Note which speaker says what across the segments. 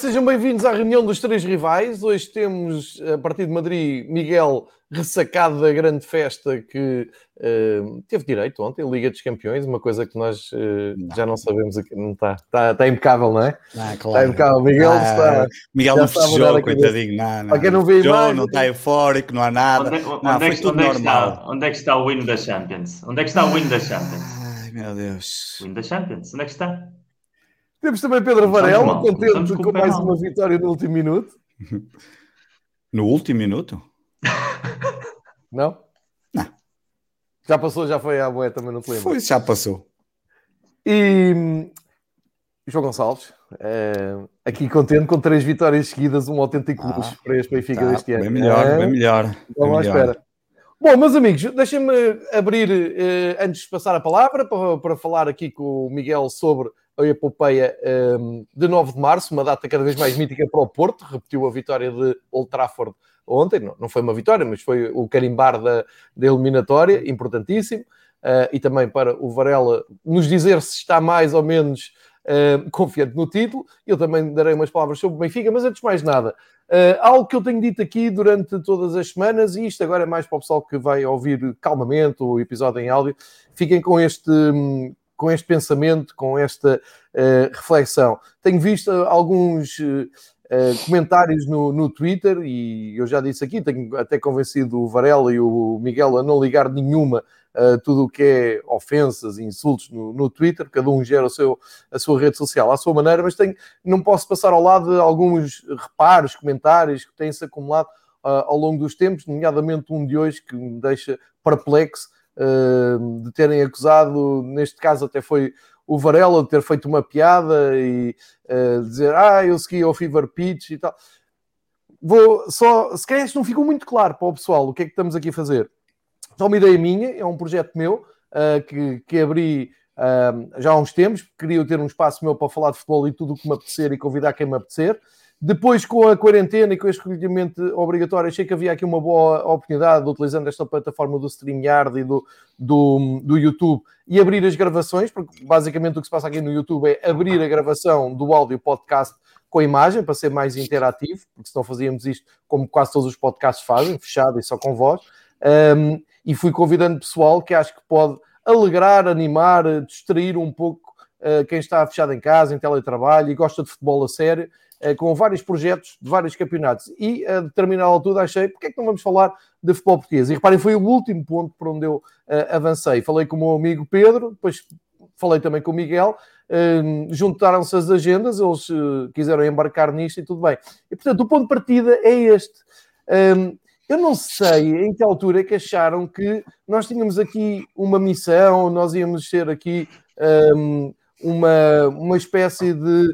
Speaker 1: Sejam bem-vindos à reunião dos três rivais. Hoje temos, a partir de Madrid, Miguel ressacado da grande festa que uh, teve direito ontem, Liga dos Campeões, uma coisa que nós uh, não. já não sabemos aqui. Não está, está, está impecável, não é?
Speaker 2: Ah, claro.
Speaker 1: Está impecável. Miguel ah, está.
Speaker 2: Miguel não festejou, coitadinho. Não, não.
Speaker 1: Quem não vê
Speaker 2: João não está eufórico, não há nada.
Speaker 3: Onde, onde, não, onde, é, onde, é está, onde é que está o win da Champions? Onde é que está o win da Champions?
Speaker 2: Ai, meu Deus.
Speaker 3: Win da Champions, onde é que está?
Speaker 1: Temos também Pedro Varela, contente com, mais uma vitória no último minuto.
Speaker 2: No último minuto?
Speaker 1: Não?
Speaker 2: Não.
Speaker 1: Já passou, já foi à boé, também não te lembro.
Speaker 2: Foi, já passou.
Speaker 1: E João Gonçalves, é, aqui contente com três vitórias seguidas, um autêntico ah, luxo para este Benfica tá, deste ano.
Speaker 2: Bem melhor, é, bem melhor.
Speaker 1: Vamos à espera. Bom, meus amigos, deixem-me abrir, eh, antes de passar a palavra, para, para falar aqui com o Miguel sobre a epopeia um, de 9 de março, uma data cada vez mais mítica para o Porto, repetiu a vitória de Old Trafford ontem, não, não foi uma vitória, mas foi o carimbar da, da eliminatória, importantíssimo, uh, e também para o Varela nos dizer se está mais ou menos uh, confiante no título. Eu também darei umas palavras sobre o Benfica, mas antes de mais nada, uh, algo que eu tenho dito aqui durante todas as semanas, e isto agora é mais para o pessoal que vai ouvir calmamente o episódio em áudio, fiquem com este. Com este pensamento, com esta uh, reflexão. Tenho visto alguns uh, comentários no, no Twitter e eu já disse aqui, tenho até convencido o Varela e o Miguel a não ligar nenhuma a tudo o que é ofensas e insultos no, no, Twitter, cada um gera o seu, a sua rede social à sua maneira, mas tenho, não posso passar ao lado de alguns reparos, comentários que têm-se acumulado uh, ao longo dos tempos, nomeadamente um de hoje que me deixa perplexo uh, de terem acusado, neste caso até foi o Varela, de ter feito uma piada e uh, dizer, ah, eu segui ao Fever Pitch e tal. Vou só, se calhar isto não ficou muito claro para o pessoal o que é que estamos aqui a fazer. É uma ideia minha, é um projeto meu uh, que, que abri uh, já há uns tempos, queria ter um espaço meu para falar de futebol e tudo o que me apetecer e convidar quem me apetecer. Depois, com a quarentena e com este recolhimento obrigatório, achei que havia aqui uma boa oportunidade, utilizando esta plataforma do StreamYard e do, do, do YouTube, e abrir as gravações, porque basicamente o que se passa aqui no YouTube é abrir a gravação do áudio podcast com a imagem, para ser mais interativo, porque senão fazíamos isto como quase todos os podcasts fazem, fechado e só com voz. Um, e fui convidando pessoal que acho que pode alegrar, animar, distrair um pouco uh, quem está fechado em casa, em teletrabalho e gosta de futebol a sério com vários projetos de vários campeonatos. E a determinada altura achei, porque é que não vamos falar de futebol português? E reparem, foi o último ponto por onde eu uh, avancei. Falei com o meu amigo Pedro, depois falei também com o Miguel, uh, juntaram-se as agendas, eles uh, quiseram embarcar nisto e tudo bem. E portanto, o ponto de partida é este. Um, eu não sei em que altura é que acharam que nós tínhamos aqui uma missão, nós íamos ser aqui um, uma, uma espécie de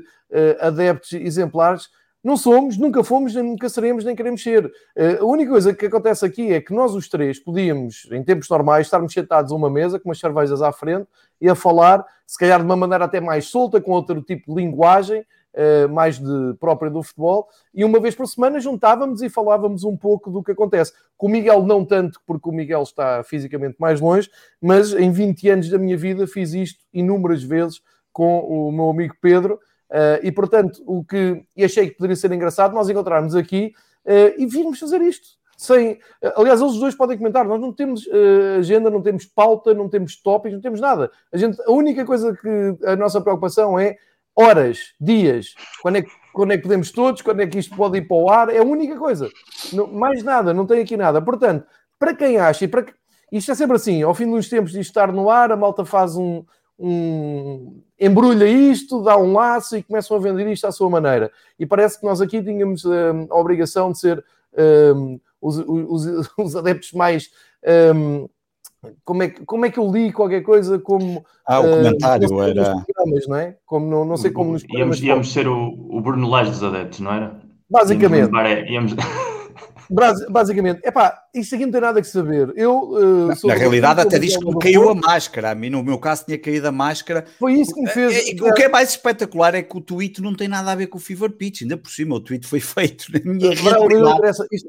Speaker 1: adeptos exemplares. Não somos, nunca fomos, nunca seremos, nem queremos ser. Uh, a única coisa que acontece aqui é que nós os três podíamos, em tempos normais, estarmos sentados a uma mesa com umas cervejas à frente e a falar, se calhar de uma maneira até mais solta, com outro tipo de linguagem, Uh, mais de, própria do futebol, e uma vez por semana juntávamos e falávamos um pouco do que acontece. Com o Miguel, não tanto, porque o Miguel está fisicamente mais longe, mas em 20 anos da minha vida fiz isto inúmeras vezes com o meu amigo Pedro, Uh, e portanto, o que e achei que poderia ser engraçado, nós encontrarmos aqui uh, e virmos fazer isto. Sem, uh, aliás, eles dois podem comentar. Nós não temos agenda, não temos pauta, não temos tópicos, não temos nada. A, gente, a única coisa que a nossa preocupação é horas, dias, quando é, que, quando é que podemos todos, quando é que isto pode ir para o ar, é a única coisa. Não, mais nada, não tem aqui nada. Portanto, para quem acha, e para isto é sempre assim, ao fim uns tempos de estar no ar, a malta faz um, um, embrulha isto, dá um laço e começam a vender isto à sua maneira. E parece que nós aqui tínhamos um, a obrigação de ser um, os, os, os, adeptos mais. Um, como é, que, como é que eu li qualquer coisa como.
Speaker 2: Ah, o comentário era.
Speaker 1: não é? Como, não, não sei como nos
Speaker 3: íamos, íamos ser o, o Bruno Lage dos adeptos, não era?
Speaker 1: Basicamente.
Speaker 3: Íamos...
Speaker 1: Basicamente, é pá, isto aqui não tem nada que saber. Eu, uh,
Speaker 2: Na realidade, até diz que me caiu a máscara. A mim, no meu caso, tinha caído a máscara.
Speaker 1: Foi isso que me fez. É,
Speaker 2: é, o que é mais espetacular é que o tweet não tem nada a ver com o Fever Pitch. Ainda por cima, o tweet foi feito na minha rede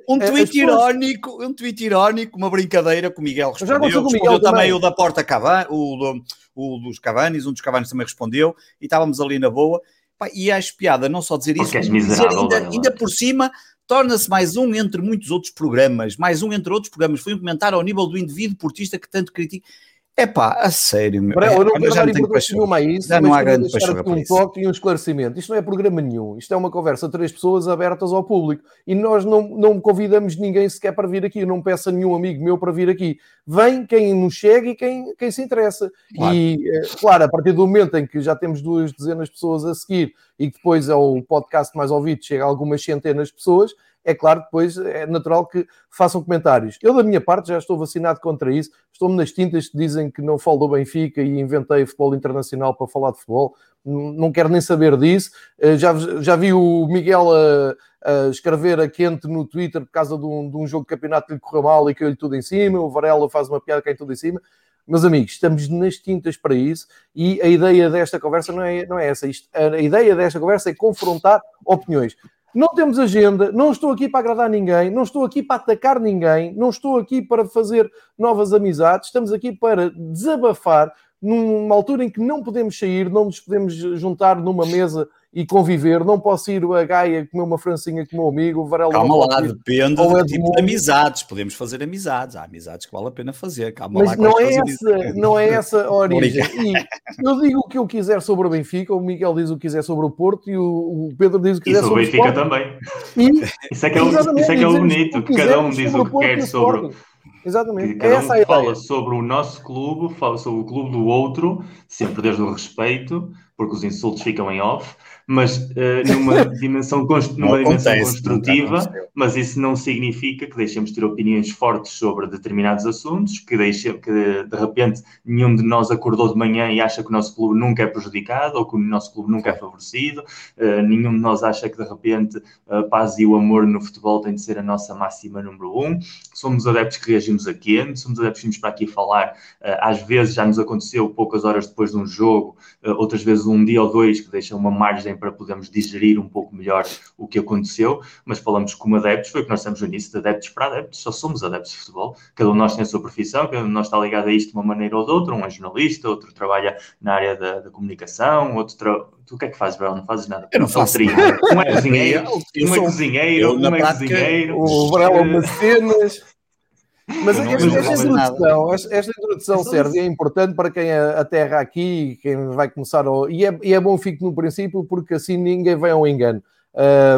Speaker 2: Um é, tweet irónico, um tweet irónico, uma brincadeira que o Miguel respondeu. Já respondeu Miguel também, o da Porta Cavani, o, do, o dos Cavanis, um dos Cavanis também respondeu e estávamos ali na boa. Pá, e acho piada não só dizer
Speaker 3: Porque
Speaker 2: isso,
Speaker 3: dizer
Speaker 2: ainda, ainda por cima torna-se mais um entre muitos outros programas, mais um entre outros programas. Foi um comentário ao nível do indivíduo portista que tanto critica. É pá, a sério, meu.
Speaker 1: eu não quero dar importância nenhuma a isso, já não há grande paixão um toque e um esclarecimento. Isto não é programa nenhum, isto é uma conversa de três pessoas abertas ao público e nós não, não convidamos ninguém sequer para vir aqui, eu não peço a nenhum amigo meu para vir aqui. Vem quem nos chega e quem, quem se interessa. Claro. E, eh, claro, a partir do momento em que já temos duas dezenas de pessoas a seguir e depois é o podcast mais ouvido, chega a algumas centenas de pessoas, é claro, depois é natural que façam comentários. Eu, da minha parte, já estou vacinado contra isso. Estou-me nas tintas que dizem que não falo do Benfica e inventei futebol internacional para falar de futebol. Não quero nem saber disso. Eh, já, já vi o Miguel a, a escrever a quente no Twitter por causa de um, de um jogo de campeonato que lhe correu mal e caiu-lhe tudo em cima. O Varela faz uma piada que cai tudo em cima. Meus amigos, estamos nas tintas para isso e a ideia desta conversa não é, não é essa. Isto, a ideia desta conversa é confrontar opiniões. Não temos agenda, não estou aqui para agradar ninguém, não estou aqui para atacar ninguém, não estou aqui para fazer novas amizades, estamos aqui para desabafar numa altura em que não podemos sair, não nos podemos juntar numa mesa e conviver. Não posso ir a Gaia comer uma francinha com o meu amigo, o Varela.
Speaker 2: Calma lá, depende do tipo de amizades. Podemos fazer amizades. Há amizades que vale a pena fazer. Calma
Speaker 1: Mas lá, não, é essa, não é essa a origem. E eu digo o que eu quiser sobre o Benfica, o Miguel diz o que quiser sobre o Porto e o, Pedro diz o que quiser sobre
Speaker 3: o Benfica também. E, isso é que é o, isso é, que é o bonito, que cada um diz o que quer sobre.
Speaker 1: Exatamente.
Speaker 3: Cada um Essa é fala sobre o nosso clube, fala sobre o clube do outro, sempre desde o respeito, porque os insultos ficam em off mas uh, numa dimensão, numa dimensão construtiva, mas isso não significa que deixemos de ter opiniões fortes sobre determinados assuntos, que, deixe, que de repente nenhum de nós acordou de manhã e acha que o nosso clube nunca é prejudicado ou que o nosso clube nunca é favorecido, uh, nenhum de nós acha que de repente a paz e o amor no futebol tem de ser a nossa máxima número um. Somos adeptos que reagimos a quente, somos adeptos que vimos para aqui falar, uh, às vezes já nos aconteceu poucas horas depois de um jogo, outras vezes um dia ou dois que deixa uma margem para podermos digerir um pouco melhor o que aconteceu, mas falamos como adeptos, foi o que nós estamos no início, de adeptos para adeptos, só somos adeptos de futebol, cada um de nós tem a sua profissão, cada um de nós está ligado a isto de uma maneira ou de outra, um é jornalista, outro trabalha na área da, da comunicação, outro tra... Tu o que é que fazes, Bel? Não fazes nada.
Speaker 2: Eu não faço
Speaker 3: nada. Um é cozinheiro, um é cozinheiro, um é cozinheiro.
Speaker 1: O Brel é umas cenas. Mas esta, esta, introdução, esta, esta, introdução serve e é importante para quem aterra aqui, quem vai começar. Ao, e, é, e é bom fique no princípio, porque assim ninguém vai ao engano.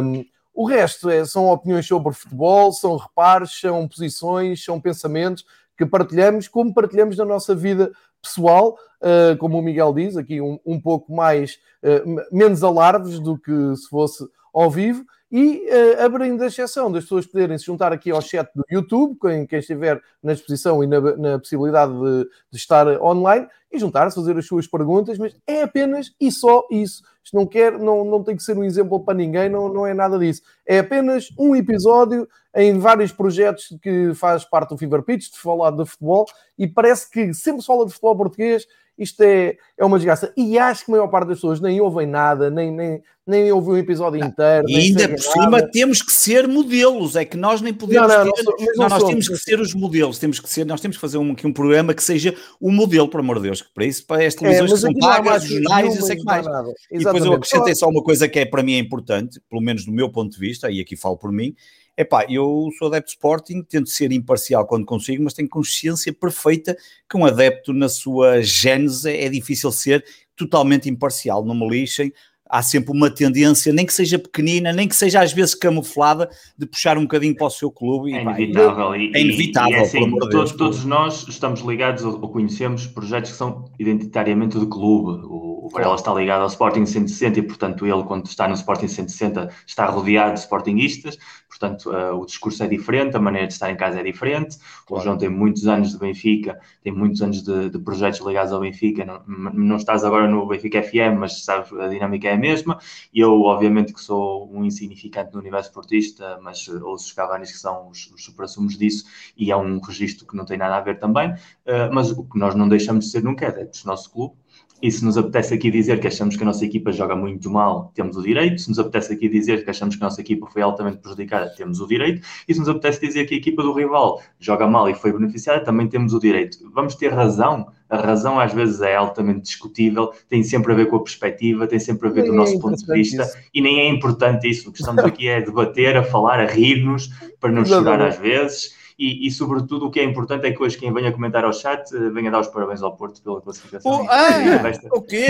Speaker 1: Um, o resto é, são opiniões sobre futebol, são reparos, são posições, são pensamentos que partilhamos, como partilhamos na nossa vida pessoal, uh, como o Miguel diz, aqui um, um pouco mais, uh, menos alarves do que se fosse ao vivo, e uh, abrindo a exceção das pessoas poderem se juntar aqui ao chat do YouTube, quem, quem estiver na exposição e na, na possibilidade de, de, estar online, e juntar-se, fazer as suas perguntas, mas é apenas e só isso. Isto não quer, não, não tem que ser um exemplo para ninguém, não, não é nada disso. É apenas um episódio em vários projetos que faz parte do Fever Pitch, de falar de futebol, e parece que sempre se fala de futebol português isto é, é uma desgraça. E acho que a maior parte das pessoas nem ouvem nada, nem, nem, nem ouvem um episódio inteiro.
Speaker 2: E ainda por cima temos que ser modelos, é que nós nem podemos não, não, ter, não, não nós temos que ser os modelos, temos que ser, nós temos que fazer um, aqui um programa que seja o modelo, por amor de Deus, para isso, para as televisões é, que são pagas, os jornais, e sei que mais. E depois eu acrescentei só uma coisa que é para mim é importante, pelo menos do meu ponto de vista, e aqui falo por mim, Epá, eu sou adepto de Sporting, tento ser imparcial quando consigo, mas tenho consciência perfeita que um adepto na sua gênese é difícil ser totalmente imparcial, não me lixem, há sempre uma tendência, nem que seja pequenina, nem que seja às vezes camuflada, de puxar um bocadinho para o seu clube.
Speaker 3: É inevitável.
Speaker 2: E, é inevitável. E, é
Speaker 3: assim, todos, todos, nós estamos ligados ou conhecemos projetos que são identitariamente de clube. O, o Varela está ligado ao Sporting 160 e, portanto, ele, quando está no Sporting 160, está rodeado de Sportingistas portanto uh, o discurso é diferente, a maneira de estar em casa é diferente. Claro. O João tem muitos anos de Benfica, tem muitos anos de, de projetos ligados ao Benfica. Não, não, estás agora no Benfica FM, mas sabes, a dinâmica é mesma. Eu, obviamente, que sou um insignificante no universo esportista, mas ouço os Cavanis que são os, os supra-sumos disso e é um registro que não tem nada a ver também. Uh, mas o que nós não deixamos de ser nunca é do nosso clube E se nos apetece aqui dizer que achamos que a nossa equipa joga muito mal, temos o direito. Se nos apetece aqui dizer que achamos que a nossa equipa foi altamente prejudicada, temos o direito. E se nos apetece dizer que a equipa do rival joga mal e foi beneficiada, também temos o direito. Vamos ter razão. A razão às vezes é altamente discutível, tem sempre a ver com a perspectiva, tem sempre a ver do nosso é ponto de vista isso. e nem é importante isso. O que estamos aqui é debater, a falar, a rir-nos, para não chorar às vezes e, e, sobretudo, o que é importante é que hoje quem venha comentar ao chat eh, venha dar os parabéns ao Porto pela classificação.
Speaker 2: Oh, ah, o quê?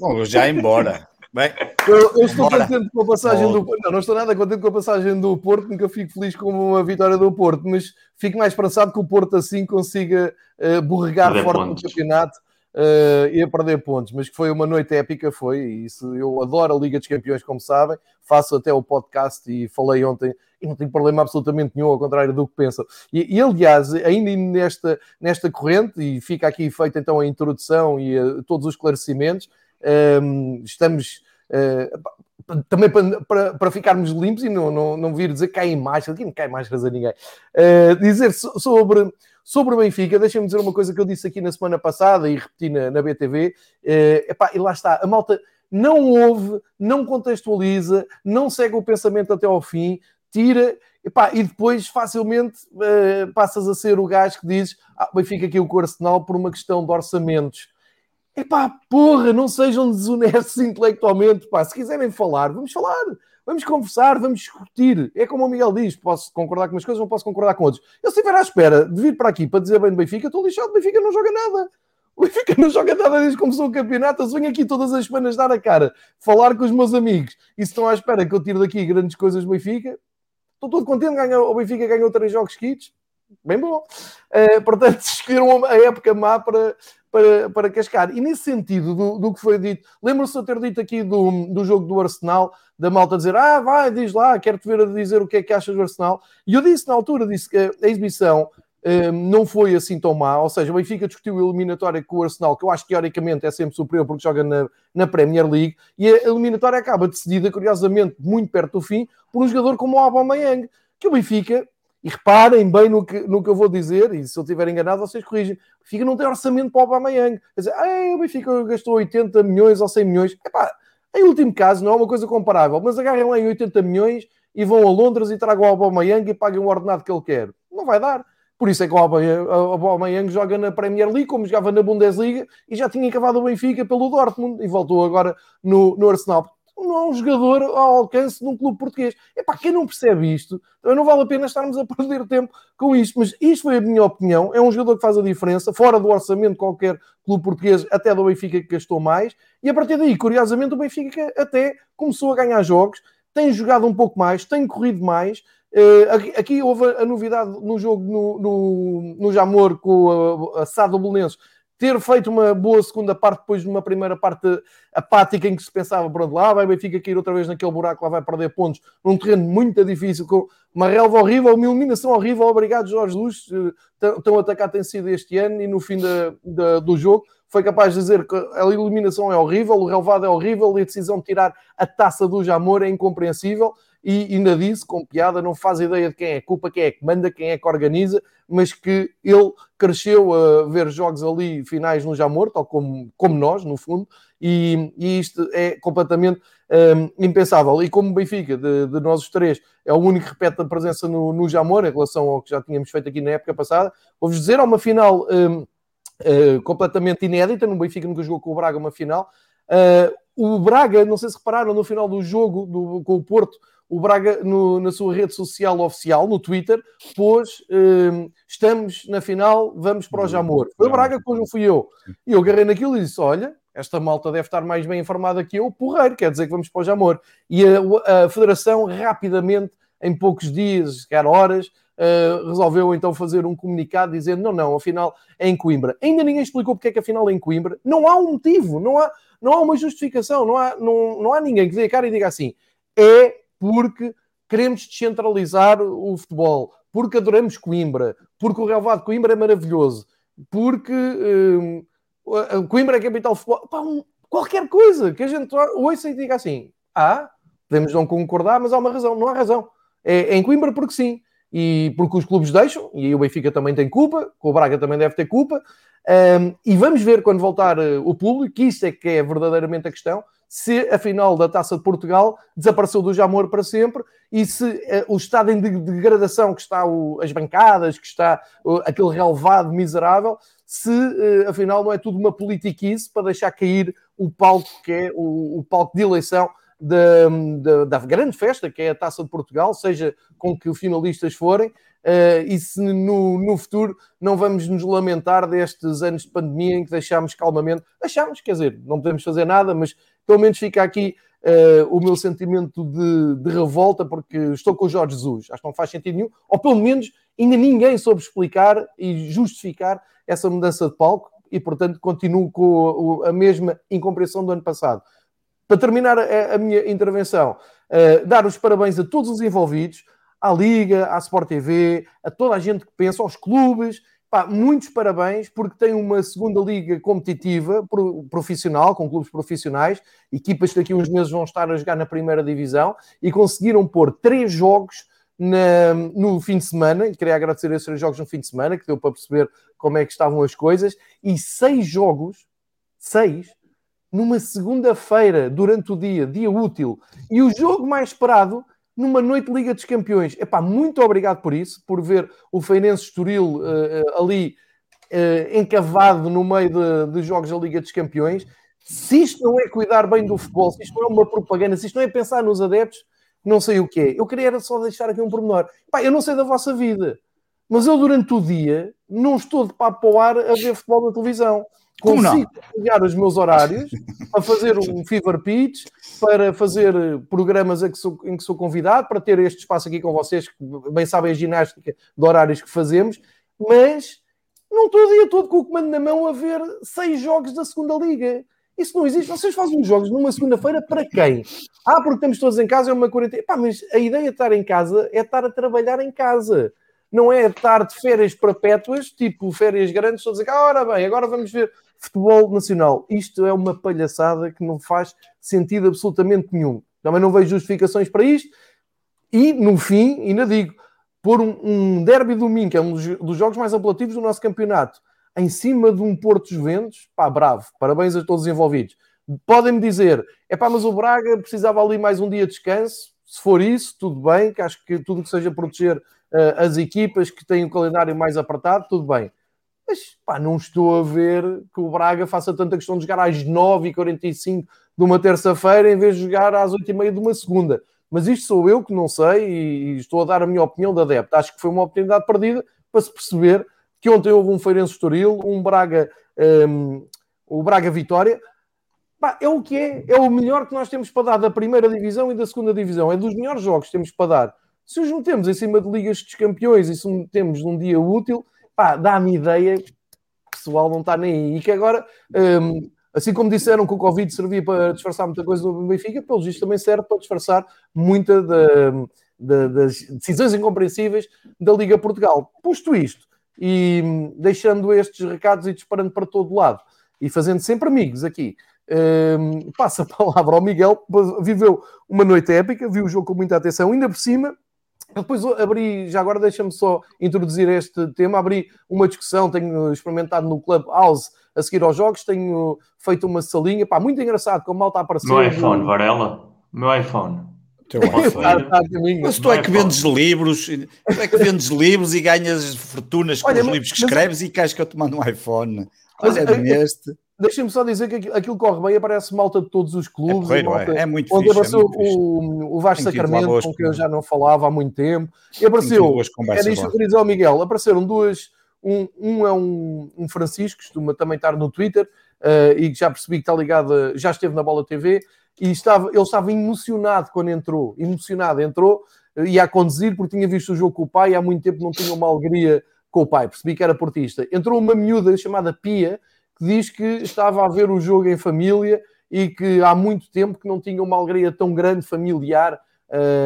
Speaker 2: Bom, já embora. Bem,
Speaker 1: eu, eu estou embora. contente com a passagem do Porto. Não, não estou nada contente com a passagem do Porto, nunca fico feliz com uma vitória do Porto, mas fico mais esperançado que o Porto assim consiga uh, borregar Perder forte pontos. no campeonato uh, e a perder pontos, mas que foi uma noite épica, foi isso. Eu adoro a Liga dos Campeões, como sabem, faço até o podcast e falei ontem e não tenho problema absolutamente nenhum, ao contrário do que pensam. E, e aliás, ainda nesta, nesta corrente, e fica aqui feita então a introdução e uh, todos os esclarecimentos, um, ehm, estamos. Uh, também para, para, para, ficarmos limpos e não, não, não vir dizer que cai máscara, aqui não cai máscaras a ninguém. Uh, dizer sobre, sobre o Benfica, deixem-me dizer uma coisa que eu disse aqui na semana passada e repeti na, na BTV. Uh, epá, e lá está, a malta não ouve, não contextualiza, não segue o pensamento até ao fim, tira epá, e depois facilmente uh, passas a ser o gajo que diz ah, Benfica aqui o Arsenal por uma questão de orçamentos. Epá, porra, não sejam desonestos intelectualmente, pá. Se quiserem falar, vamos falar, vamos conversar, vamos discutir. É como o Miguel diz, posso concordar com umas coisas, não posso concordar com outras. Eu se estiver à espera de vir para aqui para dizer bem do Benfica, estou lixado, o Benfica não joga nada. O Benfica não joga nada desde que começou o campeonato. Eu venho aqui todas as semanas dar a cara, falar com os meus amigos e se estão à espera que eu tire daqui grandes coisas do Benfica, estou todo contente. Ganha, o Benfica ganhou três jogos seguidos, bem bom. Uh, portanto, escolheram a época má para, para, para cascar. E nesse sentido do, do que foi dito, lembro-se de eu ter dito aqui do, do jogo do Arsenal, da malta dizer, ah, vai, diz lá, quero-te ver a dizer o que é que achas do Arsenal. E eu disse na altura, disse que a exibição não foi assim tão má, ou seja, o Benfica discutiu a eliminatória com o Arsenal, que eu acho que teoricamente é sempre superior porque joga na, na Premier League, e a eliminatória acaba decidida, curiosamente, muito perto do fim, por um jogador como o Aubameyang, que o Benfica, e reparem bem no que, no que eu vou dizer, e se eu estiver enganado, vocês corrigem, o Benfica não tem orçamento para o Aubameyang, quer dizer, o Benfica gastou 80 milhões ou 100 milhões, epá, em último caso não é uma coisa comparável, mas agarrem lá em 80 milhões e vão a Londres e tragam o Aubameyang e paguem o ordenado que ele quer. Não vai dar. Por isso é que o Aubameyang joga na Premier League, como jogava na Bundesliga, e já tinha acabado o Benfica pelo Dortmund, e voltou agora no, no Arsenal. Não é um jogador ao alcance de um clube português. É para quem não percebe isto, não vale a pena estarmos a perder tempo com isto. Mas isto foi a minha opinião. É um jogador que faz a diferença, fora do orçamento de qualquer clube português, até do Benfica que gastou mais. E a partir daí, curiosamente, o Benfica até começou a ganhar jogos, tem jogado um pouco mais, tem corrido mais Uh, aqui, houve a novidade no jogo no, no, no Jamor com a, a Sado Belenenses ter feito uma boa segunda parte depois de uma primeira parte apática em que se pensava, pronto, lá vai Benfica cair outra vez naquele buraco, lá vai perder pontos, num terreno muito difícil, com uma relva horrível, uma iluminação horrível, obrigado Jorge Luz, eh, tão atacado tem sido este ano e no fim da, da, do jogo. Foi capaz de dizer que a iluminação é horrível, o relvado é horrível e a decisão de tirar a taça do Jamor é incompreensível e ainda disse, com piada, não faz ideia de quem é culpa, quem é que manda, quem é que organiza, mas que ele cresceu a ver jogos ali finais no Jamor, tal como, como nós, no fundo, e, e isto é completamente um, impensável. E como Benfica, de, de, nós os três, é o único que repete a presença no, no Jamor, em relação ao que já tínhamos feito aqui na época passada, vou-vos dizer, há uma final um, uh, eh, completamente inédita, no Benfica nunca jogou com o Braga uma final. Uh, o Braga, não sei se repararam, no final do jogo do, com o Porto, o Braga, no, na sua rede social oficial, no Twitter, pôs um, estamos na final, vamos para o Jamor. Foi o Braga, não fui eu. E eu agarrei naquilo e disse: olha, esta malta deve estar mais bem informada que eu, porreiro, quer dizer que vamos para o Jamor. E a, a Federação, rapidamente, em poucos dias, quer horas, uh, resolveu então fazer um comunicado dizendo: não, não, afinal é em Coimbra. Ainda ninguém explicou porque é que afinal é em Coimbra. Não há um motivo, não há, não há uma justificação, não há, não, não há ninguém que dê a cara e diga assim: é porque queremos descentralizar o futebol, porque adoramos Coimbra, porque o relevado de Coimbra é maravilhoso, porque hum, Coimbra é capital do futebol. Pá, um, qualquer coisa que a gente ouça e diga assim: ah, podemos não concordar, mas há uma razão. Não há razão. É, é em Coimbra porque sim. E porque os clubes deixam, e o Benfica também tem culpa, o Braga também deve ter culpa, Um, e vamos ver quando voltar uh, o público, que isso é que é verdadeiramente a questão, se a final da Taça de Portugal desapareceu do Jamor para sempre e se uh, o estado em degradação que está o, as bancadas, que está uh, aquele relevado miserável, se uh, afinal não é tudo uma politiquice para deixar cair o palco que é o, o palco de eleição da, da, da, grande festa que é a Taça de Portugal, seja com que finalistas forem, uh, e se no, no futuro não vamos nos lamentar destes anos de pandemia em que deixámos calmamente, deixámos, quer dizer, não podemos fazer nada, mas pelo menos fica aqui uh, o meu sentimento de, de, revolta, porque estou com o Jorge Jesus, acho que não faz sentido nenhum, ou pelo menos ainda ninguém soube explicar e justificar essa mudança de palco, e portanto continuo com a mesma incompreensão do ano passado. Para terminar a, a minha intervenção, uh, dar os parabéns a todos os envolvidos, à Liga, à Sport TV, a toda a gente que pensa, aos clubes. Pá, muitos parabéns, porque tem uma segunda liga competitiva, profissional, com clubes profissionais, equipas que daqui a uns meses vão estar a jogar na primeira divisão e conseguiram pôr três jogos na, no fim de semana. Queria agradecer esses três jogos no fim de semana, que deu para perceber como é que estavam as coisas, e seis jogos, seis, numa segunda-feira, durante o dia, dia útil. E o jogo mais esperado numa noite Liga dos Campeões. Epá, muito obrigado por isso, por ver o Feirense Estoril uh, ali uh, encavado no meio de, de, jogos da Liga dos Campeões. Se isto não é cuidar bem do futebol, se isto não é uma propaganda, se isto não é pensar nos adeptos, não sei o que é. Eu queria era só deixar aqui um pormenor. Epá, eu não sei da vossa vida, mas eu durante o dia não estou de papo para o ar a ver futebol na televisão. Como consigo pegar os meus horários para fazer um fever pitch, para fazer programas em que, sou, em que sou convidado, para ter este espaço aqui com vocês, que bem sabem a ginástica de horários que fazemos, mas não estou o dia todo com o comando na mão a ver seis jogos da segunda liga. Isso não existe. Vocês fazem os jogos numa segunda-feira para quem? Ah, porque estamos todos em casa, é uma quarentena. Pá, mas a ideia de estar em casa é estar a trabalhar em casa não é estar de férias perpétuas, tipo férias grandes, só dizer, ah, ora bem, agora vamos ver futebol nacional. Isto é uma palhaçada que não faz sentido absolutamente nenhum. Também não vejo justificações para isto. E, no fim, ainda digo, pôr um, um derby domingo, que é um dos, jogos mais apelativos do nosso campeonato, em cima de um Porto Juventus, pá, bravo, parabéns a todos os envolvidos. Podem-me dizer, é pá, mas o Braga precisava ali mais um dia de descanso, se for isso, tudo bem, que acho que tudo que seja proteger uh, as equipas que têm o calendário mais apertado, tudo bem. Mas pá, não estou a ver que o Braga faça tanta questão de jogar às 9h45 de uma terça-feira em vez de jogar às 8h30 de uma segunda. Mas isto sou eu que não sei e estou a dar a minha opinião de adepto. Acho que foi uma oportunidade perdida para se perceber que ontem houve um Feirense Estoril, um Braga, um, o Braga Vitória. Pá, é o que é, é o melhor que nós temos para dar da primeira divisão e da segunda divisão. É dos melhores jogos que temos para dar. Se os metemos em cima de Ligas dos Campeões e se metemos num dia útil, pá, dá-me ideia que o pessoal não está nem aí. E que agora, um, assim como disseram que o Covid servia para disfarçar muita coisa no Benfica, pelo visto também serve para disfarçar muita da, da, das decisões incompreensíveis da Liga Portugal. Posto isto, e hum, deixando estes recados e disparando para todo lado, e fazendo sempre amigos aqui, um, passa a palavra ao Miguel, viveu uma noite épica, viu o jogo com muita atenção, ainda por cima depois abri, já agora deixa-me só introduzir este tema, abri uma discussão, tenho experimentado no Clubhouse a seguir aos jogos, tenho feito uma salinha, pá, muito engraçado, como mal está a aparecer.
Speaker 3: Meu iPhone, Varela, meu iPhone.
Speaker 2: Teu mas tu é que vendes livros, tu é que vendes livros e ganhas fortunas com Olha, os livros que escreves mas... e queres que eu te mando um iPhone. Olha, mas, este.
Speaker 1: Deixem-me só dizer que aquilo corre bem, aparece malta de todos os clubes. É,
Speaker 2: porreiro, malta, é. é muito fixe.
Speaker 1: Apareceu
Speaker 2: é
Speaker 1: o, o Vasco Sacramento, com quem eu já não falava há muito tempo. E apareceu, era isto que eu queria dizer ao Miguel, apareceram duas, um, um é um, um Francisco, costuma também estar no Twitter, uh, e já percebi que está ligado, já esteve na Bola TV, e estava, ele estava emocionado quando entrou, emocionado, entrou, ia a conduzir porque tinha visto o jogo com o pai e há muito tempo não tinha uma alegria com o pai, percebi que era portista. Entrou uma miúda chamada Pia, que diz que estava a ver o jogo em família e que há muito tempo que não tinha uma alegria tão grande familiar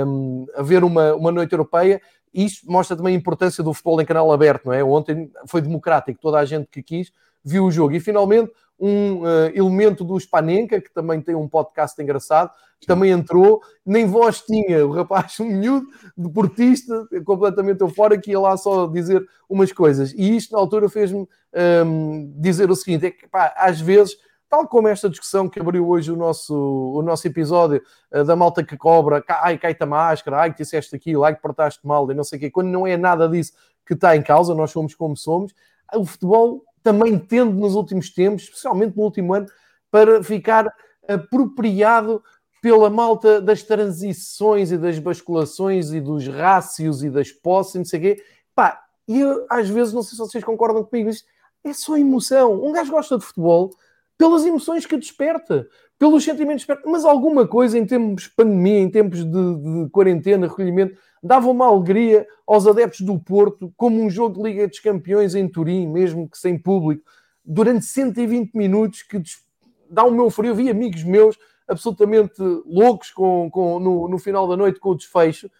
Speaker 1: um, a ver uma, uma noite europeia isto mostra também a importância do futebol em canal aberto, não é? Ontem foi democrático, toda a gente que quis viu o jogo. E finalmente, um uh, elemento do Spanenka, que também tem um podcast engraçado, que também entrou, nem voz tinha, o rapaz, um miúdo, deportista, completamente eufórico, que ia lá só dizer umas coisas. E isto, na altura, fez-me um, ehm, dizer o seguinte: é que, pá, às vezes tal como esta discussão que abriu hoje o nosso, o nosso episódio uh, da malta que cobra, ai, cai-te a máscara, ai, que disseste aquilo, ai, que portaste mal, e não sei o quê, quando não é nada disso que está em causa, nós somos como somos, o futebol também tende nos últimos tempos, especialmente no último ano, para ficar apropriado pela malta das transições e das basculações e dos rácios e das posses, não sei o quê. Pá, e eu, às vezes, não sei se vocês concordam comigo, isto é só emoção. Um gajo gosta de futebol pelas emoções que desperta, pelos sentimentos que desperta, mas alguma coisa em tempos de pandemia, em tempos de, de quarentena, recolhimento, dava uma alegria aos adeptos do Porto, como um jogo de Liga dos Campeões em Turim, mesmo que sem público, durante 120 minutos, que dá um meu frio. Eu vi amigos meus absolutamente loucos com, com, no, no final da noite com o desfecho.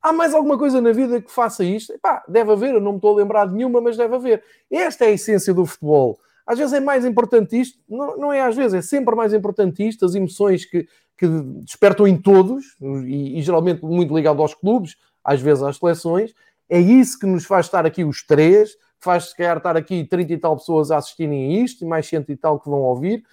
Speaker 1: Há mais alguma coisa na vida que faça isto? Epá, deve haver, eu não me estou a lembrar de nenhuma, mas deve haver. Esta é a essência do futebol. Às vezes é mais importante isto, não, não é às vezes, é sempre mais importante isto, as emoções que, que despertam em todos, e, e, geralmente muito ligado aos clubes, às vezes às seleções, é isso que nos faz estar aqui os três, faz se calhar estar aqui 30 e tal pessoas a assistirem a isto, e mais 100 e tal que vão ouvir.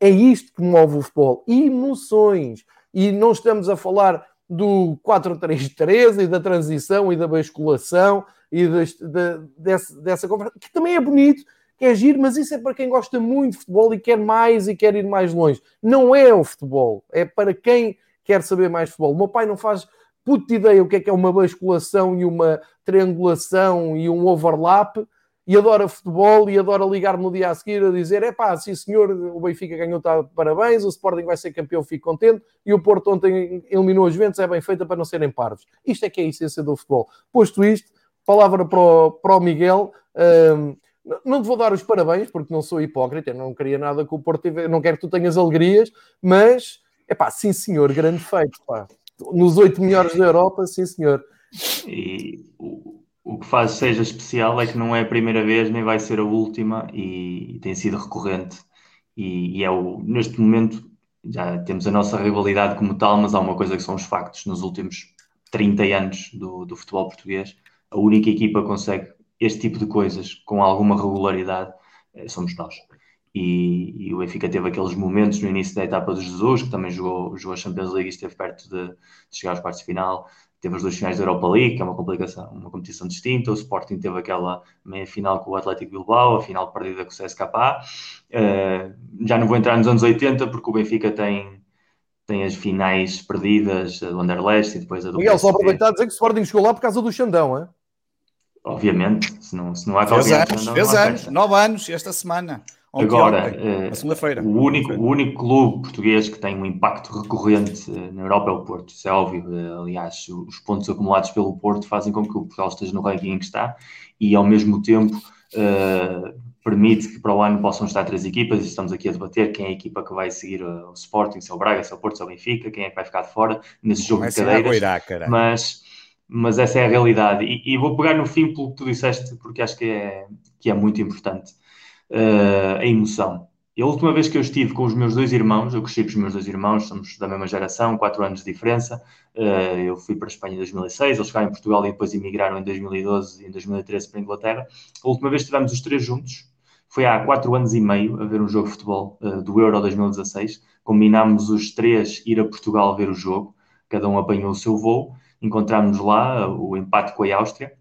Speaker 1: É isto que move o futebol. Emoções. E não estamos a falar do 4-3-3 e da transição e da basculação e deste, de, desse, dessa conversa, que também é bonito, que é giro, mas isso é para quem gosta muito de futebol e quer mais e quer ir mais longe. Não é o futebol, é para quem quer saber mais futebol. O meu pai não faz puta ideia o que é que é uma basculação e uma triangulação e um overlap e adora futebol e adora ligar-me no dia a seguir a dizer: é pá, sim senhor, o Benfica ganhou, tá, parabéns, o Sporting vai ser campeão, fico contente, e o Porto ontem eliminou os Ventos, é bem feita para não serem parvos. Isto é que é a essência do futebol. Posto isto, palavra para o, para o Miguel. Um, não te vou dar os parabéns, porque não sou hipócrita, não queria nada que o Porto tivesse, não quero que tu tenhas alegrias, mas, é pá, sim senhor, grande feito, pá. Nos oito melhores da Europa, sim senhor.
Speaker 3: E o, o que faz seja especial é que não é a primeira vez, nem vai ser a última, e, tem sido recorrente. E, e, é o, neste momento, já temos a nossa rivalidade como tal, mas há uma coisa que são os factos. Nos últimos 30 anos do, do futebol português, a única equipa que consegue este tipo de coisas com alguma regularidade eh, somos nós. E, e, o Benfica teve aqueles momentos no início da etapa do Jesus, que também jogou, jogou a Champions League e esteve perto de, de chegar aos quartos de final. Teve as duas finais da Europa League, que é uma complicação, uma competição distinta. O Sporting teve aquela meia final com o Atlético Bilbao, a final perdida com o CSKA. Uh, eh, já não vou entrar nos anos 80, porque o Benfica tem, tem as finais perdidas, a do Anderlecht e depois a do
Speaker 1: Miguel, só aproveitar a dizer que o Sporting chegou lá por causa do Xandão, é?
Speaker 3: Obviamente, se não, se não há
Speaker 2: Fez anos, fez anos, nove anos esta semana.
Speaker 3: Ontem, Agora, ontem, uh, segunda-feira. O único, o único clube português que tem um impacto recorrente uh, na Europa é o Porto, isso é óbvio. Uh, aliás, os pontos acumulados pelo Porto fazem com que o Portugal esteja no ranking em que está e, ao mesmo tempo, permite que para o ano possam estar três equipas estamos aqui a debater quem é a equipa que vai seguir o Sporting, se é o Braga, se é o Porto, se é o Benfica, quem é que vai ficar de fora nesse jogo de cadeiras. mas mas essa é a realidade. E, e, vou pegar no fim pelo que tu disseste, porque acho que é, que é muito importante. Uh, a emoção. E a última vez que eu estive com os meus dois irmãos, eu cresci com os meus dois irmãos, somos da mesma geração, quatro anos de diferença. Uh, eu fui para a Espanha em 2006, eles ficaram em Portugal e depois emigraram em 2012 e em 2013 para a Inglaterra. A última vez que estivemos os três juntos foi há quatro anos e meio a ver um jogo de futebol uh, do Euro 2016. Combinámos os três ir a Portugal ver o jogo, cada um apanhou o seu voo encontramos lá o empate com a Áustria.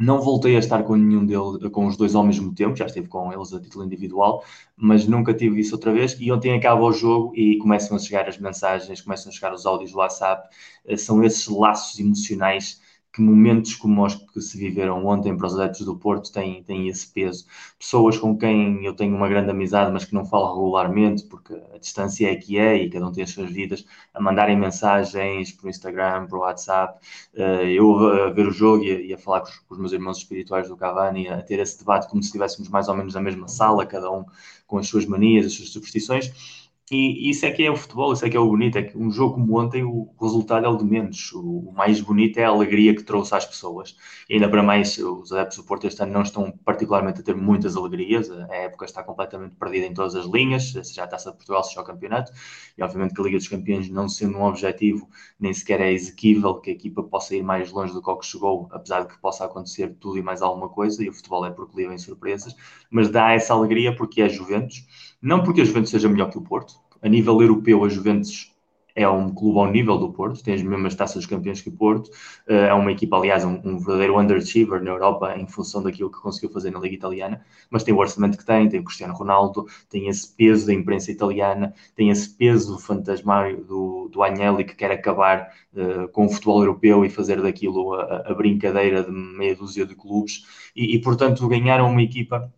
Speaker 3: Não voltei a estar com nenhum deles, com os dois ao mesmo tempo, já estive com eles a título individual, mas nunca tive isso outra vez. E ontem acaba o jogo e começam a chegar as mensagens, começam a chegar os áudios do WhatsApp. Eh, são esses laços emocionais que momentos como os que se viveram ontem para os adeptos do Porto têm, têm esse peso. Pessoas com quem eu tenho uma grande amizade, mas que não falo regularmente, porque a distância é que é e cada um tem as suas vidas, a mandarem mensagens por Instagram, por WhatsApp, eh, eu a ver o jogo e a, falar com os, meus irmãos espirituais do Cavani, a ter esse debate como se estivéssemos mais ou menos na mesma sala, cada um com as suas manias, as suas superstições. E isso é que é o futebol, isso é que é o bonito, é que um jogo como ontem o resultado é o de menos. O, mais bonito é a alegria que trouxe às pessoas. E ainda para mais, os adeptos do Porto este ano não estão particularmente a ter muitas alegrias, a época está completamente perdida em todas as linhas, seja a Taça de Portugal, seja o Campeonato, e obviamente que a Liga dos Campeões não sendo um objetivo, nem sequer é exequível que a equipa possa ir mais longe do que chegou, apesar de que possa acontecer tudo e mais alguma coisa, e o futebol é porque em surpresas, mas dá essa alegria porque é Juventus, não porque a Juventus seja melhor que o Porto, a nível europeu, a Juventus é um clube ao nível do Porto, tem as mesmas taças dos campeões que o Porto, eh, é uma equipa, aliás, um, um, verdadeiro underachiever na Europa em função daquilo que conseguiu fazer na Liga Italiana, mas tem o orçamento que tem, tem o Cristiano Ronaldo, tem esse peso da imprensa italiana, tem esse peso fantasmário do, do Agnelli que quer acabar uh, com o futebol europeu e fazer daquilo a, a, brincadeira de meia dúzia de clubes, e, e portanto ganharam uma equipa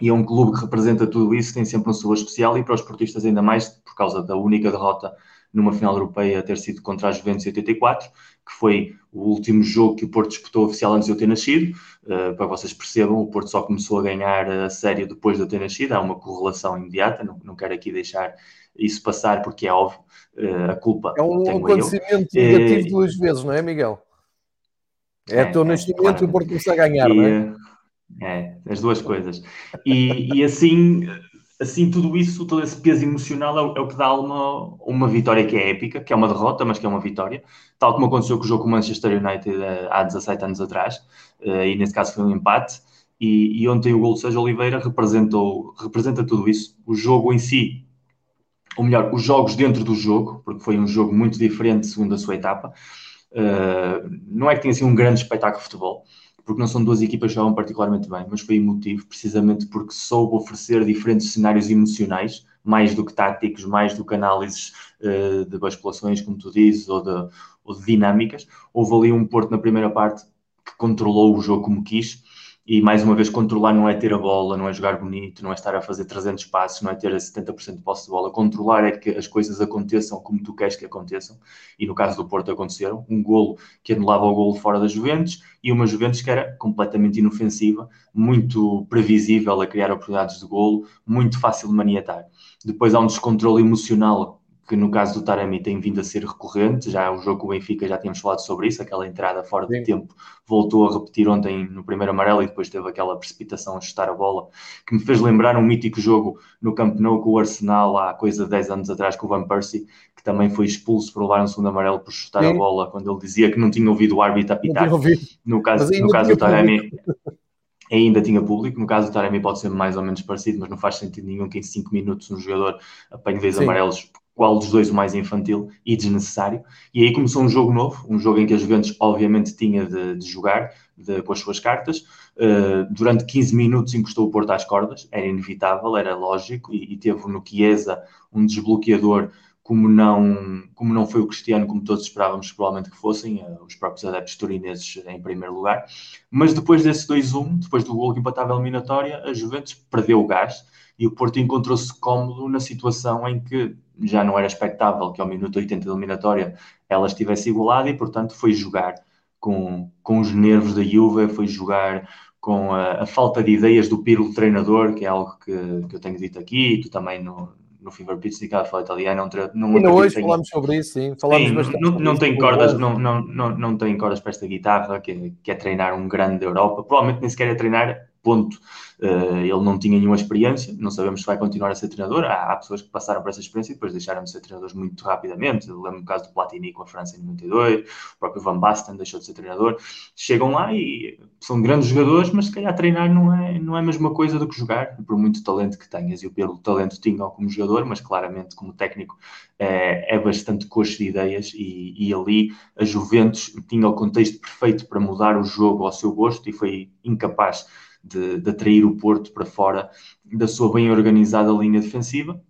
Speaker 3: e é um clube que representa tudo isso, tem sempre um sabor especial e para os portistas ainda mais por causa da única derrota numa final europeia ter sido contra a Juventus em 84, que foi o último jogo que o Porto disputou oficial antes de eu ter nascido. Uh, para vocês percebam, o Porto só começou a ganhar a série depois de eu ter nascido, há uma correlação imediata, não, não quero aqui deixar isso passar porque é óbvio, uh, a culpa
Speaker 1: É um acontecimento eu. negativo uh, duas vezes, não é, Miguel? É, é o teu é, nascimento e o Porto começar a ganhar, e, não é?
Speaker 3: É, as duas coisas. E, e assim, assim, tudo isso, todo esse peso emocional é é o, que dá uma, uma vitória que é épica, que é uma derrota, mas que é uma vitória, tal como aconteceu com o jogo com o Manchester United eh, há 17 anos atrás, eh, e nesse caso foi um empate. E, e ontem o gol de Sérgio Oliveira representou, representa tudo isso. O jogo em si, ou melhor, os jogos dentro do jogo, porque foi um jogo muito diferente segundo a sua etapa. Uh, não é que tenha sido um grande espetáculo de futebol, porque não são duas equipas que jogam particularmente bem, mas foi emotivo, precisamente porque soube oferecer diferentes cenários emocionais, mais do que táticos, mais do que análises uh, de basculações, como tu dizes, ou de, ou de dinâmicas. Houve ali um Porto na primeira parte que controlou o jogo como quis, e mais uma vez, controlar não é ter a bola, não é jogar bonito, não é estar a fazer 300 passos, não é ter 70% de posse de bola. Controlar é que as coisas aconteçam como tu queres que aconteçam. E no caso do Porto aconteceram. Um golo que anulava o golo fora das Juventus e uma Juventus que era completamente inofensiva, muito previsível a criar oportunidades de golo, muito fácil de maniatar. Depois há um descontrole emocional que no caso do Taremi tem vindo a ser recorrente, já o jogo com o Benfica já tínhamos falado sobre isso, aquela entrada fora de tempo voltou a repetir ontem no primeiro amarelo e depois teve aquela precipitação a chutar a bola, que me fez lembrar um mítico jogo no Camp Nou com o Arsenal há coisa de 10 anos atrás com o Van Persie, que também foi expulso por levar um segundo amarelo por chutar Sim. a bola, quando ele dizia que não tinha ouvido o árbitro apitar. No caso, no caso do Taremi ainda tinha público. No caso do Taremi pode ser mais ou menos parecido, mas não faz sentido nenhum que em 5 minutos um jogador apanhe vezes amarelos qual dos dois o mais infantil e desnecessário. E aí começou um jogo novo, um jogo em que a Juventus obviamente tinha de, de jogar de, com as suas cartas. Uh, durante 15 minutos encostou o Porto às cordas, era inevitável, era lógico, e, e teve no Chiesa um desbloqueador como não, como não foi o Cristiano, como todos esperávamos provavelmente que fossem, uh, os próprios adeptos turineses em primeiro lugar. Mas depois desse 2-1, depois do gol que empatava a eliminatória, a Juventus perdeu o gás e o Porto encontrou-se cómodo na situação em que já não era expectável que ao minuto 80 da eliminatória ela estivesse igualada e, portanto, foi jogar com, com os nervos da Juve, foi jogar com a, a falta de ideias do Pirlo treinador, que é algo que, que eu tenho dito aqui, e tu também no, no Fever Pitch de fala italiano.
Speaker 1: Não, não, Ainda hoje tenho... falamos sobre isso, sim. Falamos
Speaker 3: sim, bastante. Não, não tem cordas, não, não, não, não tem cordas para esta guitarra, que, que é treinar um grande da Europa. Provavelmente nem sequer é treinar ponto. Uh, ele não tinha nenhuma experiência, não sabemos se vai continuar a ser treinador. Há, há, pessoas que passaram por essa experiência e depois deixaram de ser treinadores muito rapidamente. Eu lembro o caso do Platini com a França em 92, o próprio Van Basten deixou de ser treinador. Chegam lá e são grandes jogadores, mas se calhar treinar não é, não é a mesma coisa do que jogar, por muito talento que tenhas. E o talento tinham como jogador, mas claramente como técnico é, é bastante coxo de ideias. E, e ali a Juventus tinha o contexto perfeito para mudar o jogo ao seu gosto e foi incapaz de, de atrair o Porto para fora da sua bem organizada linha defensiva.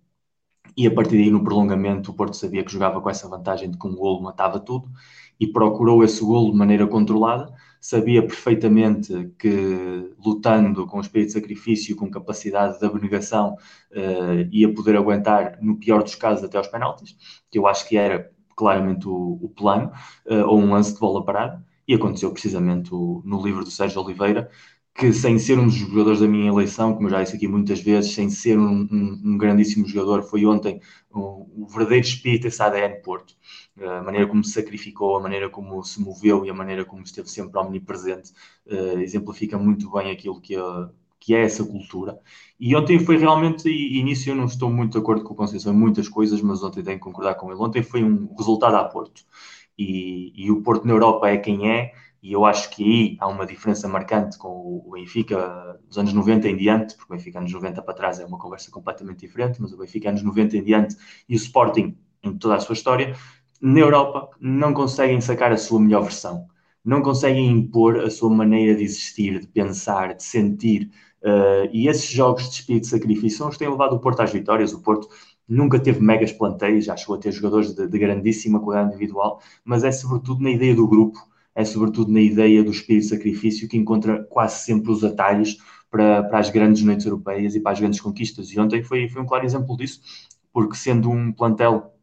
Speaker 3: E a partir daí, no prolongamento, o Porto sabia que jogava com essa vantagem de que um golo matava tudo e procurou esse golo de maneira controlada. Sabia perfeitamente que, lutando com espírito de sacrifício, com capacidade de abnegação, uh, ia poder aguentar, no pior dos casos, até aos penaltis, que eu acho que era claramente o, o plano, uh, ou um lance de bola parada. E aconteceu precisamente o, no livro do Sérgio Oliveira, que sem ser um dos jogadores da minha eleição, como eu já disse aqui muitas vezes, sem ser um, um, um grandíssimo jogador, foi ontem o, o verdadeiro espírito desse ADN Porto. A maneira como se sacrificou, a maneira como se moveu e a maneira como esteve sempre omnipresente uh, exemplifica muito bem aquilo que, a, que é essa cultura. E ontem foi realmente, e início eu não estou muito de acordo com o Conceição em muitas coisas, mas ontem tenho que concordar com ele. Ontem foi um resultado a Porto. E, e o Porto na Europa é quem é, e eu acho que aí há uma diferença marcante com o Benfica dos anos 90 em diante, porque o Benfica anos 90 para trás é uma conversa completamente diferente, mas o Benfica anos 90 em diante e o Sporting em toda a sua história, na Europa não conseguem sacar a sua melhor versão, não conseguem impor a sua maneira de existir, de pensar, de sentir, uh, e esses jogos de espírito de sacrifício são os que têm levado o Porto às vitórias. O Porto nunca teve megas planteios, já chegou a ter jogadores de, de grandíssima qualidade individual, mas é sobretudo na ideia do grupo, é sobretudo na ideia do espírito de sacrifício que encontra quase sempre os atalhos para, para as grandes noites europeias e para as grandes conquistas. E ontem foi, foi um claro exemplo disso, porque sendo um plantel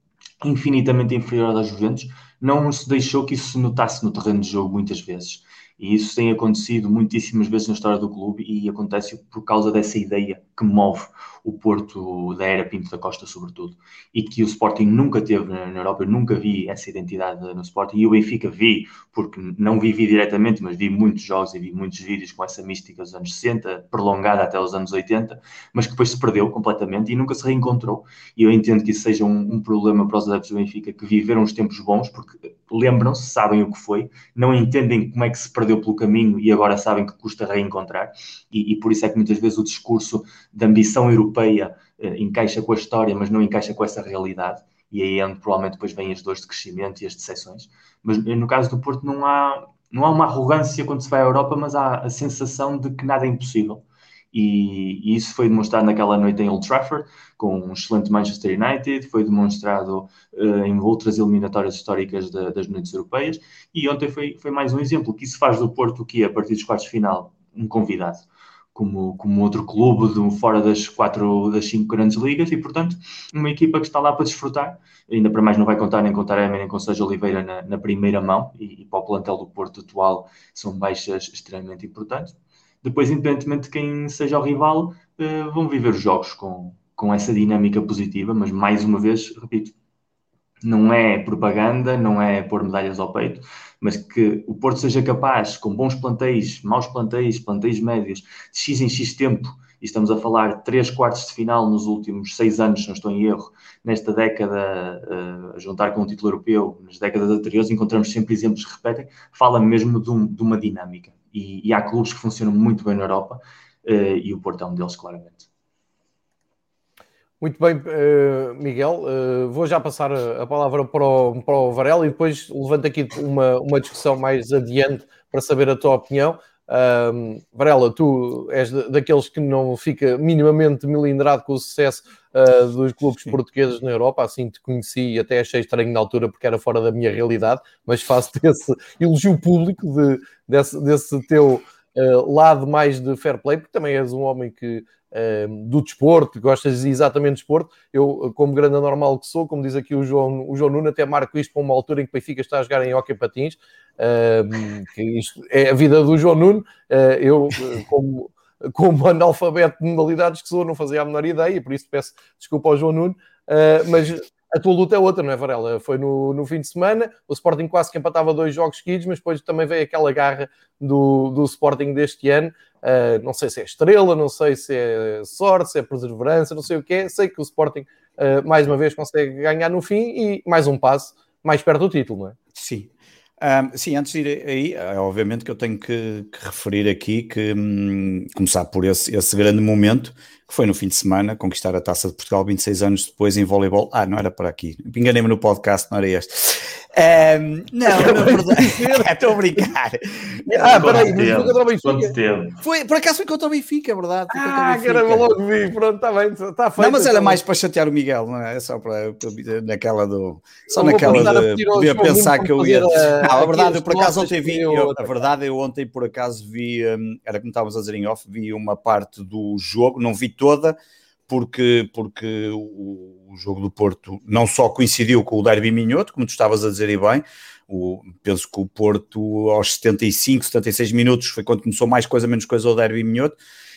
Speaker 3: infinitamente inferior ao da Juventus, não se deixou que isso se notasse no terreno de jogo muitas vezes. E isso tem acontecido muitíssimas vezes na história do clube e acontece por causa dessa ideia que move o Porto da era Pinto da Costa, sobretudo, e que o Sporting nunca teve na Europa. Eu nunca vi essa identidade no Sporting e o Benfica vi, porque não vivi diretamente, mas vi muitos jogos e vi muitos vídeos com essa mística dos anos 60, prolongada até os anos 80, mas que depois se perdeu completamente e nunca se reencontrou. E eu entendo que isso seja um, um problema para os adeptos do Benfica que viveram os tempos bons, porque lembram-se, sabem o que foi, não entendem como é que se perdeu pelo caminho e agora sabem que custa reencontrar. E, e por isso é que muitas vezes o discurso da ambição europeia eh, encaixa com a história, mas não encaixa com essa realidade. E aí é onde provavelmente depois vêm as dores de crescimento e as decepções. Mas eh, no caso do Porto não há, não há uma arrogância quando se vai à Europa, mas há a sensação de que nada é impossível. E, e, isso foi demonstrado naquela noite em Old Trafford, com um excelente Manchester United, foi demonstrado uh, em outras eliminatórias históricas de, das noites europeias, e ontem foi, foi mais um exemplo que isso faz do Porto, que a partir dos quartos de final, um convidado como, como outro clube de, fora das quatro, das cinco grandes ligas e, portanto, uma equipa que está lá para desfrutar. Ainda para mais não vai contar nem com Taremi nem com Sérgio Oliveira na, na primeira mão e, e, para o plantel do Porto atual são baixas extremamente importantes. Depois, independentemente de quem seja o rival, uh, vão viver os jogos com, com essa dinâmica positiva, mas mais uma vez, repito, não é propaganda, não é pôr medalhas ao peito, mas que o Porto seja capaz, com bons plantéis, maus plantéis, plantéis médios, de X em X tempo, e estamos a falar três quartos de final nos últimos seis anos, se não estou em erro, nesta década, uh, a juntar com o título europeu, nas décadas anteriores, encontramos sempre exemplos que repetem, fala mesmo de, um, de uma dinâmica. E, e, há clubes que funcionam muito bem na Europa, uh, e o Porto é um deles, claramente.
Speaker 1: Muito bem, uh, Miguel. Uh, vou já passar a, palavra para o, para o Varela e depois levanto aqui uma, uma discussão mais adiante para saber a tua opinião. Varela, tu és daqueles que não fica minimamente milindrado com o sucesso uh, dos clubes portugueses na Europa, assim te conheci e até achei estranho na altura porque era fora da minha realidade, mas faço esse elogio público de, desse, desse teu uh, lado mais de fair play, porque também és um homem que do desporto, gostas exatamente de desporto. Eu, como grande normal que sou, como diz aqui o João, o João Nuno, até marco isto para uma altura em que o Benfica está a jogar em hockey patins, que isto é a vida do João Nuno. Uh, eu, como, como analfabeto de modalidades que sou, não fazia a menor ideia, por isso peço desculpa ao João Nuno, uh, mas a tua luta é outra, não é, Varela? Foi no, no fim de semana, o Sporting quase que empatava dois jogos seguidos, mas depois também veio aquela garra do, do Sporting deste ano. Uh, não sei se é estrela, não sei se é sorte, se é perseverança, não sei o que é. Sei que o Sporting, uh, mais uma vez, consegue ganhar no fim e mais um passo mais perto do título, não é?
Speaker 2: Sim. Um, sim, antes de ir aí, é, obviamente que eu tenho que, que referir aqui que hum, começar por esse, esse grande momento que foi no fim de semana, conquistar a Taça de Portugal 26 anos depois em voleibol. Ah, não era para aqui, enganei-me no podcast, não era este. Um, não, na verdade, estou a brincar.
Speaker 3: Ah, peraí, mas foi contra o Benfica.
Speaker 2: Foi, por acaso foi contra o Benfica, é verdade?
Speaker 1: Ah, caramba, logo vi, pronto, está bem, está feito.
Speaker 2: Não, mas era mais para chatear o Miguel, não é? É só para, para naquela do. Só naquela de poder pensar que eu ia. Não, a verdade, eu por acaso ontem vi, eu, a verdade, eu ontem por acaso vi, um, era como estávamos a dizer em off, vi uma parte do jogo, não vi toda porque, porque o, o, jogo do Porto não só coincidiu com o Derby Minhoto, como tu estavas a dizer e bem, o, penso que o Porto aos 75, 76 minutos foi quando começou mais coisa, menos coisa o Derby Minhoto,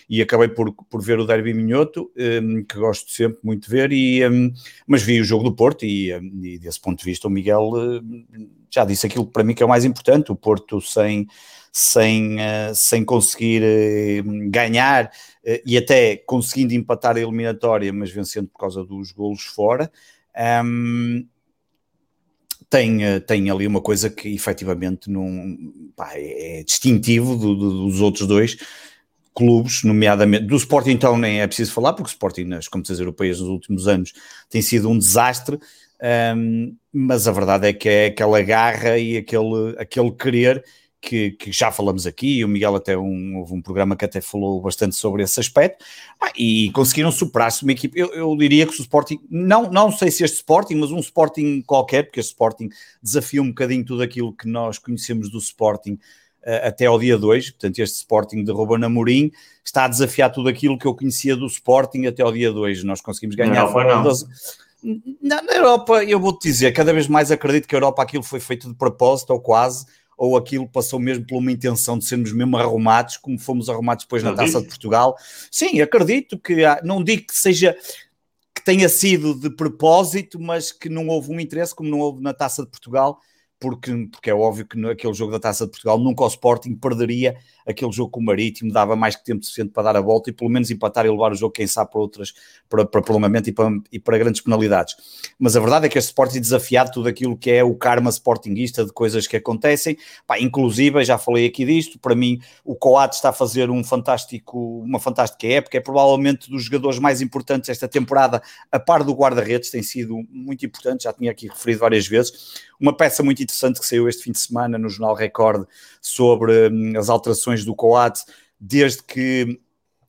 Speaker 2: e acabei por, por ver o Derby Minhoto, um, que gosto sempre muito de ver, e, um, mas vi o jogo do Porto e, um, e desse ponto de vista o Miguel hum, já disse aquilo para mim que é o mais importante, o Porto sem, sem, uh, sem conseguir uh, ganhar uh, e até conseguindo empatar a eliminatória, mas vencendo por causa dos golos fora, um, tem, tem ali uma coisa que efetivamente não, pá, é distintivo do, do, dos outros dois, clubes, nomeadamente do Sporting, então nem é preciso falar, porque o Sporting nas competições europeias nos últimos anos tem sido um desastre, um, mas a verdade é que é aquela garra e aquele, aquele querer que, que, já falamos aqui, e o Miguel até um, houve um programa que até falou bastante sobre esse aspecto, ah, e conseguiram superar-se uma equipe, eu, eu, diria que o Sporting, não, não sei se este Sporting, mas um Sporting qualquer, porque este Sporting desafia um bocadinho tudo aquilo que nós conhecemos do Sporting, até ao dia 2, portanto este Sporting de Ruben Amorim está a desafiar tudo aquilo que eu conhecia do Sporting até ao dia 2, nós conseguimos ganhar...
Speaker 3: Na Europa, não. 12...
Speaker 2: Na, na Europa, eu vou-te dizer, cada vez mais acredito que a Europa aquilo foi feito de propósito, ou quase, ou aquilo passou mesmo por uma intenção de sermos mesmo arrumados, como fomos arrumados depois na Taça de Portugal. Sim, acredito que, há, não digo que seja que tenha sido de propósito, mas que não houve um interesse, como não houve na Taça de Portugal, porque, porque é óbvio que naquele jogo da Taça de Portugal nunca o Sporting perderia aquele jogo com o Marítimo, dava mais que tempo suficiente para dar a volta e pelo menos empatar e levar o jogo, quem sabe, para outras, para, para prolongamento e para, e para grandes penalidades. Mas a verdade é que este Sporting desafiado tudo aquilo que é o karma sportinguista de coisas que acontecem, Pá, inclusive, já falei aqui disto, para mim o Coates está a fazer um fantástico, uma fantástica época, é provavelmente dos jogadores mais importantes esta temporada, a par do guarda-redes, tem sido muito importante, já tinha aqui referido várias vezes, uma peça muito interessante que saiu este fim de semana no Jornal Record sobre hum, as alterações do Coates, desde que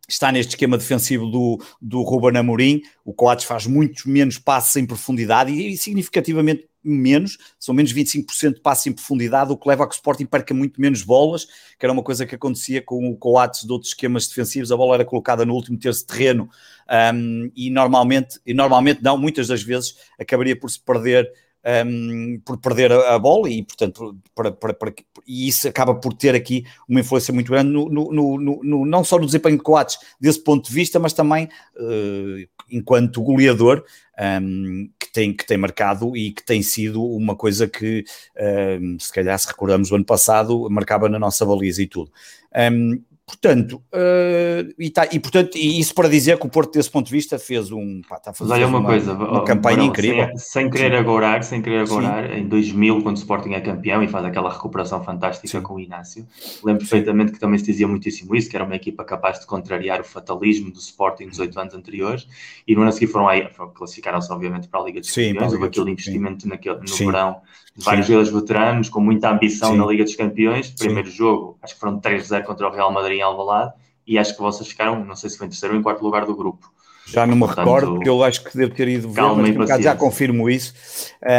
Speaker 2: está neste esquema defensivo do, do Ruben Amorim, o Coates faz muito menos passes em profundidade e, e significativamente menos, são menos 25% de passes em profundidade, o que leva a que o Sporting perca muito menos bolas, que era uma coisa que acontecia com o Coates de outros esquemas defensivos, a bola era colocada no último terço de terreno um, e normalmente, e normalmente não, muitas das vezes acabaria por se perder um, por perder a, bola e, portanto, para, para, para, e isso acaba por ter aqui uma influência muito grande, no, no, no, no não só no desempenho de Coates desse ponto de vista, mas também uh, enquanto goleador um, que, tem, que tem marcado e que tem sido uma coisa que, um, se calhar, se recordamos do ano passado, marcava na nossa baliza e tudo. Um, Portanto, uh, e, tá, e, portanto, e isso para dizer que o Porto, desse ponto de vista, fez um.
Speaker 3: Pá, tá Mas olha uma, uma, coisa, uma campanha incrível. Sem, sem querer Sim. agorar, sem querer agorar, Sim. em 2000, quando o Sporting é campeão e faz aquela recuperação fantástica Sim. com o Inácio, lembro perfeitamente que também se dizia muitíssimo isso, que era uma equipa capaz de contrariar o fatalismo do Sporting dos oito anos anteriores, e no ano a seguir foram aí, classificaram-se obviamente para a Liga dos Campeões, houve aquele investimento naquele, no verão de vários jogadores veteranos, com muita ambição na Liga dos Campeões. Primeiro jogo, acho que foram 3-0 contra o Real Madrid em Alvalade e acho que vocês ficaram, não sei se foi em terceiro ou em quarto lugar do grupo.
Speaker 2: Já não me Portanto, recordo, porque eu acho que devo ter ido ver, mas já confirmo isso,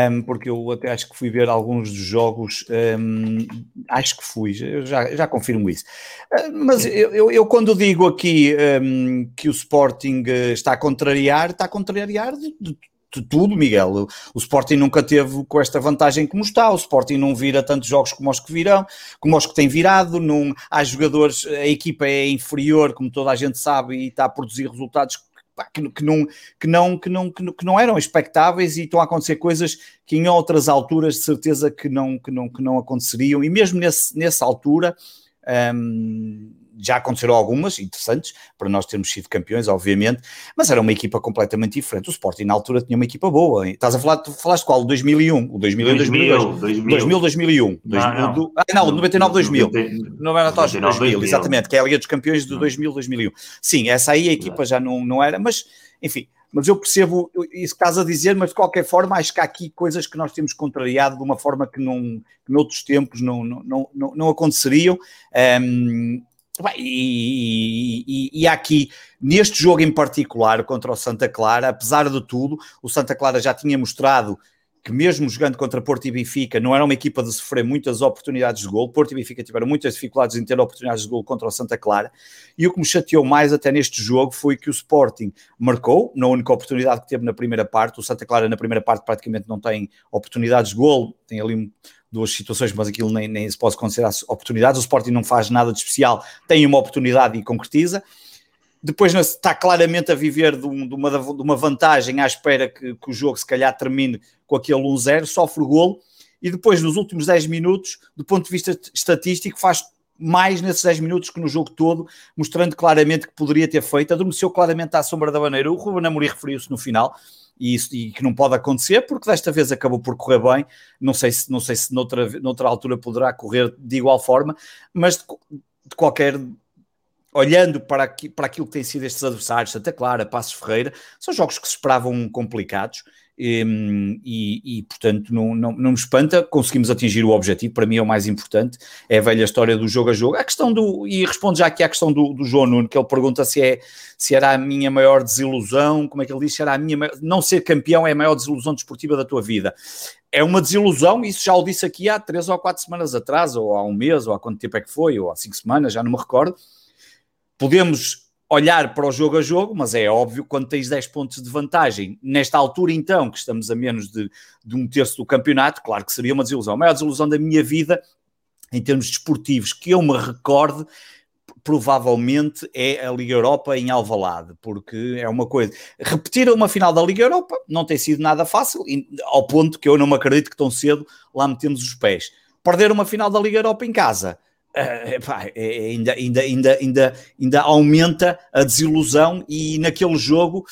Speaker 2: um, porque eu até acho que fui ver alguns dos jogos, um, acho que fui, já, já confirmo isso. Uh, mas eu, eu, eu, quando digo aqui um, que o Sporting eh, está a contrariar, está a contrariar de, de tudo, Miguel. O Sporting nunca teve com esta vantagem como está. O Sporting não vira tantos jogos como os que virão, como os que têm virado. Não, há jogadores, a equipa é inferior, como toda a gente sabe, e está a produzir resultados que, que, não, que, não, que, não, que não eram expectáveis e estão a acontecer coisas que em outras alturas de certeza que não, que não, que não aconteceriam. E mesmo nesse, nessa altura. Hum, já aconteceram algumas interessantes para nós termos sido campeões, obviamente, mas era uma equipa completamente diferente. O Sporting na altura tinha uma equipa boa. Estás a falar, tu falaste qual? O 2001, o 2001, 2000, 2002, 2000, 2001. Não, não. Do, ah, não, 99, 2000. 99, 2000, exatamente, que é a Liga dos Campeões de 2000, 2001. Sim, essa aí a equipa já não, não era, mas enfim, mas eu percebo isso que estás a dizer, mas de qualquer forma acho que há aqui coisas que nós temos contrariado de uma forma que, não, que noutros tempos não, não, não, não aconteceriam. Um, e, e, e, aqui, neste jogo em particular contra o Santa Clara, apesar de tudo, o Santa Clara já tinha mostrado que mesmo jogando contra Porto e Benfica, não era uma equipa de sofrer muitas oportunidades de gol. Porto e Benfica tiveram muitas dificuldades em ter oportunidades de gol contra o Santa Clara. E o que me chateou mais até neste jogo foi que o Sporting marcou, na única oportunidade que teve na primeira parte. O Santa Clara na primeira parte praticamente não tem oportunidades de gol, tem ali duas situações, mas aquilo nem, nem se pode considerar oportunidades. O Sporting não faz nada de especial, tem uma oportunidade e concretiza depois está claramente a viver de, de, uma, de uma, vantagem à espera que, que, o jogo se calhar termine com aquele 1-0, sofre o golo e depois nos últimos 10 minutos, do ponto de vista estatístico, faz mais nesses 10 minutos que no jogo todo, mostrando claramente que poderia ter feito, adormeceu claramente à sombra da maneira. O Ruben Amorim referiu-se no final, e, isso, e que não pode acontecer, porque desta vez acabou por correr bem. Não sei se, não sei se noutra, noutra altura poderá correr de igual forma, mas de, de qualquer olhando para, aqui, para aquilo que têm sido estes adversários, Santa Clara, Passos Ferreira, são jogos que se esperavam complicados e, e, e portanto, não, não, não, me espanta, conseguimos atingir o objetivo, para mim é o mais importante, é a velha história do jogo a jogo. A questão do, e respondo já aqui à questão do, do João Nuno, que ele pergunta se, é, se era a minha maior desilusão, como é que ele diz, se era a minha, não ser campeão é a maior desilusão desportiva da tua vida. É uma desilusão, isso já o disse aqui há três ou quatro semanas atrás, ou há um mês, ou há quanto tempo é que foi, ou há cinco semanas, já não me recordo, podemos olhar para o jogo a jogo, mas é óbvio quando tens 10 pontos de vantagem, nesta altura então, que estamos a menos de, de um terço do campeonato, claro que seria uma desilusão. A maior desilusão da minha vida, em termos desportivos, que eu me recorde, provavelmente é a Liga Europa em Alvalade, porque é uma coisa... Repetir uma final da Liga Europa não tem sido nada fácil, ao ponto que eu não me acredito que tão cedo lá metemos os pés. Perder uma final da Liga Europa em casa Uh, ainda, ainda, ainda, ainda, ainda aumenta a desilusão e naquele jogo,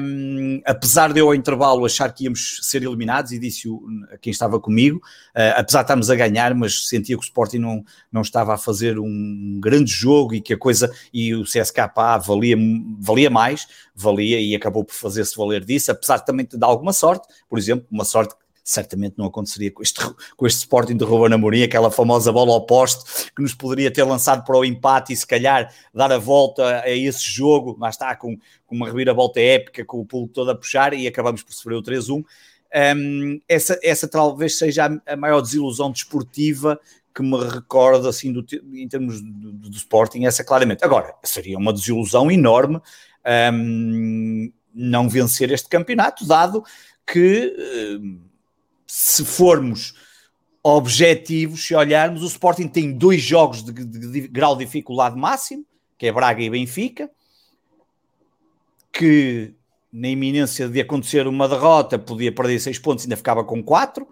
Speaker 2: um, apesar de eu ao intervalo achar que íamos ser eliminados, e disse a quem estava comigo, uh, apesar de estarmos a ganhar, mas sentia que o Sporting não, não estava a fazer um grande jogo e que a coisa, e o CSKA valia, valia mais, valia e acabou por fazer-se valer disso, apesar também de dar alguma sorte, por exemplo, uma sorte certamente não aconteceria com este, com este Sporting de Ruben Amorim, aquela famosa bola ao poste que nos poderia ter lançado para o empate e se calhar dar a volta a esse jogo, mas está com, com uma reviravolta épica, com o pulo todo a puxar e acabamos por sofrer o 3-1. Um, essa, essa talvez seja a, a, maior desilusão desportiva que me recordo assim do, em termos do, do, Sporting, essa claramente. Agora, seria uma desilusão enorme um, não vencer este campeonato, dado que um, se formos objetivos, se olharmos, o Sporting tem dois jogos de, de, de, grau de dificuldade máximo, que é Braga e Benfica, que na iminência de acontecer uma derrota podia perder seis pontos e ainda ficava com quatro.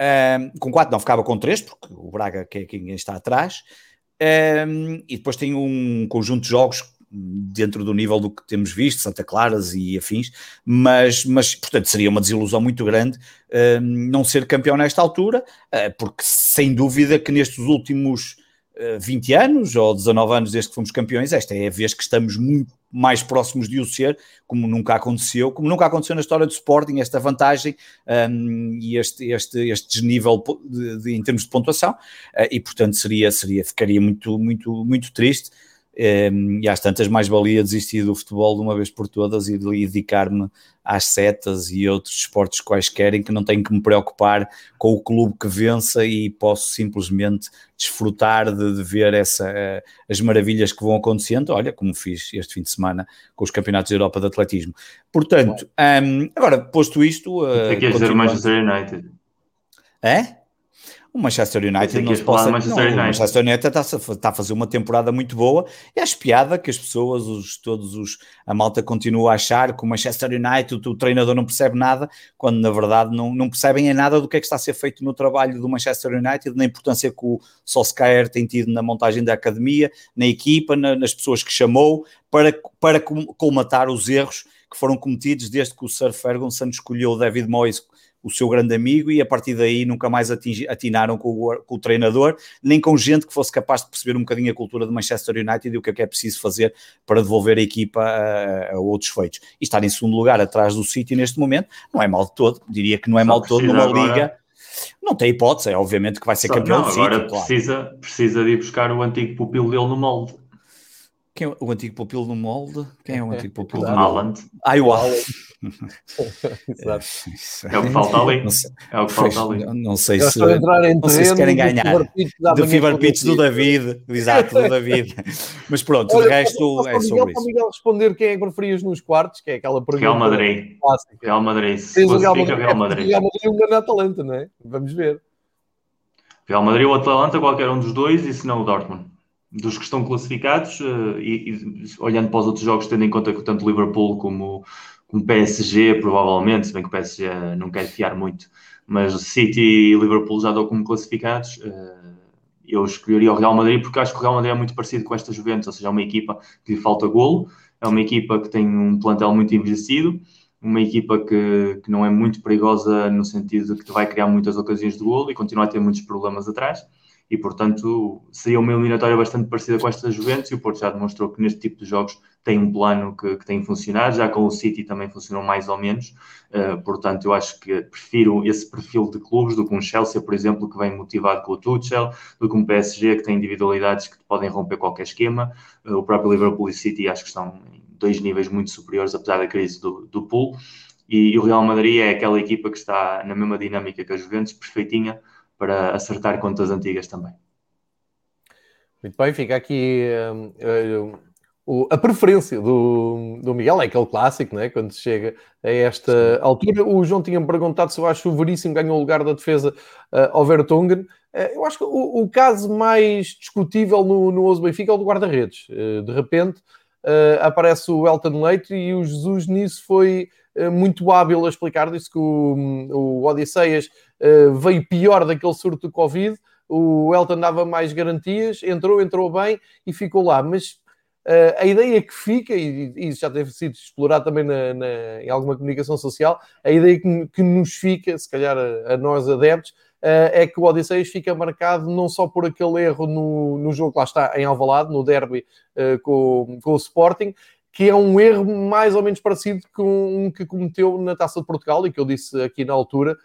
Speaker 2: Um, com quatro não, ficava com três, porque o Braga que é quem está atrás. Um, e depois tem um conjunto de jogos dentro do nível do que temos visto, Santa Claras e afins, mas, mas portanto seria uma desilusão muito grande uh, não ser campeão nesta altura, uh, porque sem dúvida que nestes últimos uh, eh, 20 anos ou 19 anos desde que fomos campeões, esta é a vez que estamos muito mais próximos de o ser, como nunca aconteceu, como nunca aconteceu na história do Sporting, esta vantagem um, e este, este, este desnível de, de, em termos de pontuação, e portanto seria, seria, ficaria muito, muito, muito triste e às tantas mais valia desistir do futebol de uma vez por todas e, dedicar-me às setas e outros esportes quaisquer em que não tenho que me preocupar com o clube que vença e posso simplesmente desfrutar de, de ver essa, uh, as maravilhas que vão acontecendo, olha, como fiz este fim de semana com os campeonatos da Europa de atletismo. Portanto, um, agora, posto isto...
Speaker 3: Uh, Tem que dizer o Manchester United.
Speaker 2: É? O Manchester United não se possa... Manchester, não, United. O Manchester United está, está, a fazer uma temporada muito boa e acho piada que as pessoas, os, todos os, a malta continua a achar que o Manchester United, o, treinador não percebe nada, quando na verdade não, não percebem nada do que é que está a ser feito no trabalho do Manchester United, na importância que o Solskjaer tem tido na montagem da academia, na equipa, na, nas pessoas que chamou, para, para colmatar os erros que foram cometidos desde que o Sir Ferguson escolheu o David Moyes o seu grande amigo e a partir daí nunca mais atingi, atinaram com o, com o, treinador, nem com gente que fosse capaz de perceber um bocadinho a cultura do Manchester United e o que é que é preciso fazer para devolver a equipa a, a outros feitos. E estar em segundo lugar atrás do City neste momento não é mal de todo, diria que não é Só mal de todo numa agora... liga. Não tem hipótese, é obviamente que vai ser Só, campeão
Speaker 3: não,
Speaker 2: do
Speaker 3: agora City. Precisa, claro. precisa de ir buscar o antigo pupilo dele no molde.
Speaker 2: Quem é o antigo pupilo do molde? Quem é o antigo pupilo do
Speaker 3: molde? Haaland.
Speaker 2: Ah, o Haaland.
Speaker 3: Exato. É o que falta ali. É o que falta ali.
Speaker 2: Não, não sei se, não sei se querem ganhar. Do Fever Pitch do David. Exato, do David. Mas pronto, Olha, o resto é sobre isso.
Speaker 1: Miguel responder quem é que preferias nos quartos, que é aquela pergunta.
Speaker 3: Real Madrid. Clássica. Real Madrid. Se Real Madrid. Real Madrid.
Speaker 1: Real Madrid é um grande Atalanta, não é? Vamos ver.
Speaker 3: Real Madrid ou Atalanta, qualquer um dos dois, e se não o Dortmund dos que estão classificados, uh, e, e, olhando para os outros jogos, tendo em conta que tanto Liverpool como como PSG, provavelmente, se bem que o PSG não quer fiar muito, mas o City e Liverpool já dão como classificados. Eh, eu escolheria o Real Madrid porque acho que o Real Madrid é muito parecido com esta Juventus, ou seja, é uma equipa que lhe falta golo, é uma equipa que tem um plantel muito envelhecido, uma equipa que, que não é muito perigosa no sentido de que vai criar muitas ocasiões de golo e continua a ter muitos problemas atrás e, portanto, seria uma eliminatória bastante parecida com esta Juventus e o Porto já demonstrou que neste tipo de jogos tem um plano que, que tem funcionado, já com o City também funcionou mais ou menos, uh, portanto, eu acho que prefiro esse perfil de clubes do que um Chelsea, por exemplo, que vem motivado com o Tuchel, do que um PSG que tem individualidades que podem romper qualquer esquema, uh, o próprio Liverpool e City acho que estão em dois níveis muito superiores, apesar da crise do, do pool, e, e o Real Madrid é aquela equipa que está na mesma dinâmica que a Juventus, perfeitinha, para acertar contas antigas também.
Speaker 1: Muito bem, fica aqui uh, uh, a preferência do, do Miguel, é aquele clássico, né? quando chega a esta Sim. altura. O João tinha-me perguntado se eu acho o Veríssimo ganhou o lugar da defesa uh, ao Vertonghen. eu acho que o, o, caso mais discutível no, no Oso Benfica é o do guarda-redes. de repente aparece o Elton Leite e o Jesus nisso foi muito hábil a explicar. Disse que o, o Odisseias uh, veio pior daquele surto do Covid. O Elton dava mais garantias, entrou, entrou bem e ficou lá. Mas Uh, a ideia que fica, e, e isso já deve sido explorado também na, na, em alguma comunicação social, a ideia que, que nos fica, se calhar a, a nós adeptos, uh, é que o Odisseias fica marcado não só por aquele erro no, no jogo lá está em Alvalade, no derby uh, com, com o Sporting, que é um erro mais ou menos parecido com um que cometeu na Taça de Portugal e que eu disse aqui na altura,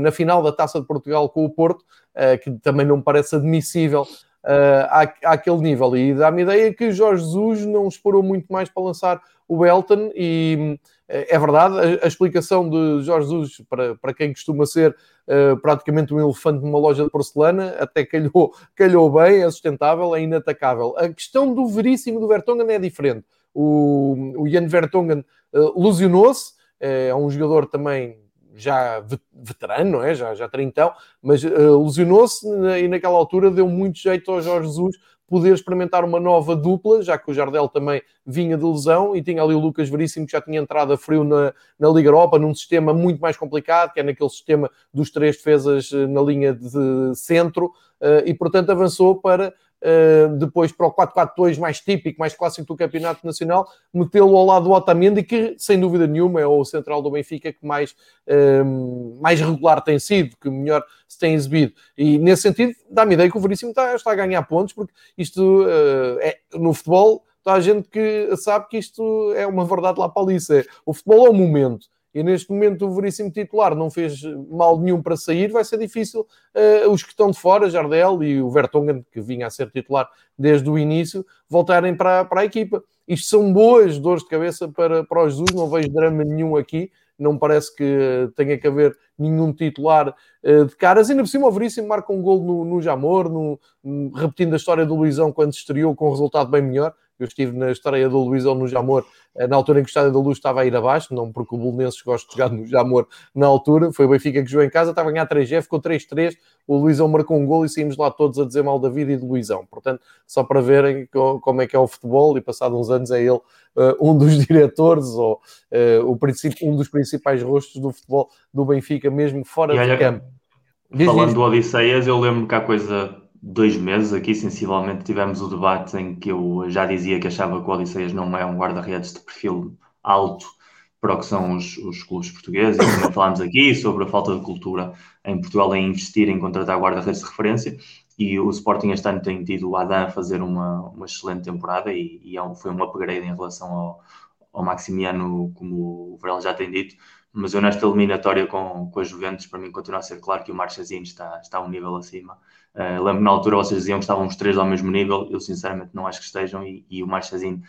Speaker 1: na final da Taça de Portugal com o Porto, uh, que também não me parece admissível uh, àquele nível. E dá-me ideia que Jorge Jesus não esperou muito mais para lançar o Elton e é verdade, a, a, explicação de Jorge Jesus, para, para quem costuma ser uh, praticamente um elefante numa loja de porcelana, até calhou, calhou bem, é sustentável, é inatacável. A questão do veríssimo do Vertonghen é diferente o, o Jan Vertonghen uh, lesionou-se, eh, é um jogador também já veterano, não é? Já, já trintão, mas uh, lesionou-se e naquela altura deu muito jeito ao Jorge Jesus poder experimentar uma nova dupla, já que o Jardel também vinha de lesão e tinha ali o Lucas Veríssimo que já tinha entrado a frio na, na Liga Europa, num sistema muito mais complicado, que é naquele sistema dos três defesas na linha de centro, uh, e portanto avançou para Uh, depois para o 4-4-2 mais típico, mais clássico do Campeonato Nacional, metê-lo ao lado do Otamendi, que sem dúvida nenhuma é o central do Benfica que mais, uh, mais regular tem sido, que melhor se tem exibido. E nesse sentido, dá-me ideia que o Veríssimo está, está, a ganhar pontos, porque isto uh, é no futebol. Toda a gente que sabe que isto é uma verdade lá para ali. É, o futebol é o momento e neste momento o Veríssimo titular não fez mal nenhum para sair, vai ser difícil uh, os que estão de fora, Jardel e o Vertonghen, que vinha a ser titular desde o início, voltarem para, para a equipa. Isto são boas dores de cabeça para, para o Jesus, não vejo drama nenhum aqui, não parece que tenha que haver nenhum titular uh, de caras. Ainda por cima o Veríssimo marca um gol no, no Jamor, no, repetindo a história do Luizão quando estreou com um resultado bem melhor. Eu estive na estreia do Luizão no Jamor, eh, na altura em que o Estádio da Luz estava a ir abaixo, não porque o Bolonenses gosta de jogar no Jamor na altura. Foi o Benfica que jogou em casa, estava a ganhar 3G, ficou 3-3. O Luizão marcou um gol e saímos lá todos a dizer mal da vida e de Luizão. Portanto, só para verem como é que é o futebol, e passado uns anos é ele uh, um dos diretores ou uh, o um dos principais rostos do futebol do Benfica, mesmo fora de campo.
Speaker 3: Falando do Odisseias, eu lembro que há coisa dois meses aqui, sensivelmente, tivemos o debate em que eu já dizia que achava que o Odisseias não é um guarda-redes de perfil alto para o que são os, os clubes portugueses, e falámos aqui sobre a falta de cultura em Portugal em investir em contratar guarda-redes de referência, e o Sporting este ano tem tido o Adam a fazer uma, uma excelente temporada e, e é foi um upgrade em relação ao, ao Maximiano, como o Varela já tem dito, mas eu nesta eliminatória com, com a Juventus, para mim continua a ser claro que o Marchezinho está, está um nível acima. Uh, lembro na altura vocês diziam que estavam os três ao mesmo nível, eu sinceramente não acho que estejam, e, e o Marchezinho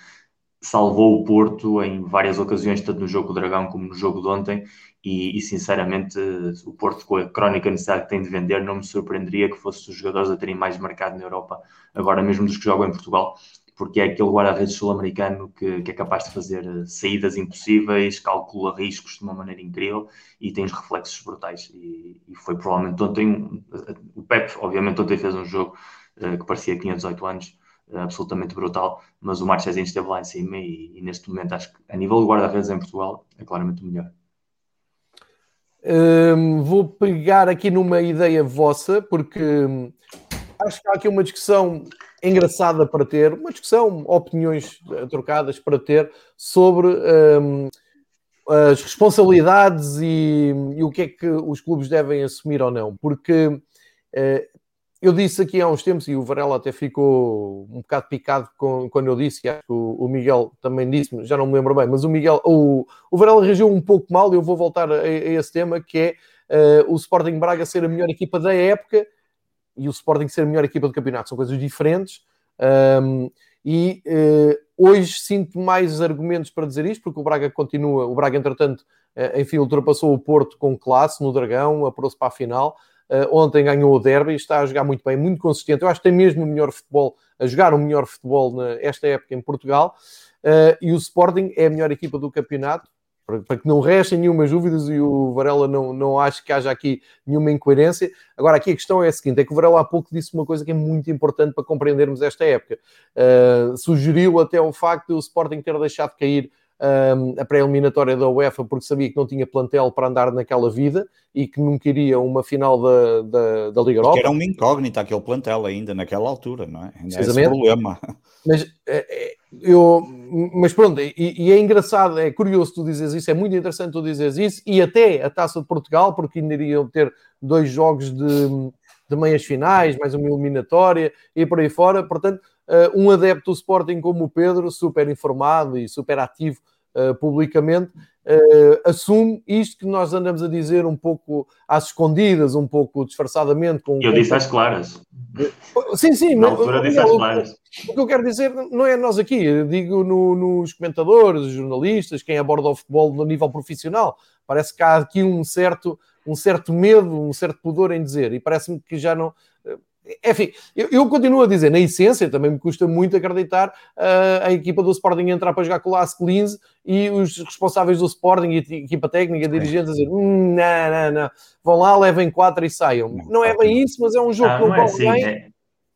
Speaker 3: salvou o Porto em várias ocasiões, tanto no jogo do Dragão como no jogo de ontem, e, e, sinceramente o Porto com a crónica necessária que tem de vender não me surpreenderia que fosse os jogadores a terem mais mercado na Europa, agora mesmo dos que jogam em Portugal, porque é aquele guarda-redes sul-americano que, que, é capaz de fazer eh, saídas impossíveis, calcula riscos de uma maneira incrível e tem os reflexos brutais. E, e foi provavelmente ontem, o Pep, obviamente, ontem fez um jogo uh, que parecia que tinha 18 anos, uh, absolutamente brutal, mas o Marchezinho esteve lá em cima e, e neste momento acho que a nível de guarda-redes em Portugal é claramente o melhor.
Speaker 1: Um, vou pegar aqui numa ideia vossa, porque hum, acho que há aqui uma discussão engraçada para ter, uma discussão, opiniões eh, trocadas para ter sobre um, as responsabilidades e, e, o que é que os clubes devem assumir ou não, porque uh, eu disse aqui há uns tempos, e o Varela até ficou um bocado picado com, quando eu disse, e acho que o, o, Miguel também disse, já não me lembro bem, mas o Miguel, o, o Varela reagiu um pouco mal, eu vou voltar a, a esse tema, que é uh, o Sporting Braga ser a melhor equipa da época e o Sporting ser a melhor equipa do campeonato, são coisas diferentes. Um, e uh, hoje sinto mais argumentos para dizer isto, porque o Braga continua, o Braga, entretanto, uh, enfim, ultrapassou o Porto com classe no Dragão, apurou-se para a final. Uh, ontem ganhou o Derby, está a jogar muito bem, muito consistente. Eu acho que tem mesmo o melhor futebol, a jogar o melhor futebol nesta época em Portugal. E o Sporting é a melhor equipa do campeonato, para, que não restem nenhumas dúvidas e o Varela não, não acha que haja aqui nenhuma incoerência. Agora, aqui a questão é a seguinte: é que o Varela há pouco disse uma coisa que é muito importante para compreendermos esta época. Uh, sugeriu até o facto de o Sporting ter deixado cair um, a pré-eliminatória da UEFA porque sabia que não tinha plantel para andar naquela vida e que não queria uma final da, da, da Liga Europa.
Speaker 2: era uma incógnita aquele plantel ainda naquela altura, não é? Ainda é esse problema.
Speaker 1: Mas, é, eu, mas pronto, e, e, é engraçado, é curioso tu dizes isso, é muito interessante tu dizes isso, e até a Taça de Portugal, porque ainda iriam ter dois jogos de, de meias finais, mais uma eliminatória e por aí fora, portanto, uh, um adepto do Sporting como o Pedro, super informado e super ativo uh, publicamente, uh, assume isto que nós andamos a dizer um pouco às escondidas, um pouco disfarçadamente. Com,
Speaker 3: eu
Speaker 1: com...
Speaker 3: disse às claras.
Speaker 1: Sim, sim.
Speaker 3: Na altura disse às claras.
Speaker 1: O que eu quero dizer não é nós aqui, eu digo no, nos comentadores, jornalistas, quem aborda o futebol no nível profissional. Parece que há aqui um certo, um certo medo, um certo pudor em dizer, e parece-me que já não enfim, eu, eu, continuo a dizer, na essência, também me custa muito acreditar uh, a equipa do Sporting entrar para jogar com o Linz e os responsáveis do Sporting e a equipa técnica, dirigentes, a dizer hum, não, não, não, vão lá, levem quatro e saiam. Não, é bem isso, mas é um jogo ah,
Speaker 3: que não, não é assim, bem. É,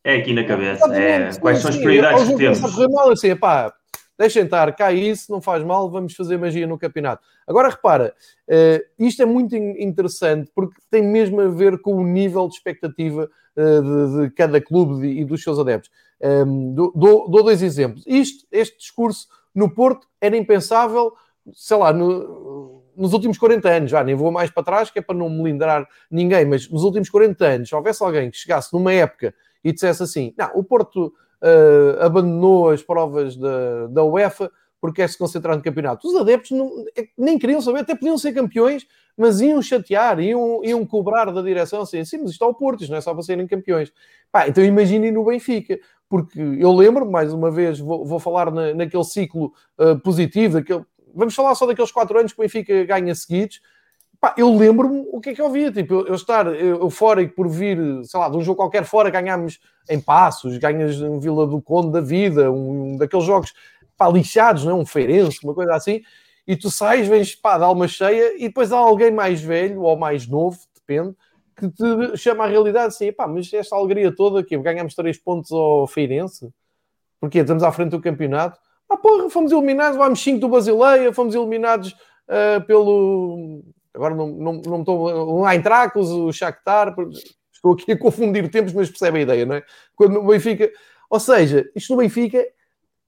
Speaker 3: é, aqui na cabeça. É, quais são as prioridades é, que temos?
Speaker 1: Mal, assim, pá, deixem estar, cai isso, não faz mal, vamos fazer magia no campeonato. Agora repara, uh, isto é muito interessante porque tem mesmo a ver com o nível de expectativa uh, de, de, cada clube e dos seus adeptos. Ehm, dou, dou, dois exemplos. Isto, este discurso no Porto era impensável, sei lá, no, nos últimos 40 anos, já nem vou mais para trás, que é para não melindrar ninguém, mas nos últimos 40 anos, se houvesse alguém que chegasse numa época e dissesse assim: não, o Porto uh, abandonou as provas da, da UEFA porque quer se concentrar no campeonato. Os adeptos não, é nem queriam saber, até podiam ser campeões, mas iam chatear, iam, iam cobrar da direção assim, sim, mas isto é o Porto, isto não é só para serem campeões. Pá, então imaginem no Benfica, porque eu lembro, mais uma vez, vou, vou falar na, naquele ciclo uh, positivo, daquele, vamos falar só daqueles quatro anos que o Benfica ganha seguidos, Pá, eu lembro-me o que é que eu via, tipo, eu, eu estar eufórico por vir, sei lá, de um jogo qualquer fora, ganhámos em Passos, ganhas um Vila do Conde da vida, um, um daqueles jogos, pá, lixados, não é? um feirense, uma coisa assim, e tu sais, vens, pá, de alma cheia, e depois há alguém mais velho ou mais novo, depende, que te chama a realidade assim, pá, mas esta alegria toda, que ganhamos três pontos ao Feirense, porque estamos à frente do campeonato, ah porra, fomos eliminados, vamos 5 do Basileia, fomos eliminados uh, pelo agora não, não, não estou. O Eintracht, o Shakhtar, estou aqui a confundir tempos, mas percebe a ideia, não é? Quando o Benfica. Ou seja, isto no Benfica,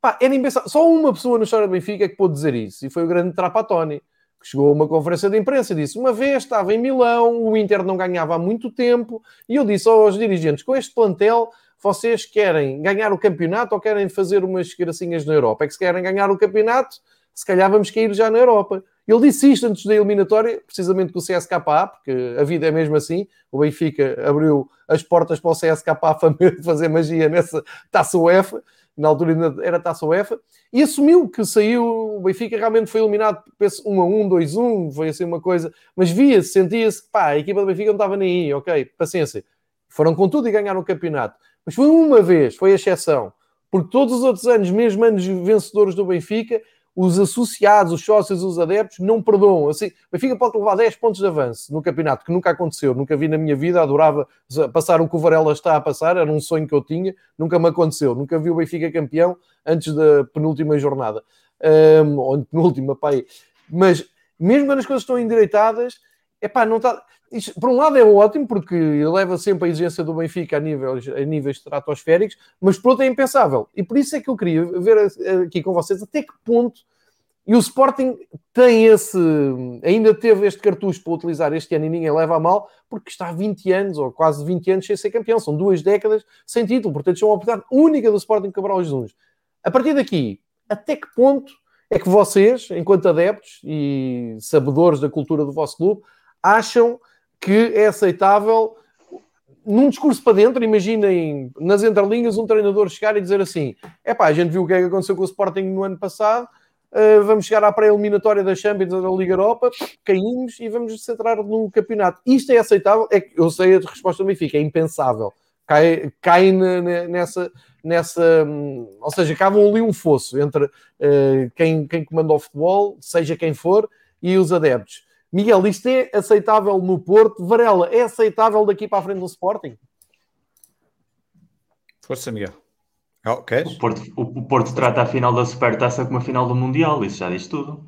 Speaker 1: pá, era impensável. Só uma pessoa na história do Benfica que pôde dizer isso, e foi o grande Trapattoni, que chegou a uma conferência de imprensa e disse: Uma vez estava em Milão, o Inter não ganhava há muito tempo, e eu disse aos dirigentes: com este plantel. Vocês querem ganhar o campeonato ou querem fazer umas gracinhas na Europa? É que se querem ganhar o campeonato, se calhar vamos cair já na Europa. Ele disse isto antes da eliminatória, precisamente com o CSKA, porque a vida é mesmo assim. O Benfica abriu as portas para o CSKA fazer magia nessa taça UEFA, na altura ainda era taça UEFA, e assumiu que saiu. O Benfica realmente foi eliminado, penso, 1 a 1, 2 a 1, foi assim uma coisa, mas via-se, sentia-se que a equipa do Benfica não estava nem aí, ok, paciência. Foram com tudo e ganharam o campeonato. Mas foi uma vez, foi a exceção. Porque todos os outros anos, mesmo anos vencedores do Benfica, os associados, os sócios, os adeptos não perdoam. Assim, o Benfica pode levar 10 pontos de avanço no campeonato, que nunca aconteceu, nunca vi na minha vida, adorava passar o que o Varela está a passar, era um sonho que eu tinha, nunca me aconteceu, nunca vi o Benfica campeão antes da penúltima jornada, um, ou penúltima, pai. Mas mesmo quando as coisas estão endireitadas, é pá, não. Isto, por um lado é ótimo, porque eleva sempre a exigência do Benfica a níveis, a níveis estratosféricos, mas por outro é impensável. E por isso é que eu queria ver aqui com vocês até que ponto. E o Sporting tem esse. Ainda teve este cartucho para utilizar este ano e ninguém leva a mal, porque está há 20 anos, ou quase 20 anos, sem ser campeão. São duas décadas sem título. Portanto, é uma oportunidade única do Sporting Cabral Jesus. A partir daqui, até que ponto é que vocês, enquanto adeptos e sabedores da cultura do vosso clube, acham que é aceitável num discurso para dentro, imaginem nas entrelinhas um treinador chegar e dizer assim: é pá, a gente viu o que é que aconteceu com o Sporting no ano passado, uh, vamos chegar à pré-eliminatória da Champions da Liga Europa, caímos e vamos nos centrar no campeonato. Isto é aceitável? É que eu sei a resposta do Benfica, é impensável. Cai, cai nessa, nessa. Hum, ou seja, cavam ali um fosso entre uh, quem, quem comanda o futebol, seja quem for, e os adeptos. Miguel, isto é aceitável no Porto? Varela, é aceitável daqui para a frente do Sporting?
Speaker 2: Força, Miguel.
Speaker 3: Oh, o, Porto, o, o, Porto, trata a final da Supertaça como a final do Mundial, isso já diz tudo.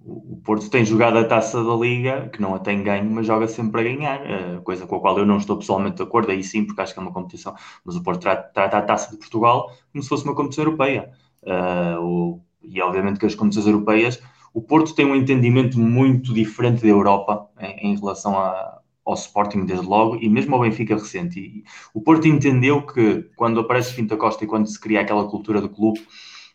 Speaker 3: O, o, Porto tem jogado a taça da Liga, que não a tem ganho, mas joga sempre a ganhar, eh, coisa com a qual eu não estou pessoalmente de acordo, aí sim, porque acho que é uma competição. Mas o Porto trata, trata a taça de Portugal como se fosse uma competição europeia. Uh, o, e obviamente que as competições europeias o Porto tem um entendimento muito diferente da Europa em, em relação a, ao Sporting desde logo e mesmo ao Benfica recente. E o Porto entendeu que quando aparece Finta Costa e quando se cria aquela cultura do clube,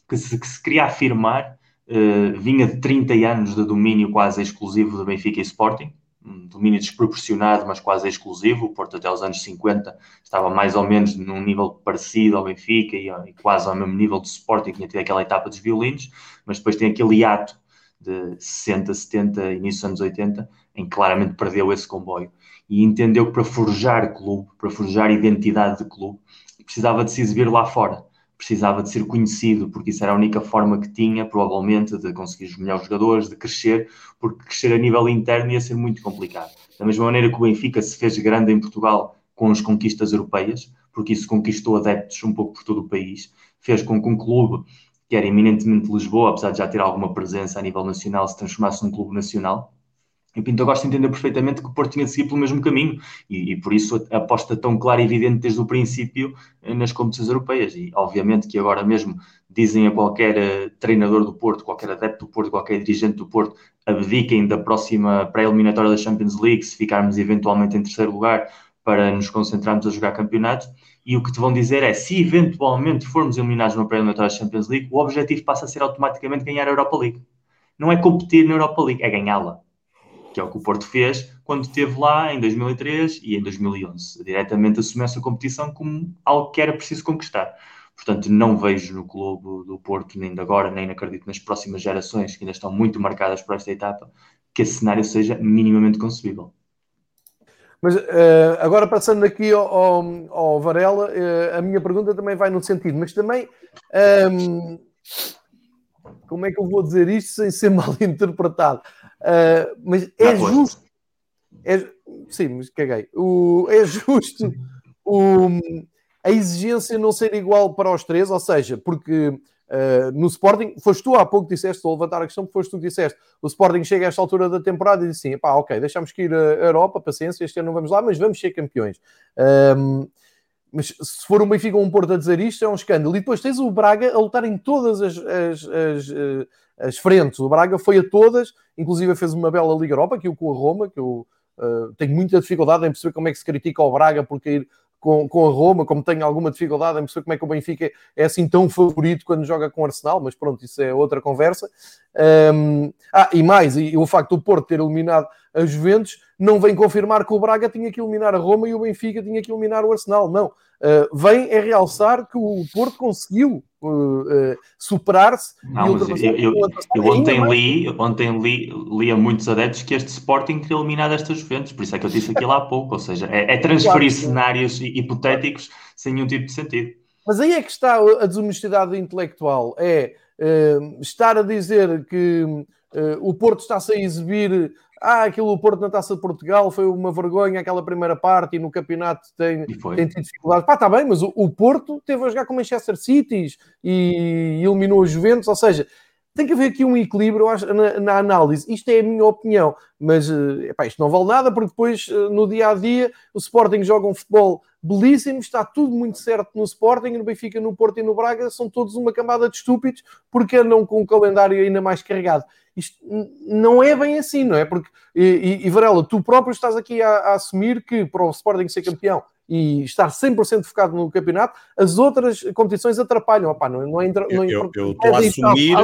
Speaker 3: que se, que se queria afirmar, uh, vinha de 30 anos de domínio quase exclusivo do Benfica e Sporting, um domínio desproporcionado, mas quase exclusivo. O Porto até os anos 50 estava mais ou menos num nível parecido ao Benfica e, e quase ao mesmo nível do Sporting, tinha tido aquela etapa dos violinos, mas depois tem aquele hiato de 60, 70, início dos anos 80, em que claramente perdeu esse comboio. E entendeu que para forjar clube, para forjar identidade de clube, precisava de se exibir lá fora, precisava de ser conhecido, porque isso era a única forma que tinha, provavelmente, de conseguir os melhores jogadores, de crescer, porque crescer a nível interno ia ser muito complicado. Da mesma maneira que o Benfica se fez grande em Portugal com as conquistas europeias, porque isso conquistou adeptos um pouco por todo o país, fez com que um clube que era eminentemente Lisboa, apesar de já ter alguma presença a nível nacional, se transformasse num clube nacional. E Pinto Costa entendeu perfeitamente que o Porto tinha de seguir pelo mesmo caminho e, e, por isso a aposta tão clara e evidente desde o princípio eh, nas competições europeias. E obviamente que agora mesmo dizem a qualquer uh, treinador do Porto, qualquer adepto do Porto, qualquer dirigente do Porto, abdiquem da próxima pré-eliminatória da Champions League se ficarmos eventualmente em terceiro lugar para nos concentrarmos a jogar campeonatos e o que te vão dizer é, se eventualmente formos eliminados no pré-eliminatória da Champions League, o objetivo passa a ser automaticamente ganhar a Europa League. Não é competir na Europa League, é ganhá-la. Que é o que o Porto fez quando esteve lá em 2003 e em 2011. Diretamente assumiu essa competição como algo que era preciso conquistar. Portanto, não vejo no clube do Porto, nem de agora, nem acredito nas próximas gerações, que ainda estão muito marcadas por esta etapa, que esse cenário seja minimamente concebível.
Speaker 1: Mas uh, agora passando aqui ao, ao, ao Varela, uh, a minha pergunta também vai no sentido, mas também um, ehm, como é que eu vou dizer isto sem ser mal interpretado? Uh, mas é justo. É, sim, mas caguei. O, é justo o, a exigência não ser igual para os três, ou seja, porque Uh, no Sporting, foste tu há pouco disseste, a levantar a questão, porque foste tu que disseste, o Sporting chega a esta altura da temporada e diz assim, pá, ok, deixamos que ir a Europa, paciência, este ano não vamos lá, mas vamos ser campeões. Um, mas se for um Benfica ou um Porto a dizer isto, é um escândalo. E depois tens o Braga a lutar em todas as, as, as, eh, as frentes. O Braga foi a todas, inclusive fez uma bela Liga Europa, que o com a Roma, que eu uh, tenho muita dificuldade em perceber como é que se critica o Braga por cair com, com a Roma, como tenho alguma dificuldade em perceber como é que o Benfica é assim tão favorito quando joga com o Arsenal, mas pronto, isso é outra conversa. Um, ah, e mais, e, e, o facto do Porto ter eliminado a Juventus não vem confirmar que o Braga tinha que eliminar a Roma e o Benfica tinha que eliminar o Arsenal, não. Uh, vem é realçar que o Porto conseguiu uh, uh, superar-se.
Speaker 3: Não, mas eu, eu, eu ontem, li, ontem li, li a muitos adeptos que este Sporting teria eliminado estas Juventus, por isso é que eu disse aquilo há pouco, ou seja, é, é transferir claro, cenários hipotéticos sem nenhum tipo de sentido.
Speaker 1: Mas aí é que está a desonestidade intelectual, é estar a dizer que o Porto está-se a exibir ah, aquilo o Porto na Taça de Portugal foi uma vergonha aquela primeira parte e no campeonato tem, tem tido dificuldades. Pá, está bem, mas o, o, Porto teve a jogar com o Manchester City e eliminou os Juventus, ou seja, tem que haver aqui um equilíbrio acho, na, na, análise. Isto é a minha opinião, mas eh, epá, isto não vale nada porque depois eh, no dia a dia o Sporting joga um futebol belíssimo, está tudo muito certo no Sporting, no Benfica, no Porto e no Braga, são todos uma camada de estúpidos porque andam com o calendário ainda mais carregado. Isto não é bem assim, não é? Porque, e, e Varela, tu próprio estás aqui a, a assumir que para o Sporting ser campeão e estar 100% focado no campeonato, as outras competições atrapalham. Opa, não, não entra, não
Speaker 2: eu estou a assumir.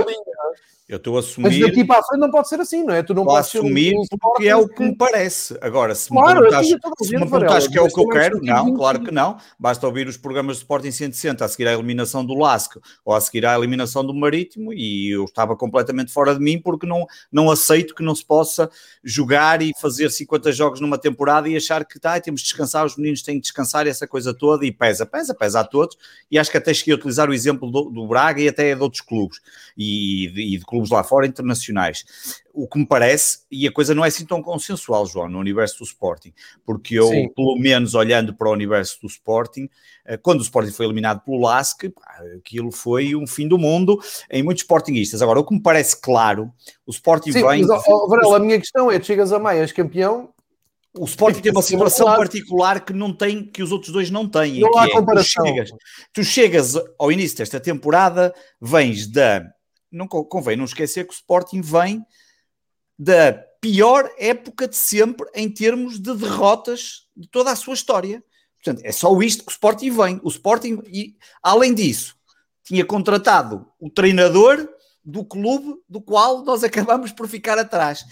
Speaker 2: Eu estou a assumir.
Speaker 1: Mas daqui para a frente não pode ser assim, não é? Tu não
Speaker 2: podes assumir um, porque é o que me parece. Agora, se claro, me perguntas, se me perguntas que é o que eu quero, não, claro que não. Basta ouvir os programas de Sporting 160 a seguir à eliminação do Lasco ou a seguir à eliminação do Marítimo e eu estava completamente fora de mim porque não, não aceito que não se possa jogar e fazer 50 jogos numa temporada e achar que tá, temos de descansar, os meninos têm de descansar essa coisa toda e pesa, pesa, pesa a todos. E acho que até cheguei a utilizar o exemplo do, do Braga e até de outros clubes e, e de clubes clubes lá fora internacionais. O que me parece, e a coisa não é assim tão consensual, João, no universo do Sporting, porque eu, Sim. pelo menos olhando para o universo do Sporting, eh, quando o Sporting foi eliminado pelo LASC, aquilo foi um fim do mundo em muitos Sportingistas. Agora, o que me parece claro, o Sporting
Speaker 1: Sim,
Speaker 2: vem.
Speaker 1: Mas, oh, Varela, a minha questão é: chegas a Maia, és campeão,
Speaker 2: o Sporting tem uma situação particular que não tem, que os outros dois não têm.
Speaker 1: Não há é, comparação.
Speaker 2: Tu chegas, tu chegas, ao início desta temporada, vens da não convém não esquecer que o Sporting vem da pior época de sempre em termos de derrotas de toda a sua história. Portanto, é só isto que o Sporting vem. O Sporting, e, além disso, tinha contratado o treinador do clube do qual nós acabamos por ficar atrás.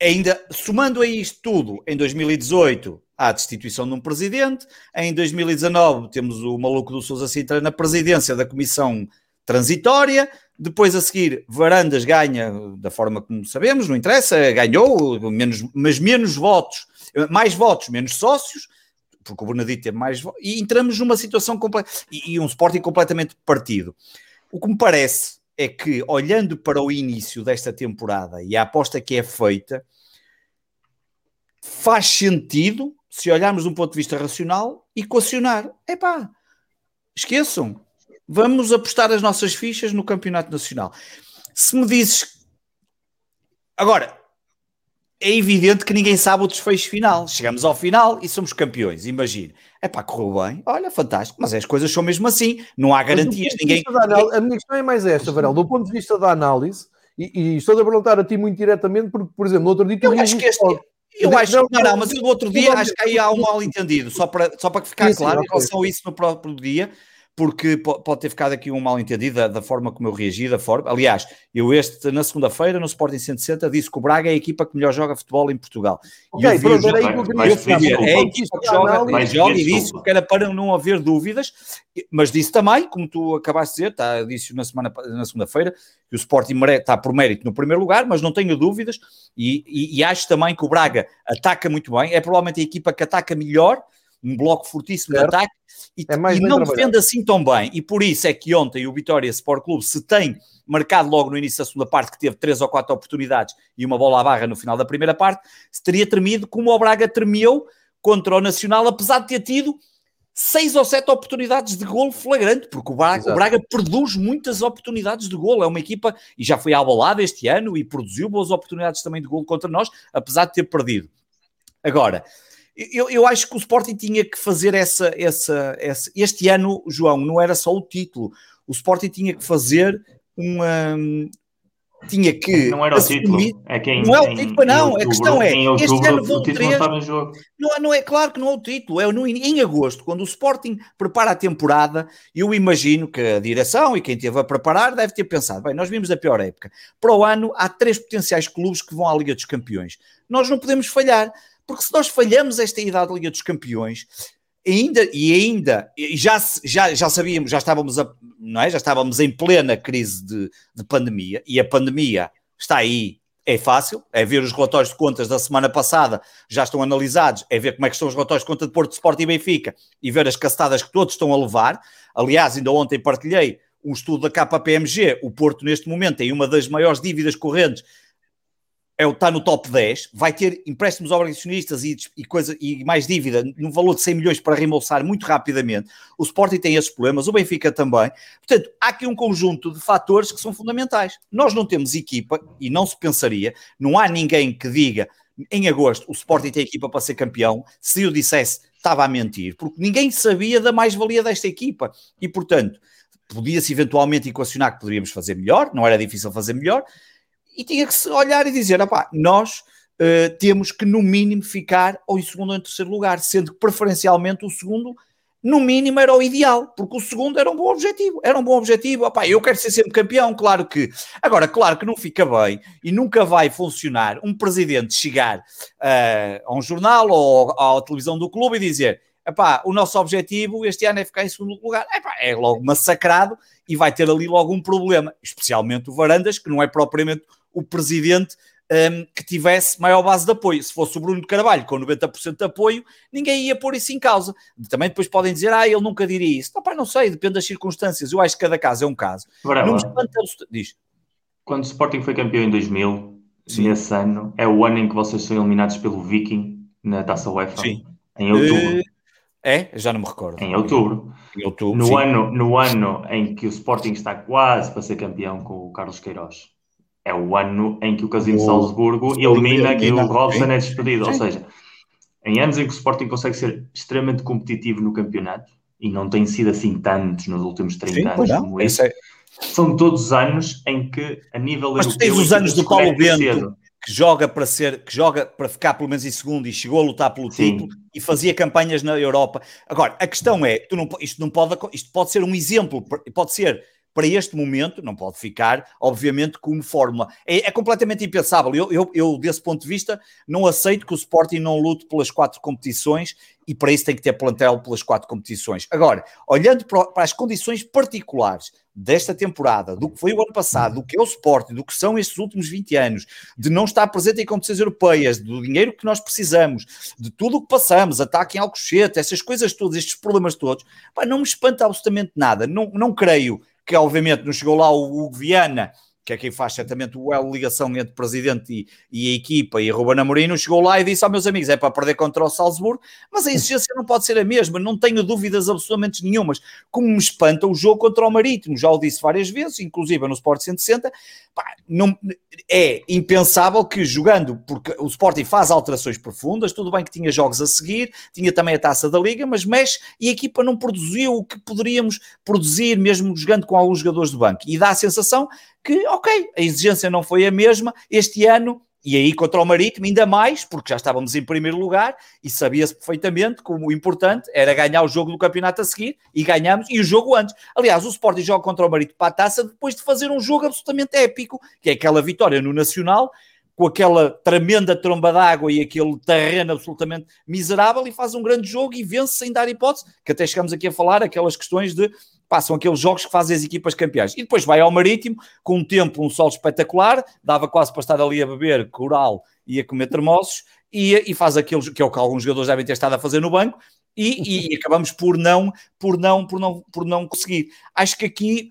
Speaker 2: Ainda somando a isto tudo, em 2018 há a destituição de um presidente, em 2019 temos o maluco do Sousa Sintra na presidência da comissão transitória, depois a seguir, Varandas ganha da forma como sabemos, não interessa, ganhou, menos, mas menos votos, mais votos, menos sócios, porque o Bernadito teve mais votos, e entramos numa situação completa, e, e um Sporting completamente partido. O que me parece é que, olhando para o início desta temporada e a aposta que é feita, faz sentido, se olharmos de um ponto de vista racional, equacionar. Epá, esqueçam, Vamos apostar as nossas fichas no Campeonato Nacional. Se me dizes. Agora, é evidente que ninguém sabe o desfecho final. Chegamos ao final e somos campeões, imagina. É pá, correu bem, olha, fantástico, mas as coisas são mesmo assim, não há garantias. Ninguém...
Speaker 1: Análise, a minha questão é mais esta, Varel, do ponto de vista da análise, e, e estou a perguntar a ti muito diretamente, porque, por exemplo, no outro dia.
Speaker 2: Eu acho que este. Eu acho que não, não, mas no outro dia acho que aí há um mal entendido, só para, só para ficar claro, em relação a isso no próprio dia, porque pode ter ficado aqui um mal entendido da, da, forma como eu reagi, da forma. Aliás, eu este, na segunda-feira, no Sporting 160, disse que o Braga é a equipa que melhor joga futebol em Portugal.
Speaker 1: Okay, e eu pronto, era aí
Speaker 2: que eu queria É a equipa que joga, mais joga e disse que era para não haver dúvidas, mas disse também, como tu acabaste de dizer, tá, disse na, semana, na segunda-feira, que o Sporting está por mérito no primeiro lugar, mas não tenho dúvidas, e, e, e acho também que o Braga ataca muito bem, é provavelmente a equipa que ataca melhor, um bloco fortíssimo certo. de ataque e, é e não defende assim tão bem. E por isso é que ontem o Vitória Sport Clube se tem marcado logo no início da segunda parte, que teve três ou quatro oportunidades e uma bola à barra no final da primeira parte, se teria tremido como o Braga tremeu contra o Nacional, apesar de ter tido seis ou sete oportunidades de golo flagrante, porque o Braga, o Braga, produz muitas oportunidades de golo. É uma equipa, e já foi abalada este ano, e produziu boas oportunidades também de golo contra nós, apesar de ter perdido. Agora, eu, eu acho que o Sporting tinha que fazer essa, essa, essa. Este ano, João, não era só o título. O Sporting tinha que fazer uma, tinha que.
Speaker 3: Não era o título. É quem,
Speaker 2: não é o título, não. Outubro, a questão é:
Speaker 3: outubro,
Speaker 2: este ano vão
Speaker 3: três. Não, em.
Speaker 2: Não, não é claro que não é o título. É no, em agosto, quando o Sporting prepara a temporada, eu imagino que a direção e quem teve a preparar deve ter pensado: bem, nós vimos a pior época. Para o ano, há três potenciais clubes que vão à Liga dos Campeões. Nós não podemos falhar. Porque se nós falhamos esta idade da Liga dos Campeões, ainda e ainda já, já, já sabíamos, já estávamos, a, não é? já estávamos em plena crise de, de pandemia e a pandemia está aí, é fácil, é ver os relatórios de contas da semana passada, já estão analisados, é ver como é que estão os relatórios de conta de Porto Sport e Benfica e ver as castadas que todos estão a levar. Aliás, ainda ontem partilhei um estudo da KPMG, o Porto neste momento tem uma das maiores dívidas correntes é, está no top 10, vai ter empréstimos obrigacionistas e, e, coisa, e mais dívida no valor de 100 milhões para reembolsar muito rapidamente. O Sporting tem esses problemas, o Benfica também. Portanto, há aqui um conjunto de fatores que são fundamentais. Nós não temos equipa, e não se pensaria, não há ninguém que diga em agosto o Sporting tem equipa para ser campeão. Se eu dissesse, estava a mentir, porque ninguém sabia da mais-valia desta equipa. E, portanto, podia-se eventualmente equacionar que poderíamos fazer melhor, não era difícil fazer melhor, e tinha que se olhar e dizer: nós uh, temos que, no mínimo, ficar ou em segundo ou em terceiro lugar, sendo que preferencialmente o segundo, no mínimo, era o ideal, porque o segundo era um bom objetivo. Era um bom objetivo. Opá, eu quero ser sempre campeão, claro que. Agora, claro que não fica bem e nunca vai funcionar um presidente chegar uh, a um jornal ou à televisão do clube e dizer. Epá, o nosso objetivo este ano é ficar em segundo lugar. Epá, é logo massacrado e vai ter ali logo um problema, especialmente o Varandas, que não é propriamente o presidente um, que tivesse maior base de apoio. Se fosse o Bruno de Carvalho com 90% de apoio, ninguém ia pôr isso em causa. Também depois podem dizer, ah, ele nunca diria isso. Não, pá, não sei, depende das circunstâncias. Eu acho que cada caso é um caso.
Speaker 3: Não me espanta... Diz. Quando o Sporting foi campeão em 2000, Sim. nesse ano, é o ano em que vocês são eliminados pelo Viking na Taça UEFA. Sim. Em outubro. Uh...
Speaker 2: É? Já não me recordo.
Speaker 3: Em outubro.
Speaker 2: Em outubro
Speaker 3: no, ano, no ano em que o Sporting está quase para ser campeão com o Carlos Queiroz é o ano em que o Casino de Salzburgo elimina que o Robson é despedido. Ou seja, em anos em que o Sporting consegue ser extremamente competitivo no campeonato, e não tem sido assim tantos nos últimos 30 Sim, anos como esse, é... são todos os anos em que, a nível
Speaker 2: Mas tu tens os anos do Paulo Bento, que joga para ser, que joga para ficar pelo menos em segundo e chegou a lutar pelo Sim. título e fazia campanhas na Europa. Agora, a questão é, tu não, isto não pode, isto pode ser um exemplo, pode ser para este momento, não pode ficar, obviamente, como fórmula. É, é completamente impensável. Eu, eu, eu, desse ponto de vista, não aceito que o Sporting não lute pelas quatro competições e para isso tem que ter plantel pelas quatro competições. Agora, olhando para, as condições particulares desta temporada, do que foi o ano passado, do que é o Sporting, do que são estes últimos 20 anos, de não estar presente em competições europeias, do dinheiro que nós precisamos, de tudo o que passamos, ataque em Alcochete, essas coisas todas, estes problemas todos, pá, não me espanta absolutamente nada. Não, não creio que obviamente não chegou lá o Hugo Viana que é quem faz certamente o elo ligação entre o presidente e, e, a equipa, e Ruben Amorim, chegou lá e disse aos meus amigos, é para perder contra o Salzburgo, mas a exigência não pode ser a mesma, não tenho dúvidas absolutamente nenhumas, como me espanta o jogo contra o Marítimo, já o disse várias vezes, inclusive no Sport 160, pá, não, é impensável que jogando, porque o Sporting faz alterações profundas, tudo bem que tinha jogos a seguir, tinha também a taça da Liga, mas mexe e a equipa não produziu o que poderíamos produzir, mesmo jogando com alguns jogadores de banco, e dá a sensação que, ok, a exigência não foi a mesma, este ano, e aí contra o Marítimo, ainda mais, porque já estávamos em primeiro lugar e sabia-se perfeitamente como o importante era ganhar o jogo do campeonato a seguir e ganhamos, e o jogo antes. Aliás, o Sporting joga contra o Marítimo para a taça depois de fazer um jogo absolutamente épico, que é aquela vitória no Nacional, com aquela tremenda tromba d'água e aquele terreno absolutamente miserável e faz um grande jogo e vence sem dar hipótese, que até chegamos aqui a falar aquelas questões de passam aqueles jogos que fazem as equipas campeãs. E depois vai ao Marítimo, com um tempo, um sol espetacular, dava quase para estar ali a beber coral e a comer termossos, e, e faz aquilo que é o que alguns jogadores devem ter estado a fazer no banco, e, e acabamos por não, por não, por não, por não conseguir. Acho que aqui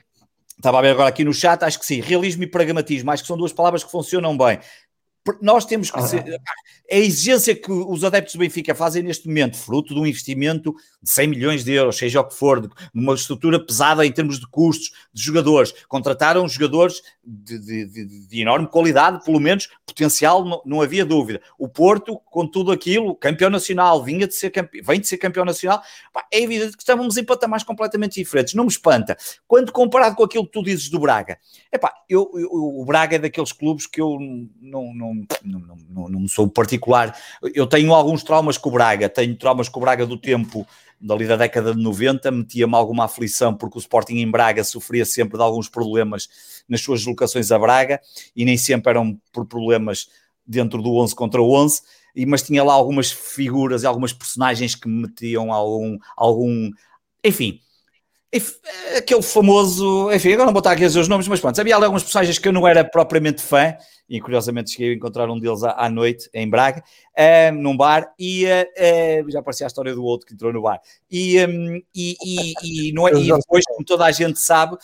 Speaker 2: estava a ver agora aqui no chat, acho que sim, realismo e pragmatismo, acho que são duas palavras que funcionam bem. Nós temos que ah. ser. A exigência que os adeptos do Benfica fazem neste momento, fruto de um investimento de 100 milhões de euros, seja o que for, de uma estrutura pesada em termos de custos de jogadores, contrataram jogadores de, de, de, de enorme qualidade, pelo menos potencial, não, não, havia dúvida. O Porto, com tudo aquilo, campeão nacional, vinha de ser campeão, vem de ser campeão nacional, é evidente que estávamos em patamares completamente diferentes. Não me espanta. Quando comparado com aquilo que tu dizes do Braga, epá, eu, eu, o Braga é daqueles clubes que eu não, não, não, não, não sou particular. Eu tenho alguns traumas com o Braga, tenho traumas com o Braga do tempo dali da década de 90, metia-me alguma aflição porque o Sporting em Braga sofria sempre de alguns problemas nas suas deslocações a Braga e nem sempre eram por problemas dentro do 11 contra 11, e, mas tinha lá algumas figuras e algumas personagens que me metiam algum, algum enfim, aquele famoso, enfim, agora não vou estar aqui a dizer os nomes, mas pronto, havia algumas personagens que eu não era propriamente fã, e curiosamente cheguei a encontrar um deles à, à noite em Braga, uh, num bar, e uh, já aparecia a história do outro que entrou no bar. E, um, e, e, e, não é, e depois, como toda a gente sabe,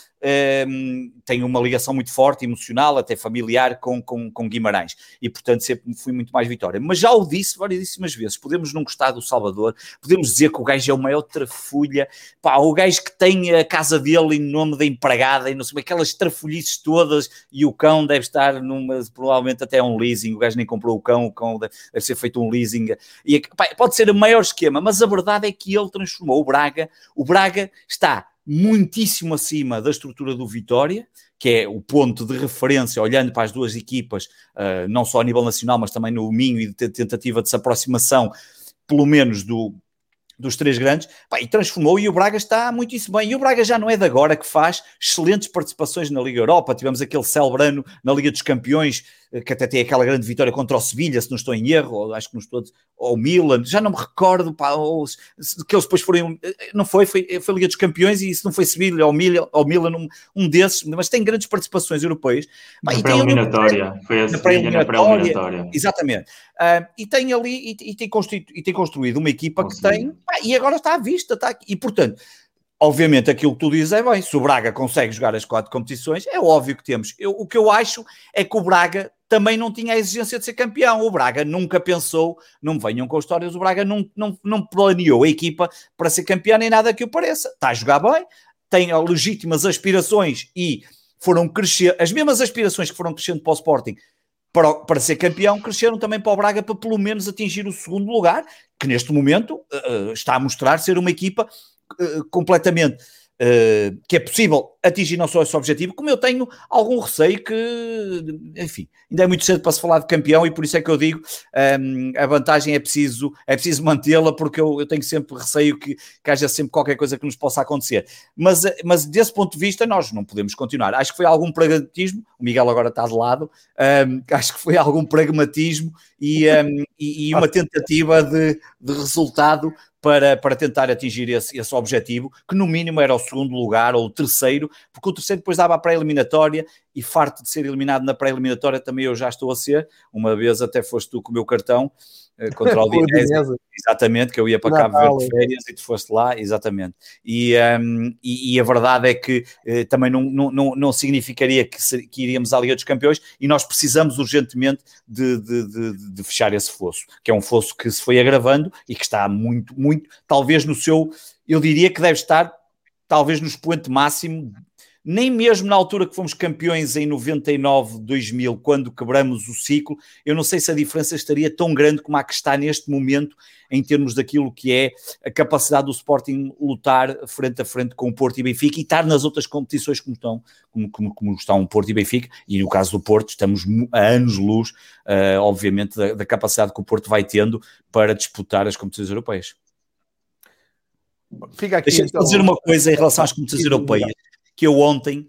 Speaker 2: um, tenho uma ligação muito forte, emocional, até familiar, com, com, com Guimarães. E, portanto, sempre fui muito mais vitória. Mas já o disse variedíssimas vezes, podemos não gostar do Salvador, podemos dizer que o gajo é uma outra folha, pá, o gajo que tem a casa dele em nome da empregada, e não sei, aquelas trafolhices todas, e o cão deve estar numa provavelmente até é um leasing, o gajo nem comprou o cão, o cão deve ser feito um leasing, e pá, pode ser o maior esquema, mas a verdade é que ele transformou o Braga, o Braga está muitíssimo acima da estrutura do Vitória, que é o ponto de referência, olhando para as duas equipas, uh, não só a nível nacional, mas também no Minho e de tentativa de se aproximação, pelo menos do, dos três grandes, pá, e transformou, e o Braga está muitíssimo bem. E o Braga já não é de agora que faz excelentes participações na Liga Europa. Tivemos aquele celebrano na Liga dos Campeões, eh, que até tem aquela grande vitória contra o Sevilha, se não estou em erro, ou acho que não estou, ou Milan, já não me recordo, pá, ou, que eles depois foram, eh, não foi, foi, foi a Liga dos Campeões, e se não foi Sevilha ou Milan, ou Milan um, um desses, mas tem grandes participações europeias.
Speaker 3: Pá, na pré-eliminatória, foi a Sevilha na pré-eliminatória.
Speaker 2: Exatamente. Uh, e tem ali, e, e, tem e tem construído uma equipa que tem, e agora está à vista, está aqui, e portanto, Obviamente, aquilo que tu dizes é bem. Se o Braga consegue jogar as quatro competições, é óbvio que temos. Eu, o que eu acho é que o Braga também não tinha a exigência de ser campeão. O Braga nunca pensou, não venham com histórias, o Braga não, não, não planeou a equipa para ser campeão nem nada que o pareça. Está a jogar bem, tem legítimas aspirações e foram crescer, as mesmas aspirações que foram crescendo para o Sporting para, para ser campeão, cresceram também para o Braga para pelo menos atingir o segundo lugar, que neste momento uh, está a mostrar ser uma equipa uh, completamente Uh, que é possível atingir não só esse objetivo, como eu tenho algum receio que, enfim, ainda é muito cedo para se falar de campeão e por isso é que eu digo um, ehm, a vantagem é preciso, é preciso mantê-la porque eu, eu, tenho sempre receio que, que haja sempre qualquer coisa que nos possa acontecer. Mas, eh, mas desse ponto de vista nós não podemos continuar. Acho que foi algum pragmatismo, o Miguel agora está de lado, um, ehm, acho que foi algum pragmatismo e, um, ehm, e, e uma tentativa de, de resultado para, para tentar atingir esse, esse objetivo, que no mínimo era o segundo lugar ou o terceiro, porque o terceiro depois dava a pré-eliminatória e farto de ser eliminado na pré-eliminatória também eu já estou a ser. Uma vez até foste tu com o meu cartão uh, contra o Dinese, exatamente, que eu ia para Cabo Verde de férias e tu foste lá, exatamente. E, um, e, e, a verdade é que uh, também não, não, não, significaria que, que, iríamos à Liga dos Campeões e nós precisamos urgentemente de, de, de, de fechar esse fosso, que é um fosso que se foi agravando e que está muito, muito, talvez no seu, eu diria que deve estar talvez no expoente máximo nem mesmo na altura que fomos campeões em 99, 2000, quando quebramos o ciclo, eu não sei se a diferença estaria tão grande como a que está neste momento em termos daquilo que é a capacidade do Sporting lutar frente a frente com o Porto e Benfica e estar nas outras competições como estão, como, como, como estão o Porto e Benfica, e no caso do Porto estamos a anos-luz, uh, obviamente, da, da capacidade que o Porto vai tendo para disputar as competições europeias. Fica aqui. Deixa-me então, dizer uma coisa em relação às competições europeias que eu ontem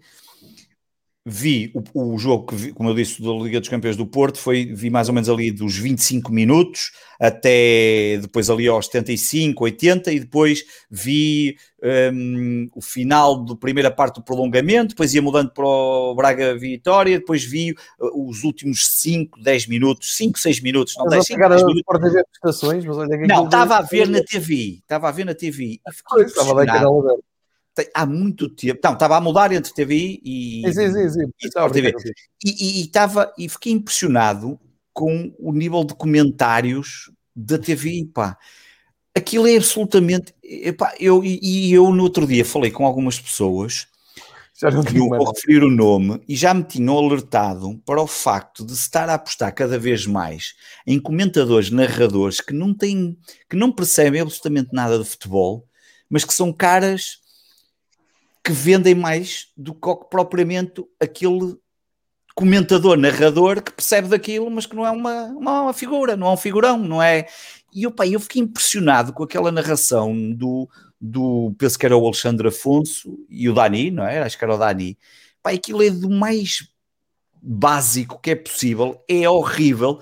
Speaker 2: vi o, o jogo que vi, como eu disse, da Liga dos Campeões do Porto, foi, vi mais ou menos ali dos 25 minutos até depois ali aos 75, 80 e depois vi um, o final da primeira parte do prolongamento, depois ia mudando para o Braga Vitória, depois vi uh, os últimos 5, 10 minutos, 5, 6 minutos, não 10, 5, 10 minutos. Mas olha não, estava a ver na TV, estava a ver na TV. Estava a ver há muito tempo. Não, estava a mudar entre TVI e, sim, sim, sim. e Sport TV. E, e, e, estava, e fiquei impressionado com o nível de comentários da TV, pá. Aquilo é absolutamente. Epá, eu, e eu no outro dia falei com algumas pessoas já não vou referir o nome e já me tinham alertado para o facto de se estar a apostar cada vez mais em comentadores, narradores que não têm, que não percebem absolutamente nada de futebol, mas que são caras que vendem mais do que propriamente aquele comentador, narrador que percebe daquilo, mas que não é uma, uma, figura, não é um figurão, não é. E opa, eu fiquei impressionado com aquela narração do, do penso que era o Alexandre Afonso e o Dani, não é? Acho que era o Dani. Pá, aquilo é do mais básico que é possível, é horrível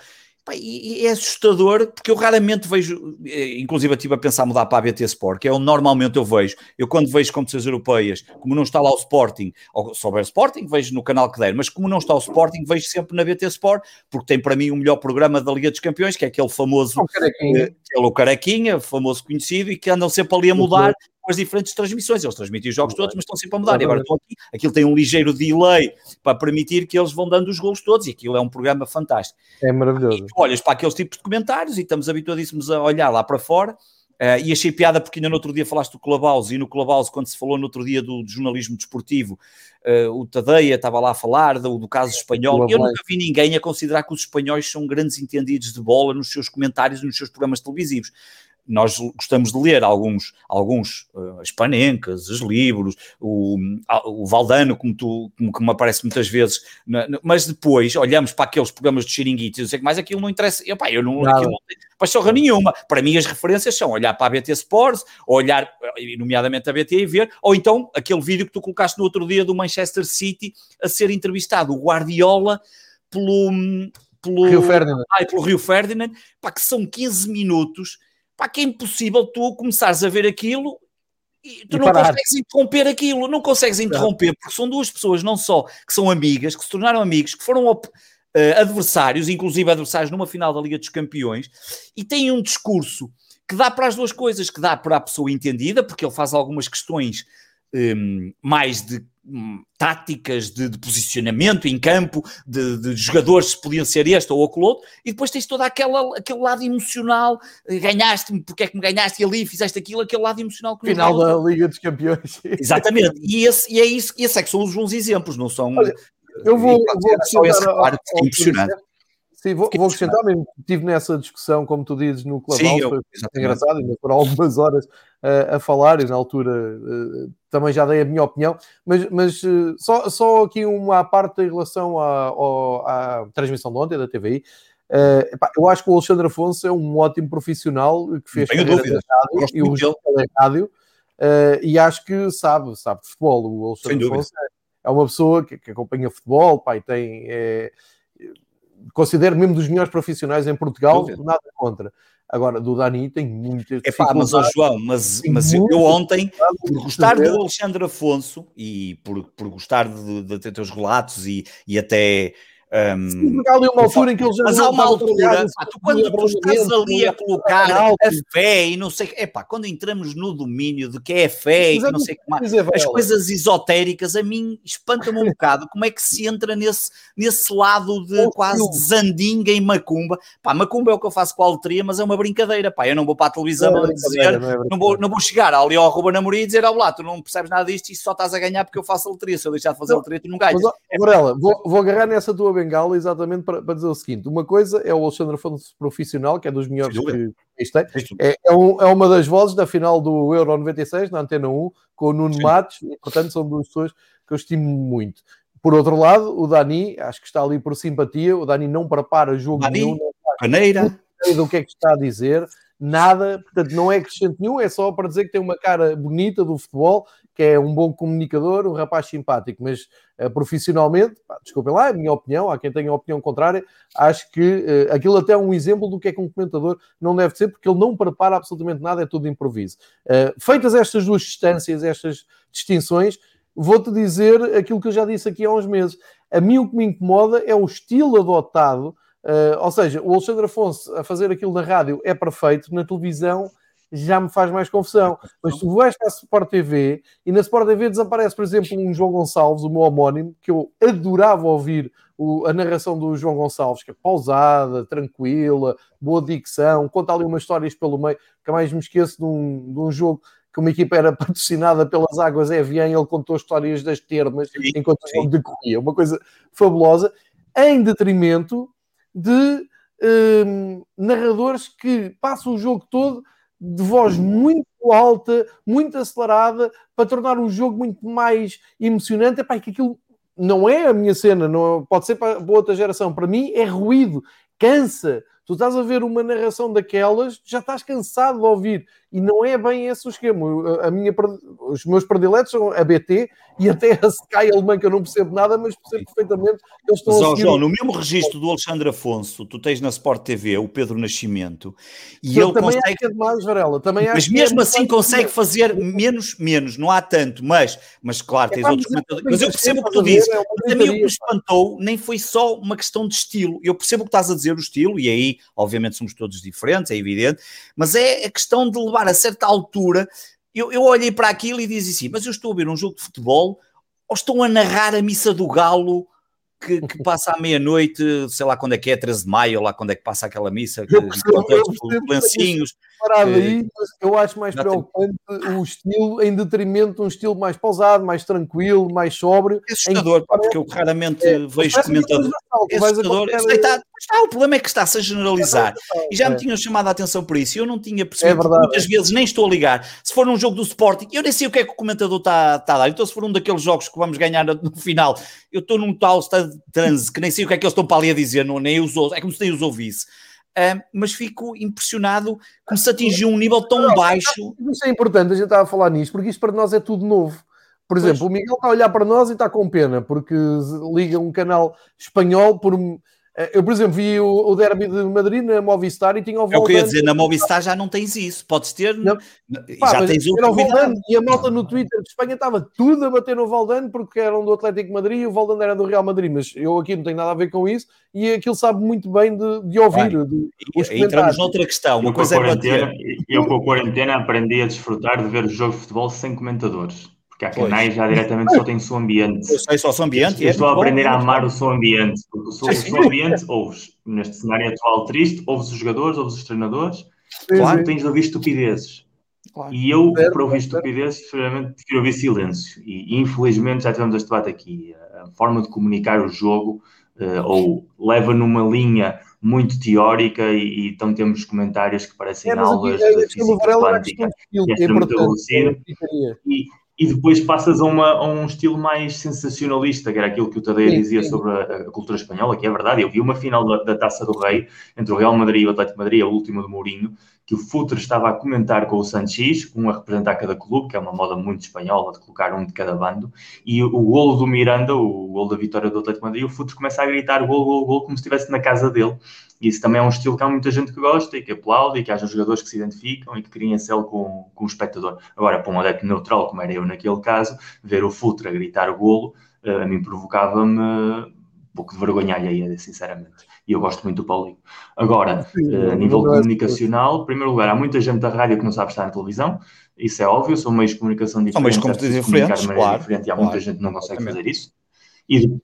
Speaker 2: e é assustador porque eu raramente vejo, eh, inclusive estive a pensar mudar para a BT Sport, que é onde normalmente eu vejo. Eu quando vejo competições europeias, como não está lá o Sporting, ou se houver Sporting, vejo no canal que der, mas como não está o Sporting, vejo sempre na BT Sport, porque tem para mim o melhor programa da Liga dos Campeões, que é aquele famoso, o Carequinha, eh, que é o Carequinha, famoso conhecido, e que andam sempre ali a mudar as diferentes transmissões. Eles transmitem os jogos todos, mas estão sempre a mudar. E agora estão aqui, aquilo tem um ligeiro delay para permitir que eles vão dando os gols todos, e aquilo é um programa fantástico.
Speaker 1: É maravilhoso. E
Speaker 2: olhas para aqueles tipos de comentários e estamos habituadíssimos a olhar lá para fora. Uh, e achei piada porque ainda no outro dia falaste do Clubhouse e no Clubhouse, quando se falou no outro dia do, do jornalismo desportivo, uh, o Tadeia estava lá a falar do, do caso espanhol. Eu nunca vi ninguém a considerar que os espanhóis são grandes entendidos de bola nos seus comentários, nos seus programas televisivos nós gostamos de ler alguns, alguns uh, as panencas, os livros, o, o Valdano, como, tu, como, como aparece muitas vezes, mas depois olhamos para aqueles programas de xiringuitos e não sei que mais, aquilo não interessa, eu, pá, eu não, não tenho paixão nenhuma. Para mim as referências são olhar para a BT Sports, olhar, nomeadamente a BT e ver, ou então aquele vídeo que tu colocaste no outro dia do Manchester City a ser entrevistado, o Guardiola, pelo... Pelo
Speaker 1: Rio Ferdinand.
Speaker 2: Ai, pelo Rio Ferdinand, pá, que são 15 minutos pá, que é impossível tu começares a ver aquilo e tu e não parar. consegues interromper aquilo, não consegues interromper, porque são duas pessoas, não só que são amigas, que se tornaram amigos, que foram uh, adversários, inclusive adversários numa final da Liga dos Campeões, e têm um discurso que dá para as duas coisas, que dá para a pessoa entendida, porque ele faz algumas questões um, mais de táticas de, de, posicionamento em campo, de, de, jogadores que podiam ser este ou aquele outro, e depois tens todo aquela, aquele lado emocional, eh, ganhaste-me, porque é que me ganhaste ali, fizeste aquilo, aquele lado emocional.
Speaker 1: Que Final da Liga dos Campeões.
Speaker 2: Exatamente, e, esse, e é isso, e esse é que são os bons exemplos, não são...
Speaker 1: Olha, eu vou, vou só esse reparo que é impressionante. Sim, vou, vou acrescentar mesmo. Estive nessa discussão, como tu dizes, no Clubhouse, foi engraçado, ainda foram algumas horas uh, a falar, e na altura uh, também já dei a minha opinião, mas, mas uh, só, só aqui uma parte em relação à, à transmissão de ontem da TVI. Epá, eu acho que o Alexandre Afonso é um ótimo profissional que fez dúvida. rádio e o rádio, e acho que sabe, sabe de futebol. O Alexandre Afonso é, é uma pessoa que, que acompanha futebol, pai, tem. É, considero mesmo dos melhores profissionais em Portugal, nada contra. Agora, do Dani tem muitas
Speaker 2: É pá, mas, oh, João, mas, mas eu, eu ontem, por gostar do Alexandre Afonso e por, por gostar de, de, de ter os relatos e, e até um,
Speaker 1: há ali uma altura em que eles
Speaker 2: Mas há uma altura, pá, tu, quando tu estás ali a colocar a fé e não sei, é pá, quando entramos no domínio de que é fé e não sei o que mais, as coisas esotéricas a mim espanta-me um bocado como é que se entra nesse, nesse lado de quase de zandinga em macumba. Pá, macumba é o que eu faço com a loteria, mas é uma brincadeira, pá, eu não vou para a televisão não é dizer, não, é não, vou, não vou chegar ali ao Ruba Namorim e dizer ao lá, tu não percebes nada disto e só estás a ganhar porque eu faço a loteria, se eu deixar de fazer a loteria tu não ganhas. Mas,
Speaker 1: Aurela, vou, vou agarrar nessa tua bengala exatamente para, para, dizer o seguinte: uma coisa é o Alexandre Afonso profissional, que é dos melhores que este é, é, um, é, uma das vozes da final do Euro 96, na Antena 1, com o Nuno Sim. Matos, e portanto são duas pessoas que eu estimo muito. Por outro lado, o Dani, acho que está ali por simpatia, o Dani não prepara jogo Dani, nenhum,
Speaker 2: Paneira.
Speaker 1: do que é que está a dizer, nada, portanto não é crescente nenhum, é só para dizer que tem uma cara bonita do futebol, que é um bom comunicador, um rapaz simpático, mas uh, profissionalmente, pá, desculpem lá, é a minha opinião, há quem tenha opinião contrária, acho que uh, aquilo até é um exemplo do que é que um comentador não deve ser, porque ele não prepara absolutamente nada, é tudo improviso. Uh, feitas estas duas distâncias, estas distinções, vou-te dizer aquilo que eu já disse aqui há uns meses. A mim o que me incomoda é o estilo adotado, ou seja, o Alexandre Afonso a fazer aquilo na rádio é perfeito, na televisão já me faz mais confusão. Mas tu vais para a Sport TV e na Sport TV desaparece, por exemplo, um João Gonçalves, o meu homónimo, que eu adorava ouvir o, a narração do João Gonçalves, que é pausada, tranquila, boa dicção, conta ali umas histórias pelo meio, que mais me esqueço de um, de um jogo que uma equipa era patrocinada pelas águas Evian, ele contou histórias das termas sim, enquanto sim. o decorria, uma coisa fabulosa, em detrimento de hum, narradores que passam o jogo todo de voz muito alta, muito acelerada, para tornar o jogo muito mais emocionante. Epá, que aquilo não é a minha cena, não, pode ser para, para outra geração. Para mim é ruído, cansa. Tu estás a ver uma narração daquelas, já estás cansado de ouvir. E não é bem esse o esquema. A minha, os meus prediletos são a BT e até a Sky alemã, que eu não percebo nada, mas percebo perfeitamente que eles estão
Speaker 2: mas, a seguir... João, no mesmo registro do Alexandre Afonso, tu tens na Sport TV o Pedro Nascimento e ele
Speaker 1: também
Speaker 2: consegue...
Speaker 1: É demais, Varela. Também
Speaker 2: mas
Speaker 1: acho
Speaker 2: mesmo
Speaker 1: é
Speaker 2: assim consegue fazer menos, menos, não há tanto, mas, mas claro, tens é, outros comentadores. Mas eu percebo o que tu dizes. É a mim o que me espantou nem foi só uma questão de estilo. Eu percebo o que estás a dizer, o estilo, e aí, obviamente, somos todos diferentes, é evidente, mas é a questão de levar a certa altura. Eu, eu olhei para aquilo e disse assim: Mas eu estou a ver um jogo de futebol ou estão a narrar a missa do Galo que, que passa à meia-noite, sei lá quando é que é, 13 de maio, ou lá quando é que passa aquela missa, que, eu percebo, eu lencinhos.
Speaker 1: Parado aí, eu acho mais preocupante o estilo em detrimento de um estilo mais pausado, mais tranquilo, mais sóbrio.
Speaker 2: É assustador, pá, porque eu raramente é, vejo comentadores. É assustador. Está, está, o problema é que está-se a generalizar. E já me tinham chamado a atenção por isso. Eu não tinha percebido. É muitas vezes nem estou a ligar. Se for num jogo do Sporting, eu nem sei o que é que o comentador está, está a dar. Então, se for um daqueles jogos que vamos ganhar no final, eu estou num tal transe que nem sei o que é que eles estão para ali a dizer, não, nem os É como se nem os ouvisse uh, mas fico impressionado como se atingiu um nível tão baixo.
Speaker 1: Isso é importante, a gente estava a falar nisto, porque isto para nós é tudo novo. Por exemplo, pois. o Miguel está a olhar para nós e está com pena, porque liga um canal espanhol por eu, por exemplo, vi o, o derby de Madrid na Movistar e tinha o
Speaker 2: Valdano. É o que eu ia dizer, na Movistar já não tens isso. Podes ter. Não. Pá, já tens
Speaker 1: o Valdano E a malta no Twitter de Espanha estava tudo a bater no Valdano porque eram do Atlético Madrid e o Valdano era do Real Madrid. Mas eu aqui não tenho nada a ver com isso e aquilo sabe muito bem de, de ouvir. de,
Speaker 2: e, entramos noutra questão. Uma eu coisa
Speaker 3: é bater. Eu, com a quarentena, aprendi a desfrutar de ver o jogo de futebol sem comentadores. Porque há canais já diretamente só têm som ambiente.
Speaker 2: Eu sei só som ambiente.
Speaker 3: Eu é estou a aprender bom, a amar o som ambiente. Porque o som, o som ambiente ouves. Neste cenário atual triste, ouves os jogadores, ouves os treinadores. Claro, tens de ouvir estupidezes. Claro. E eu, certo, para ouvir estupidezes, sinceramente, prefiro ouvir silêncio. E infelizmente já tivemos este debate aqui. A forma de comunicar o jogo uh, ou leva numa linha muito teórica e, e, então temos comentários que parecem é, aulas aqui, é, de física quântica. É, é muito E, e depois passas a, uma, a, um estilo mais sensacionalista, que era aquilo que o Tadeu dizia sim. sobre a, a, cultura espanhola, que é verdade. Eu vi uma final da, da, Taça do Rei entre o Real Madrid e o Atlético Madrid, a última do Mourinho, que o Futre estava a comentar com o Sanchis, um a representar cada clube, que é uma moda muito espanhola de colocar um de cada bando, e o, o golo do Miranda, o golo da vitória do Atlético Madrid, o Futre começa a gritar gol, gol, gol, como se estivesse na casa dele. E isso também é um estilo que há muita gente que gosta e que aplaude e que haja jogadores que se identificam e que criem céu com, com o espectador. Agora, para um adepto neutral, como era eu naquele caso, ver o Futre a gritar golo, uh, a mim provocava-me pouco de vergonha alheia, sinceramente. E eu gosto muito do Paulinho. Agora, Sim, uh, a nível comunicacional, em primeiro lugar, há muita gente da rádio que não sabe estar na televisão, isso é óbvio, são meios de comunicação diferentes.
Speaker 2: São meios de comunicação diferentes, claro. Diferente,
Speaker 3: e há
Speaker 2: claro,
Speaker 3: muita gente que não consegue fazer isso. E,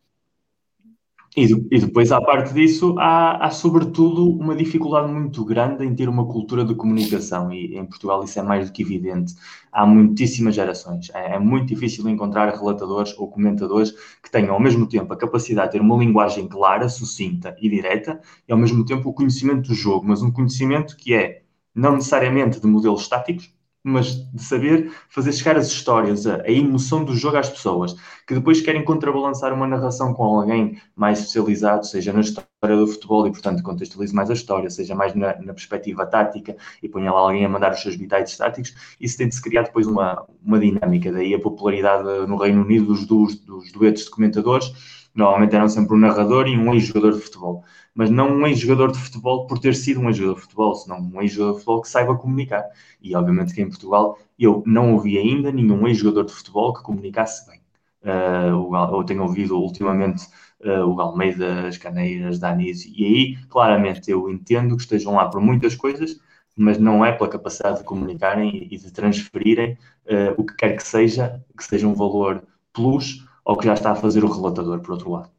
Speaker 3: e, depois, à parte disso, há, há, sobretudo uma dificuldade muito grande em ter uma cultura de comunicação, e em Portugal isso é mais do que evidente. Há muitíssimas gerações. É, é, muito difícil encontrar relatadores ou comentadores que tenham ao mesmo tempo a capacidade de ter uma linguagem clara, sucinta e direta, e ao mesmo tempo o conhecimento do jogo, mas um conhecimento que é não necessariamente de modelos estáticos, mas de saber fazer chegar as histórias, a, a, emoção do jogo às pessoas, que depois querem contrabalançar uma narração com alguém mais especializado, seja na história do futebol e, portanto, contextualize mais a história, seja mais na, na perspectiva tática e ponha lá alguém a mandar os seus bitites táticos, isso tem de se criar depois uma, uma dinâmica. Daí a popularidade no Reino Unido dos, dos, dos duetos de comentadores, normalmente eram sempre um narrador e um ex-jogador de futebol mas não um ex-jogador de futebol por ter sido um ex-jogador de futebol, senão um ex-jogador de futebol que saiba comunicar. E obviamente que em Portugal eu não ouvi ainda nenhum ex-jogador de futebol que comunicasse bem. Uh, eu tenho ouvido ultimamente uh, o Almeida, as Caneiras, Danis, e aí claramente eu entendo que estejam lá por muitas coisas, mas não é pela capacidade de comunicarem e de transferirem uh, o que quer que seja, que seja um valor plus ou que já está a fazer o relatador, por outro lado.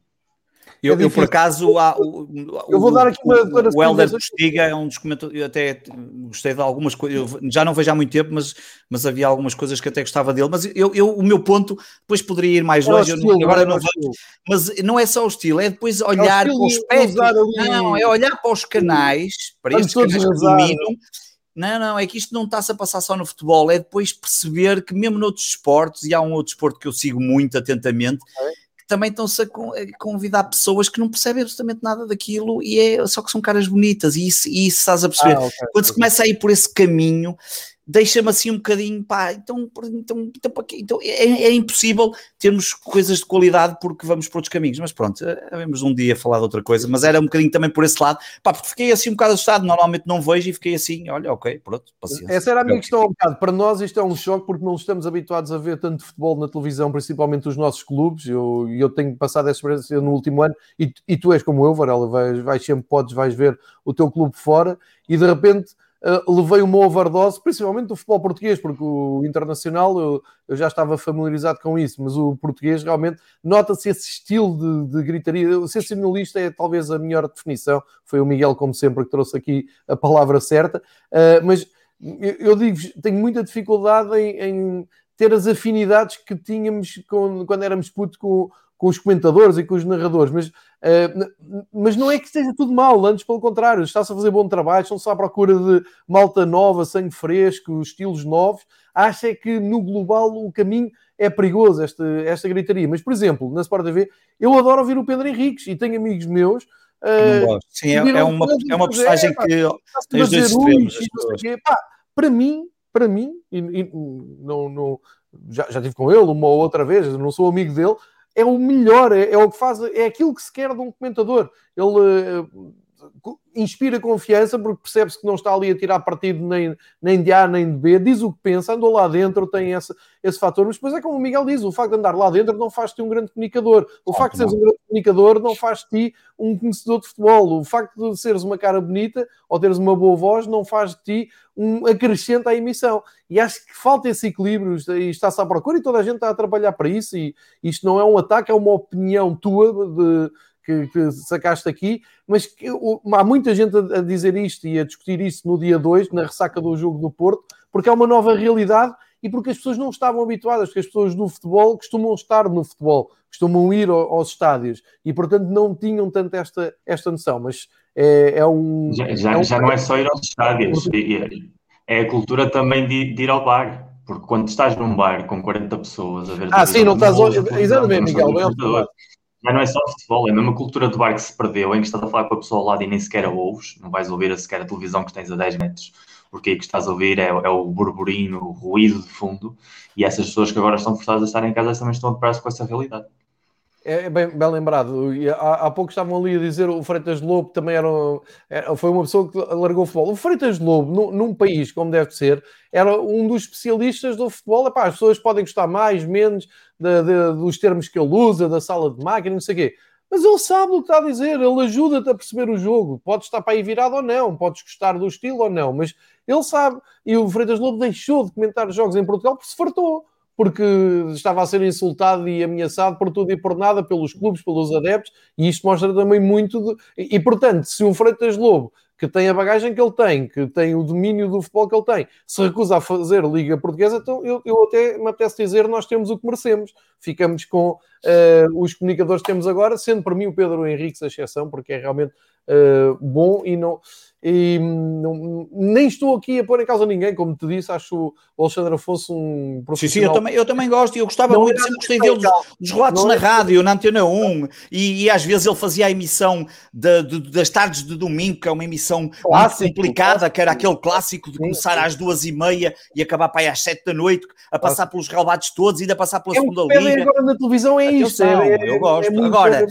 Speaker 2: Eu, é eu, por acaso, há, o, eu vou dar aqui uma O Helder Postiga é um dos comentários. Eu até gostei de algumas coisas. Já não vejo há muito tempo, mas, mas havia algumas coisas que até gostava dele. Mas eu, eu o meu ponto depois poderia ir mais longe. Estilo, não, agora não vejo. Mas não é só o estilo, é depois olhar é para os pés. Não, é olhar para os canais, para estes canais que dominam. Não, não, é que isto não está-se a passar só no futebol, é depois perceber que mesmo noutros esportes, e há um outro esporte que eu sigo muito atentamente, também estão-se a convidar pessoas que não percebem absolutamente nada daquilo e é só que são caras bonitas e isso, e isso estás a perceber. Ah, okay, Quando se começa a ir por esse caminho, deixa-me assim um bocadinho, pá, então, então, então, então é, é, impossível termos coisas de qualidade porque vamos por outros caminhos, mas pronto, vamos um dia falar de outra coisa, mas era um bocadinho também por esse lado, pá, porque fiquei assim um bocado assustado, normalmente não vejo e fiquei assim, olha, ok, pronto,
Speaker 1: paciência. Essa era a minha questão um bocado, para nós isto é um choque porque não estamos habituados a ver tanto futebol na televisão, principalmente os nossos clubes, eu, eu tenho passado essa experiência no último ano e, e tu és como eu, Varela, vais, vais sempre, podes, vais ver o teu clube fora e de repente uh, levei uma overdose, principalmente do futebol português, porque o internacional eu, eu já estava familiarizado com isso, mas o português realmente nota-se esse estilo de, de gritaria. O sensacionalista é talvez a melhor definição. Foi o Miguel, como sempre, que trouxe aqui a palavra certa, uh, mas eu, eu digo, tenho muita dificuldade em, em ter as afinidades que tínhamos com, quando éramos puto com, com os comentadores e com os narradores, mas, uh, mas não é que esteja tudo mal, antes pelo contrário, está-se a fazer bom trabalho, estão-se à procura de malta nova, sangue fresco, estilos novos. Acho é que no global o caminho é perigoso, esta, esta gritaria. Mas, por exemplo, na Sport TV, eu adoro ouvir o Pedro Henriques e tenho amigos meus.
Speaker 2: Uh, Sim, é, é, uma, é uma postagem que tem os dois extremos.
Speaker 1: para mim, para mim, e, e não, não, já, já tive com ele uma ou outra vez, não sou amigo dele, é o melhor, é, é, o que faz, é aquilo que se quer de um comentador. Ele uh, inspira confiança porque percebe-se que não está ali a tirar partido nem, nem de A nem de B, diz o que pensa, andou lá dentro, tem esse, esse fator, mas depois é como o Miguel diz: o facto de andar lá dentro não faz-te um grande comunicador, o facto de seres um grande comunicador não faz-te um conhecedor de futebol, o facto de seres uma cara bonita ou teres uma boa voz não faz de ti um acrescente à emissão. E acho que falta esse equilíbrio e está-se à procura e toda a gente está a trabalhar para isso. E isto não é um ataque, é uma opinião tua de que, que sacaste aqui, mas que, há muita gente a, a, dizer isto e a discutir isso no dia 2, na ressaca do jogo do Porto, porque é uma nova realidade e porque as pessoas não estavam habituadas, porque as pessoas do futebol costumam estar no futebol, costumam ir ao, aos estádios e, portanto, não tinham tanto esta, esta noção. Mas é, é um.
Speaker 3: Já, já, é um... já, não é só ir aos estádios, é a cultura também de, de ir ao bar. Porque quando estás num bar com 40 pessoas a ver.
Speaker 1: Ah, sim, não estás. Exatamente, Miguel. Bem
Speaker 3: mas não é só futebol, é a mesma cultura do bar que se perdeu, em que estás a falar com a pessoa ao lado e nem sequer a ouves, não vais ouvir a sequer a televisão que tens a 10 metros, porque aí que estás a ouvir é, é o burburinho, o ruído de fundo, e essas pessoas que agora estão forçadas a estar em casa também estão a deparar-se com essa realidade.
Speaker 1: É, é bem, bem lembrado. Há, há, pouco estavam ali a dizer o Freitas Lobo também era, era, foi uma pessoa que largou o futebol. O Freitas Lobo, num, num, país como deve ser, era um dos especialistas do futebol. Epá, as pessoas podem gostar mais, menos de, de, dos termos que ele usa, da sala de máquina, não sei o quê. Mas ele sabe o que está a dizer, ele ajuda-te a perceber o jogo. Pode estar para aí virado ou não, podes gostar do estilo ou não, mas ele sabe. E o Freitas Lobo deixou de comentar jogos em Portugal porque se fartou porque estava a ser insultado e ameaçado por tudo e por nada pelos clubes, pelos adeptos, e isto mostra também muito. De... E, portanto, se um Freitas Lobo, que tem a bagagem que ele tem, que tem o domínio do futebol que ele tem, se recusa a fazer Liga Portuguesa, então eu, eu até me apetece dizer nós temos o que merecemos. Ficamos com uh, os comunicadores que temos agora, sendo para mim o Pedro Henrique a exceção, porque é realmente uh, bom e não e não, nem estou aqui a pôr em causa ninguém, como te disse, acho o Alexandre Afonso um profissional. Sim, sim,
Speaker 2: eu também, eu também gosto, e eu gostava não muito, sempre gostei dele dos, relatos na é rádio, na Antena 1, e, e, às vezes ele fazia a emissão de, de, das tardes de domingo, que é uma emissão clássico, muito complicada, clássico. que era aquele clássico de começar às duas e meia e acabar para aí às sete da noite, a passar pelos relevados todos e ainda passar pela é segunda liga.
Speaker 1: agora na televisão é isto. É,
Speaker 2: é, eu gosto. É agora,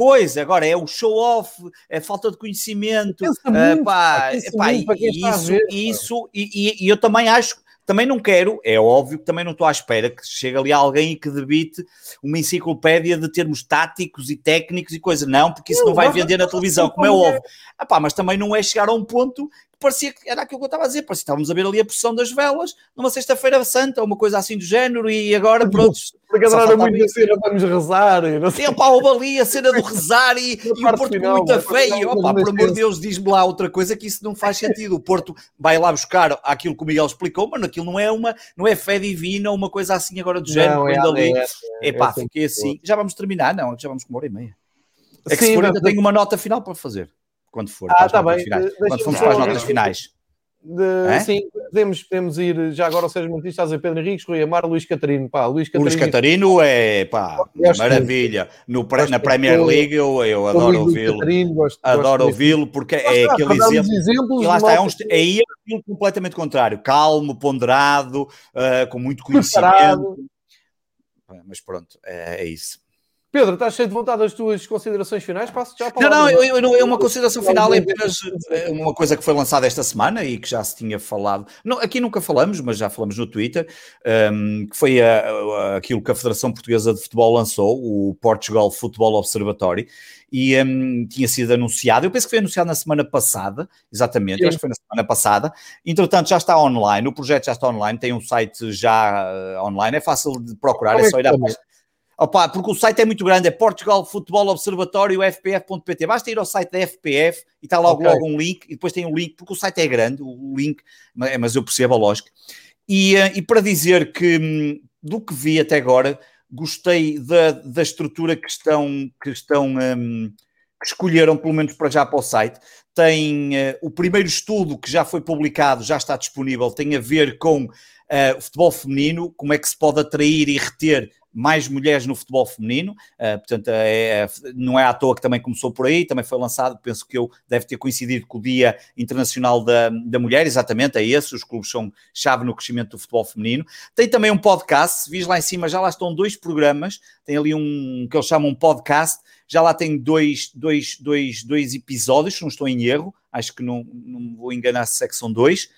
Speaker 2: Pois, agora é o show-off, é falta de conhecimento. Uh, pá, pá, isso, isso, e, e, e, eu também acho também não quero, é óbvio que também não estou à espera que chegue ali alguém e que debite uma enciclopédia de termos táticos e técnicos e coisa. Não, porque isso não, não vai vender na televisão, como é óbvio. Ah, pá, mas também não é chegar a um ponto parecia que era aquilo que eu estava a dizer, parecia que estávamos a ver ali a procissão das velas numa sexta-feira santa, uma coisa assim do género, e agora pronto.
Speaker 1: Porque era muito a cena, vamos rezar. E não
Speaker 2: sei. Pá, ali a cena do rezar e, e o Porto final, muito feio. Opa, por amor de Deus, diz-me lá outra coisa que isso não faz sentido. O Porto vai lá buscar aquilo que o Miguel explicou, mas aquilo não é uma, não é fé divina, uma coisa assim agora do género. Não, é, ali. É, é, é, pá, fiquei assim. Já vamos terminar? Não, já vamos com uma hora e meia. É que Sim, se for, ainda tenho uma nota final para fazer quando for.
Speaker 1: Ah, está bem.
Speaker 2: Quando formos para as notas finais.
Speaker 1: De, sim, podemos, podemos ir já agora ao Sérgio Martins, estás a Pedro Henriques, Rui Amar, Luís Catarino. Pá, Luís
Speaker 2: Catarino, Luís Catarino é pá, maravilha. No, na Premier League eu, eu adoro ouvi-lo. Adoro ouvi-lo porque é aquele exemplo. Lá está, é, um, é aí é completamente contrário. Calmo, ponderado, uh, com muito conhecimento. Mas pronto, é, é isso.
Speaker 1: Pedro, estás cheio de vontade das tuas considerações finais? Passo já
Speaker 2: para Não, não, eu, uma consideração final é apenas é uma coisa que foi lançada esta semana e que já se tinha falado. Não, aqui nunca falamos, mas já falamos no Twitter, um, que foi a, a, aquilo que a Federação Portuguesa de Futebol lançou, o Portugal Football Observatory, e um, tinha sido anunciado. Eu penso que foi anunciado na semana passada, exatamente, acho que foi na semana passada. Entretanto, já está online, o projeto já está online, tem um site já uh, online, é fácil de procurar, Como é, é só ir à página Opa, porque o site é muito grande, é Portugal Futebol Observatório FPF.pt. Basta ir ao site da FPF e está logo, okay. logo um link, e depois tem um link, porque o site é grande, o link, mas eu percebo a lógica. E, eh, e para dizer que hum, do que vi até agora, gostei da, da estrutura que estão, que estão um, que escolheram, pelo menos para já, para o site. Tem uh, o primeiro estudo que já foi publicado, já está disponível, tem a ver com uh, o futebol feminino, como é que se pode atrair e reter mais mulheres no futebol feminino, uh, portanto, é, é, não é à toa que também começou por aí, também foi lançado, penso que eu deve ter coincidido com o Dia Internacional da, da Mulher, exatamente, é esse, os clubes são chave no crescimento do futebol feminino. Tem também um podcast, vis lá em cima, já lá estão dois programas, tem ali um que eles chamam um podcast, já lá tem dois, dois, dois, dois episódios, se não estou em erro, acho que não, não vou enganar se é que são dois,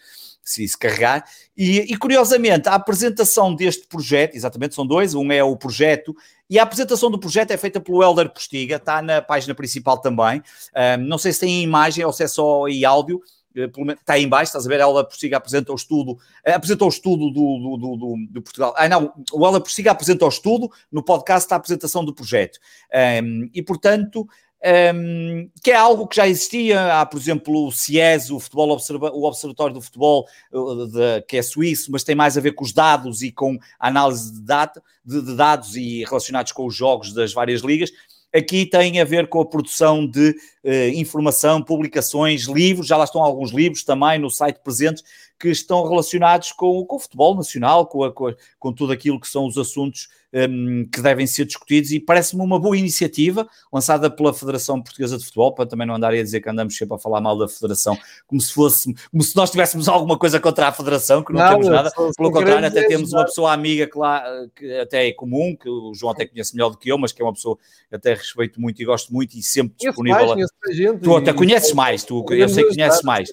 Speaker 2: se isso carregar. E, e, curiosamente, a apresentação deste projeto, exatamente, são dois, um é o projeto, e a apresentação do projeto é feita pelo Helder Postiga, está na página principal também. Um, não sei se tem imagem ou se é só em áudio, eh, está aí embaixo, estás a ver, a Helder Postiga apresenta o estudo, eh, apresentou o estudo do, do, do, do, Portugal. Ah, não, o Helder Postiga apresenta o estudo, no podcast está a apresentação do projeto. Um, e, portanto, um, que é algo que já existia. Há, por exemplo, o CIES, o, futebol Observa o Observatório do Futebol, de, que é suíço, mas tem mais a ver com os dados e com a análise de, data, de, de dados e relacionados com os jogos das várias ligas. Aqui tem a ver com a produção de eh, informação, publicações, livros, já lá estão alguns livros também no site presentes que estão relacionados com, com o futebol nacional, com, a, com, com tudo aquilo que são os assuntos um, que devem ser discutidos e parece-me uma boa iniciativa lançada pela Federação Portuguesa de Futebol, para também não andar a dizer que andamos sempre a falar mal da Federação, como se fosse, como se nós tivéssemos alguma coisa contra a Federação, que não, não temos nada, só, pelo contrário, até temos uma pessoa amiga que lá, que até é comum, que o João até conhece melhor do que eu, mas que é uma pessoa que até respeito muito e gosto muito e sempre disponível. Mais, a... gente, tu até conheces mais, tu, eu sei que conheces mais.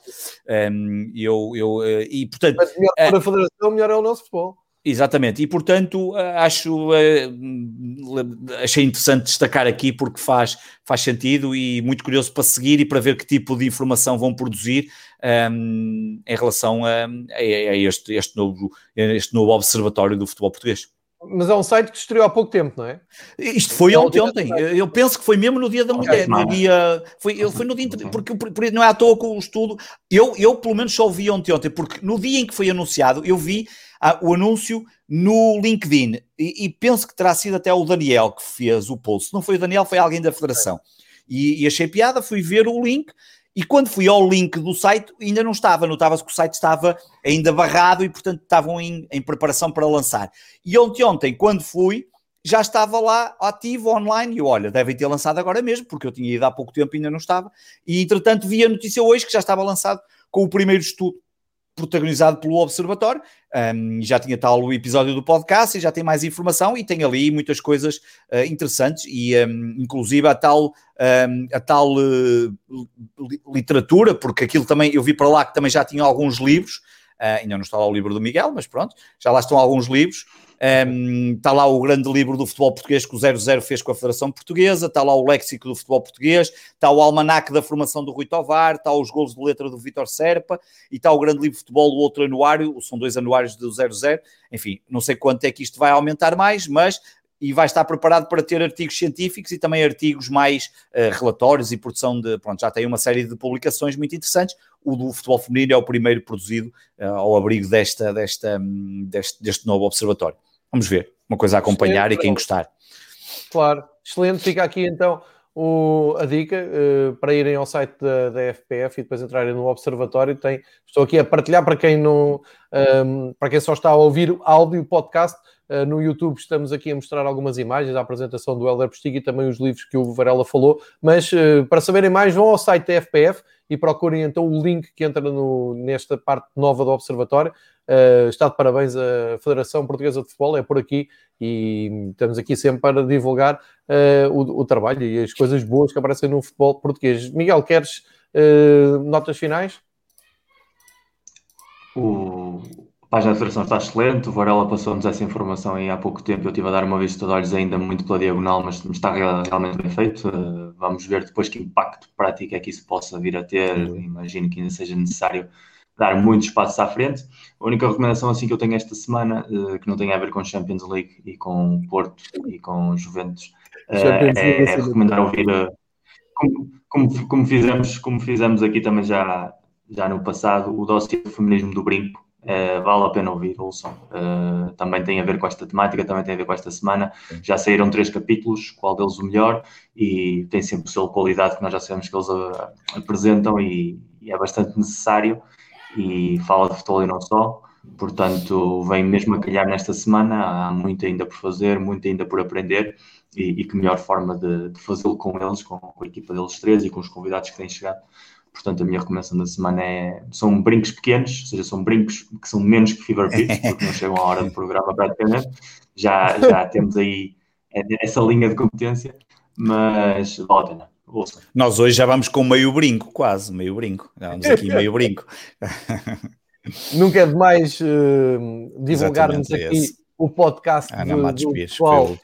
Speaker 2: Um, eu, eu, eh, e portanto.
Speaker 1: Mas melhor para a Federação, melhor é o nosso futebol.
Speaker 2: Exatamente, e portanto acho achei interessante destacar aqui porque faz, faz sentido e muito curioso para seguir e para ver que tipo de informação vão produzir um, em relação a, a, este, este, novo, este novo observatório do futebol português.
Speaker 1: Mas é um site que estreou há pouco tempo, não é?
Speaker 2: Isto foi ontem, ontem. Eu penso que foi mesmo no dia da mulher. No dia, foi, foi no dia, porque, porque não é à toa com o estudo. Eu, eu pelo menos só vi ontem, ontem, porque no dia em que foi anunciado, eu vi o anúncio no LinkedIn e, e, penso que terá sido até o Daniel que fez o post. Não foi o Daniel, foi alguém da Federação. E, e achei piada, fui ver o link e quando fui ao link do site, ainda não estava, notava-se que o site estava ainda barrado e, portanto, estavam em, em preparação para lançar. E ontem, ontem, quando fui, já estava lá ativo online e olha, devem ter lançado agora mesmo, porque eu tinha ido há pouco tempo e ainda não estava. E entretanto vi a notícia hoje que já estava lançado com o primeiro estudo protagonizado pelo Observatório. Um, já tinha tal o episódio do podcast e já tem mais informação e tem ali muitas coisas uh, interessantes e um, inclusive a tal, um, a tal uh, literatura, porque aquilo também eu vi para lá que também já tinha alguns livros Uh, ainda não está lá o livro do Miguel, mas pronto, já lá estão alguns livros. Um, está lá o grande livro do futebol português que o 00 fez com a Federação Portuguesa, está lá o léxico do futebol português, está o almanaque da formação do Rui Tovar, está os golos de letra do Vitor Serpa e está o grande livro de futebol, o outro anuário, são dois anuários do 00. Enfim, não sei quanto é que isto vai aumentar mais, mas e vai estar preparado para ter artigos científicos e também artigos mais uh, relatórios e produção de. Pronto, já tem uma série de publicações muito interessantes. O do futebol feminino é o primeiro produzido uh, ao abrigo desta, desta, um, deste, deste novo observatório. Vamos ver. Uma coisa a acompanhar Excelente. e quem gostar.
Speaker 1: Claro. Excelente. Fica aqui então o, a dica uh, para irem ao site da, da, FPF e depois entrarem no observatório. Tem, estou aqui a partilhar para quem não, um, ehm, para quem só está a ouvir áudio podcast. Uh, no YouTube estamos aqui a mostrar algumas imagens, a apresentação do Helder Postigo e também os livros que o Varela falou. Mas uh, para saberem mais, vão ao site da FPF e procurem então o link que entra no, nesta parte nova do Observatório. Uh, está de parabéns a Federação Portuguesa de Futebol, é por aqui e estamos aqui sempre para divulgar uh, o, o, trabalho e as coisas boas que aparecem no futebol português. Miguel, queres uh, notas finais?
Speaker 3: Página da Federação está excelente, o Varela passou-nos essa informação aí há pouco tempo, eu estive a dar uma vista de olhos ainda muito pela diagonal, mas está realmente bem feito. vamos ver depois que impacto prático é que isso possa vir a ter, imagino que ainda seja necessário dar muitos passos à frente. A única recomendação assim que eu tenho esta semana, uh, que não tem a ver com Champions League e com Porto e com Juventus, uh, é, é, recomendar ouvir, como, como, como, fizemos, como fizemos aqui também já, já no passado, o dossiê do feminismo do brinco. Vale a pena ouvir, ouçam. também tem a ver com esta temática, também tem a ver com esta semana. Já saíram três capítulos, qual deles o melhor, e tem sempre o selo qualidade que nós já sabemos que eles apresentam e, e é bastante necessário e fala de futebol e não só. Portanto, vem mesmo a calhar nesta semana. Há muito ainda por fazer, muito ainda por aprender. E, e que melhor forma de, de fazê-lo com eles, com, a equipa deles três e com os convidados que têm chegado. Portanto, a minha recomendação da semana é. São brincos pequenos, ou seja, são brincos que são menos que Fever Pitch, porque não chegam à hora do programa praticamente. Já, já temos aí essa linha de competência, mas vale a pena.
Speaker 2: Ouça. Nós hoje já vamos com meio brinco, quase, meio brinco. Vamos aqui meio brinco.
Speaker 1: Nunca é demais uh, divulgarmos aqui esse. o podcast
Speaker 2: Ana do, do pessoal,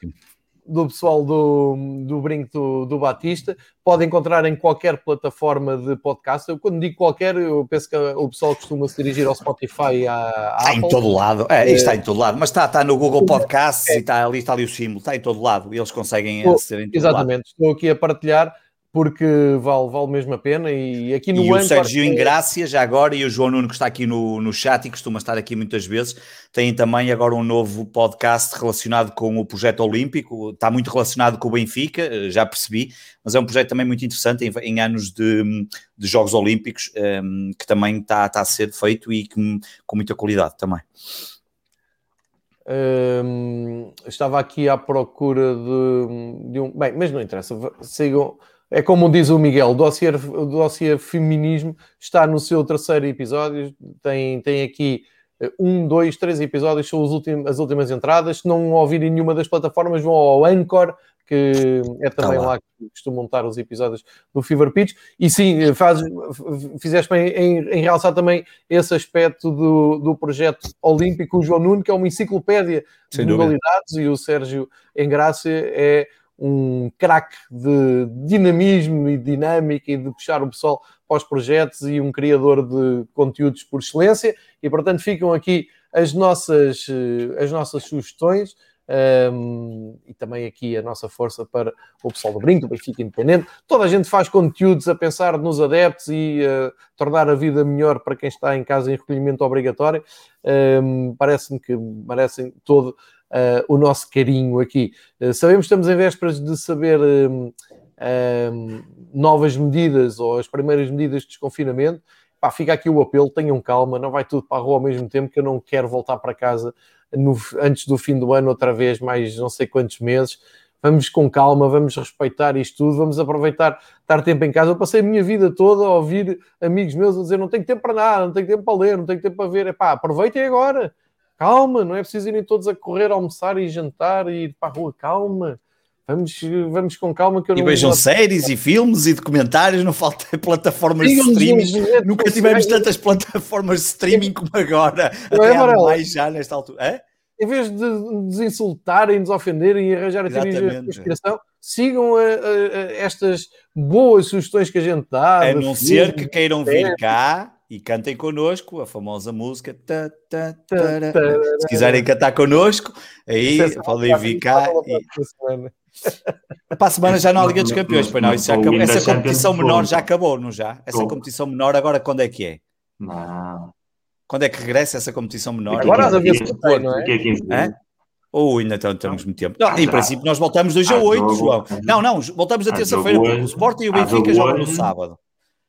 Speaker 1: do pessoal do, do Brinco do, do, Batista. Pode encontrar em qualquer plataforma de podcast. Eu, quando digo qualquer, eu penso que o pessoal costuma se dirigir ao Spotify e à,
Speaker 2: Está em todo lado. É, está em todo lado. Mas está, está no Google Podcasts é. e está ali, está ali o símbolo. Está em todo lado. E eles conseguem
Speaker 1: aceder em todo Exatamente. Lado. Estou aqui a partilhar porque vale, vale mesmo a pena. E aqui no
Speaker 2: e o Sérgio é... Ingrácia, já agora, e o João Nuno, que está aqui no, no chat e costuma estar aqui muitas vezes, têm também agora um novo podcast relacionado com o projeto olímpico. Está muito relacionado com o Benfica, já percebi, mas é um projeto também muito interessante em, em anos de, de Jogos Olímpicos, um, ehm, que também está, está a ser feito e que, com muita qualidade também.
Speaker 1: Um, ehm, estava aqui à procura de, de um. Bem, mas não interessa, sigam é como diz o Miguel, o dossiê, o dossiê feminismo está no seu terceiro episódio, tem, tem aqui eh, um, dois, três episódios, são últimos, as últimas entradas. Se não ouvirem nenhuma das plataformas, vão ao Anchor, que é também tá lá. lá. que costumam montar os episódios do Fever Pitch. E sim, faz, fizeste bem em, em realçar também esse aspecto do, do projeto olímpico, o João Nuno, que é uma enciclopédia Sem de modalidades, e o Sérgio Engrácia é um craque de dinamismo e dinâmica e de puxar o pessoal para os projetos e um criador de conteúdos por excelência. E portanto ficam aqui as nossas, eh, as nossas sugestões. Um, e também aqui a nossa força para o pessoal do Brinco, do Benfica Independente. Toda a gente faz conteúdos a pensar nos adeptos e uh, tornar a vida melhor para quem está em casa em recolhimento obrigatório. Um, Parece-me que merecem todo uh, o nosso carinho aqui. Uh, sabemos que estamos em vésperas de saber um, um, novas medidas ou as primeiras medidas de desconfinamento. Pá, fica aqui o apelo, tenham calma, não vai tudo para a rua ao mesmo tempo, que eu não quero voltar para casa no, antes do fim do ano outra vez, mais não sei quantos meses. Vamos com calma, vamos respeitar isto tudo, vamos aproveitar estar tempo em casa. Eu passei a minha vida toda a ouvir amigos meus a dizer não tenho tempo para nada, não tenho tempo para ler, não tenho tempo para ver. Epá, aproveitem agora calma, não é preciso irem todos a correr, almoçar e jantar e ir para a rua, calma. Vamos, vamos com calma que eu
Speaker 2: não. E vejam séries e filmes e documentários, não falta plataformas de streaming. Nunca tivemos tantas plataformas de streaming como agora. Não até é, mais já nesta altura. É?
Speaker 1: Em vez de nos insultarem, nos ofenderem e arranjarem teorias de conspiração, sigam a, a, a estas boas sugestões que a gente dá.
Speaker 2: A não ser que queiram vir cá e cantem connosco a famosa música. Ta, ta, Se quiserem cantar connosco, aí podem vir cá. E... Para a semana já não há Liga dos Campeões, pois não, isso já acabou. Essa competição menor já acabou, não já? Essa competição menor agora quando é que é? Não. Quando é que regressa essa competição menor?
Speaker 1: Agora a ver se não é?
Speaker 2: Ou ainda temos muito tempo? Não, em princípio nós voltamos 2 a 8, João. Não, não, voltamos a terça-feira. O Sport e o Benfica jogam no sábado.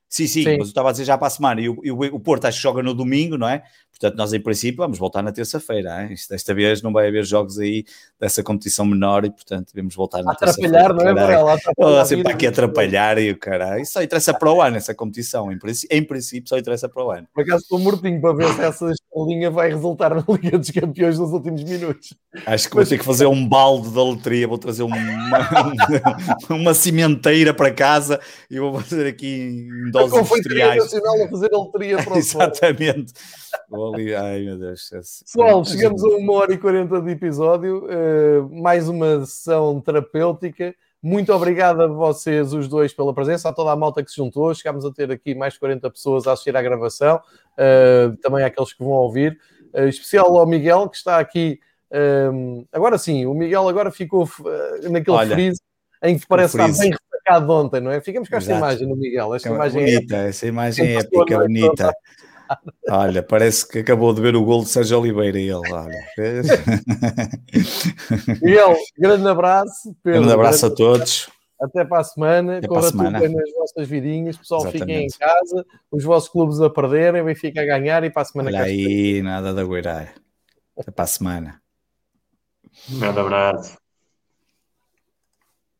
Speaker 2: Sim, sim, sim, mas eu estava a dizer já para a semana. E o, e o, Porto acho que joga no domingo, não é? Portanto, nós em princípio vamos voltar na terça-feira. Desta vez não vai haver jogos aí dessa competição menor e, portanto, devemos voltar na terça-feira.
Speaker 1: Atrapalhar, não é, Varela?
Speaker 2: Oh, sempre aqui atrapalhar e o caralho. Isso só interessa para o ano, essa competição. Em princípio, em princípio só interessa para o ano.
Speaker 1: Por acaso estou mortinho para ver se essa linha vai resultar na Liga dos Campeões nos últimos minutos.
Speaker 2: Acho que vou ter que fazer um balde da loteria, vou trazer uma, uma cimenteira para casa e vou fazer aqui em doses industriais.
Speaker 1: nacional a fazer a loteria para o
Speaker 2: Exatamente. Ali, ai meu Deus.
Speaker 1: Pessoal, chegamos a uma hora e quarenta de episódio, uh, mais uma sessão terapêutica. Muito obrigado a vocês, os dois, pela presença, a toda a malta que se juntou. Chegámos a ter aqui mais de 40 pessoas a assistir à gravação, uh, também àqueles que vão ouvir. Uh, especial ao Miguel, que está aqui. Um, agora sim, o Miguel agora ficou uh, naquele Olha, freeze em que parece estar bem ressacado ontem, não é? Ficamos com esta Exato. imagem no Miguel. Esta
Speaker 2: é
Speaker 1: imagem
Speaker 2: bonita,
Speaker 1: é...
Speaker 2: essa imagem é épica, bonita. Olha, parece que acabou de ver o gol de Sérgio Oliveira ele, olha.
Speaker 1: Miguel, grande abraço.
Speaker 2: Pedro, grande abraço a todos.
Speaker 1: Até para a semana. Até Corra tudo bem nas vossas vidinhas. Pessoal, Exatamente. fiquem em casa. Os vossos clubes a perderem, Benfica a ganhar e para a semana
Speaker 2: Olha aí, nada de aguardar. Até para a semana.
Speaker 3: Grande abraço.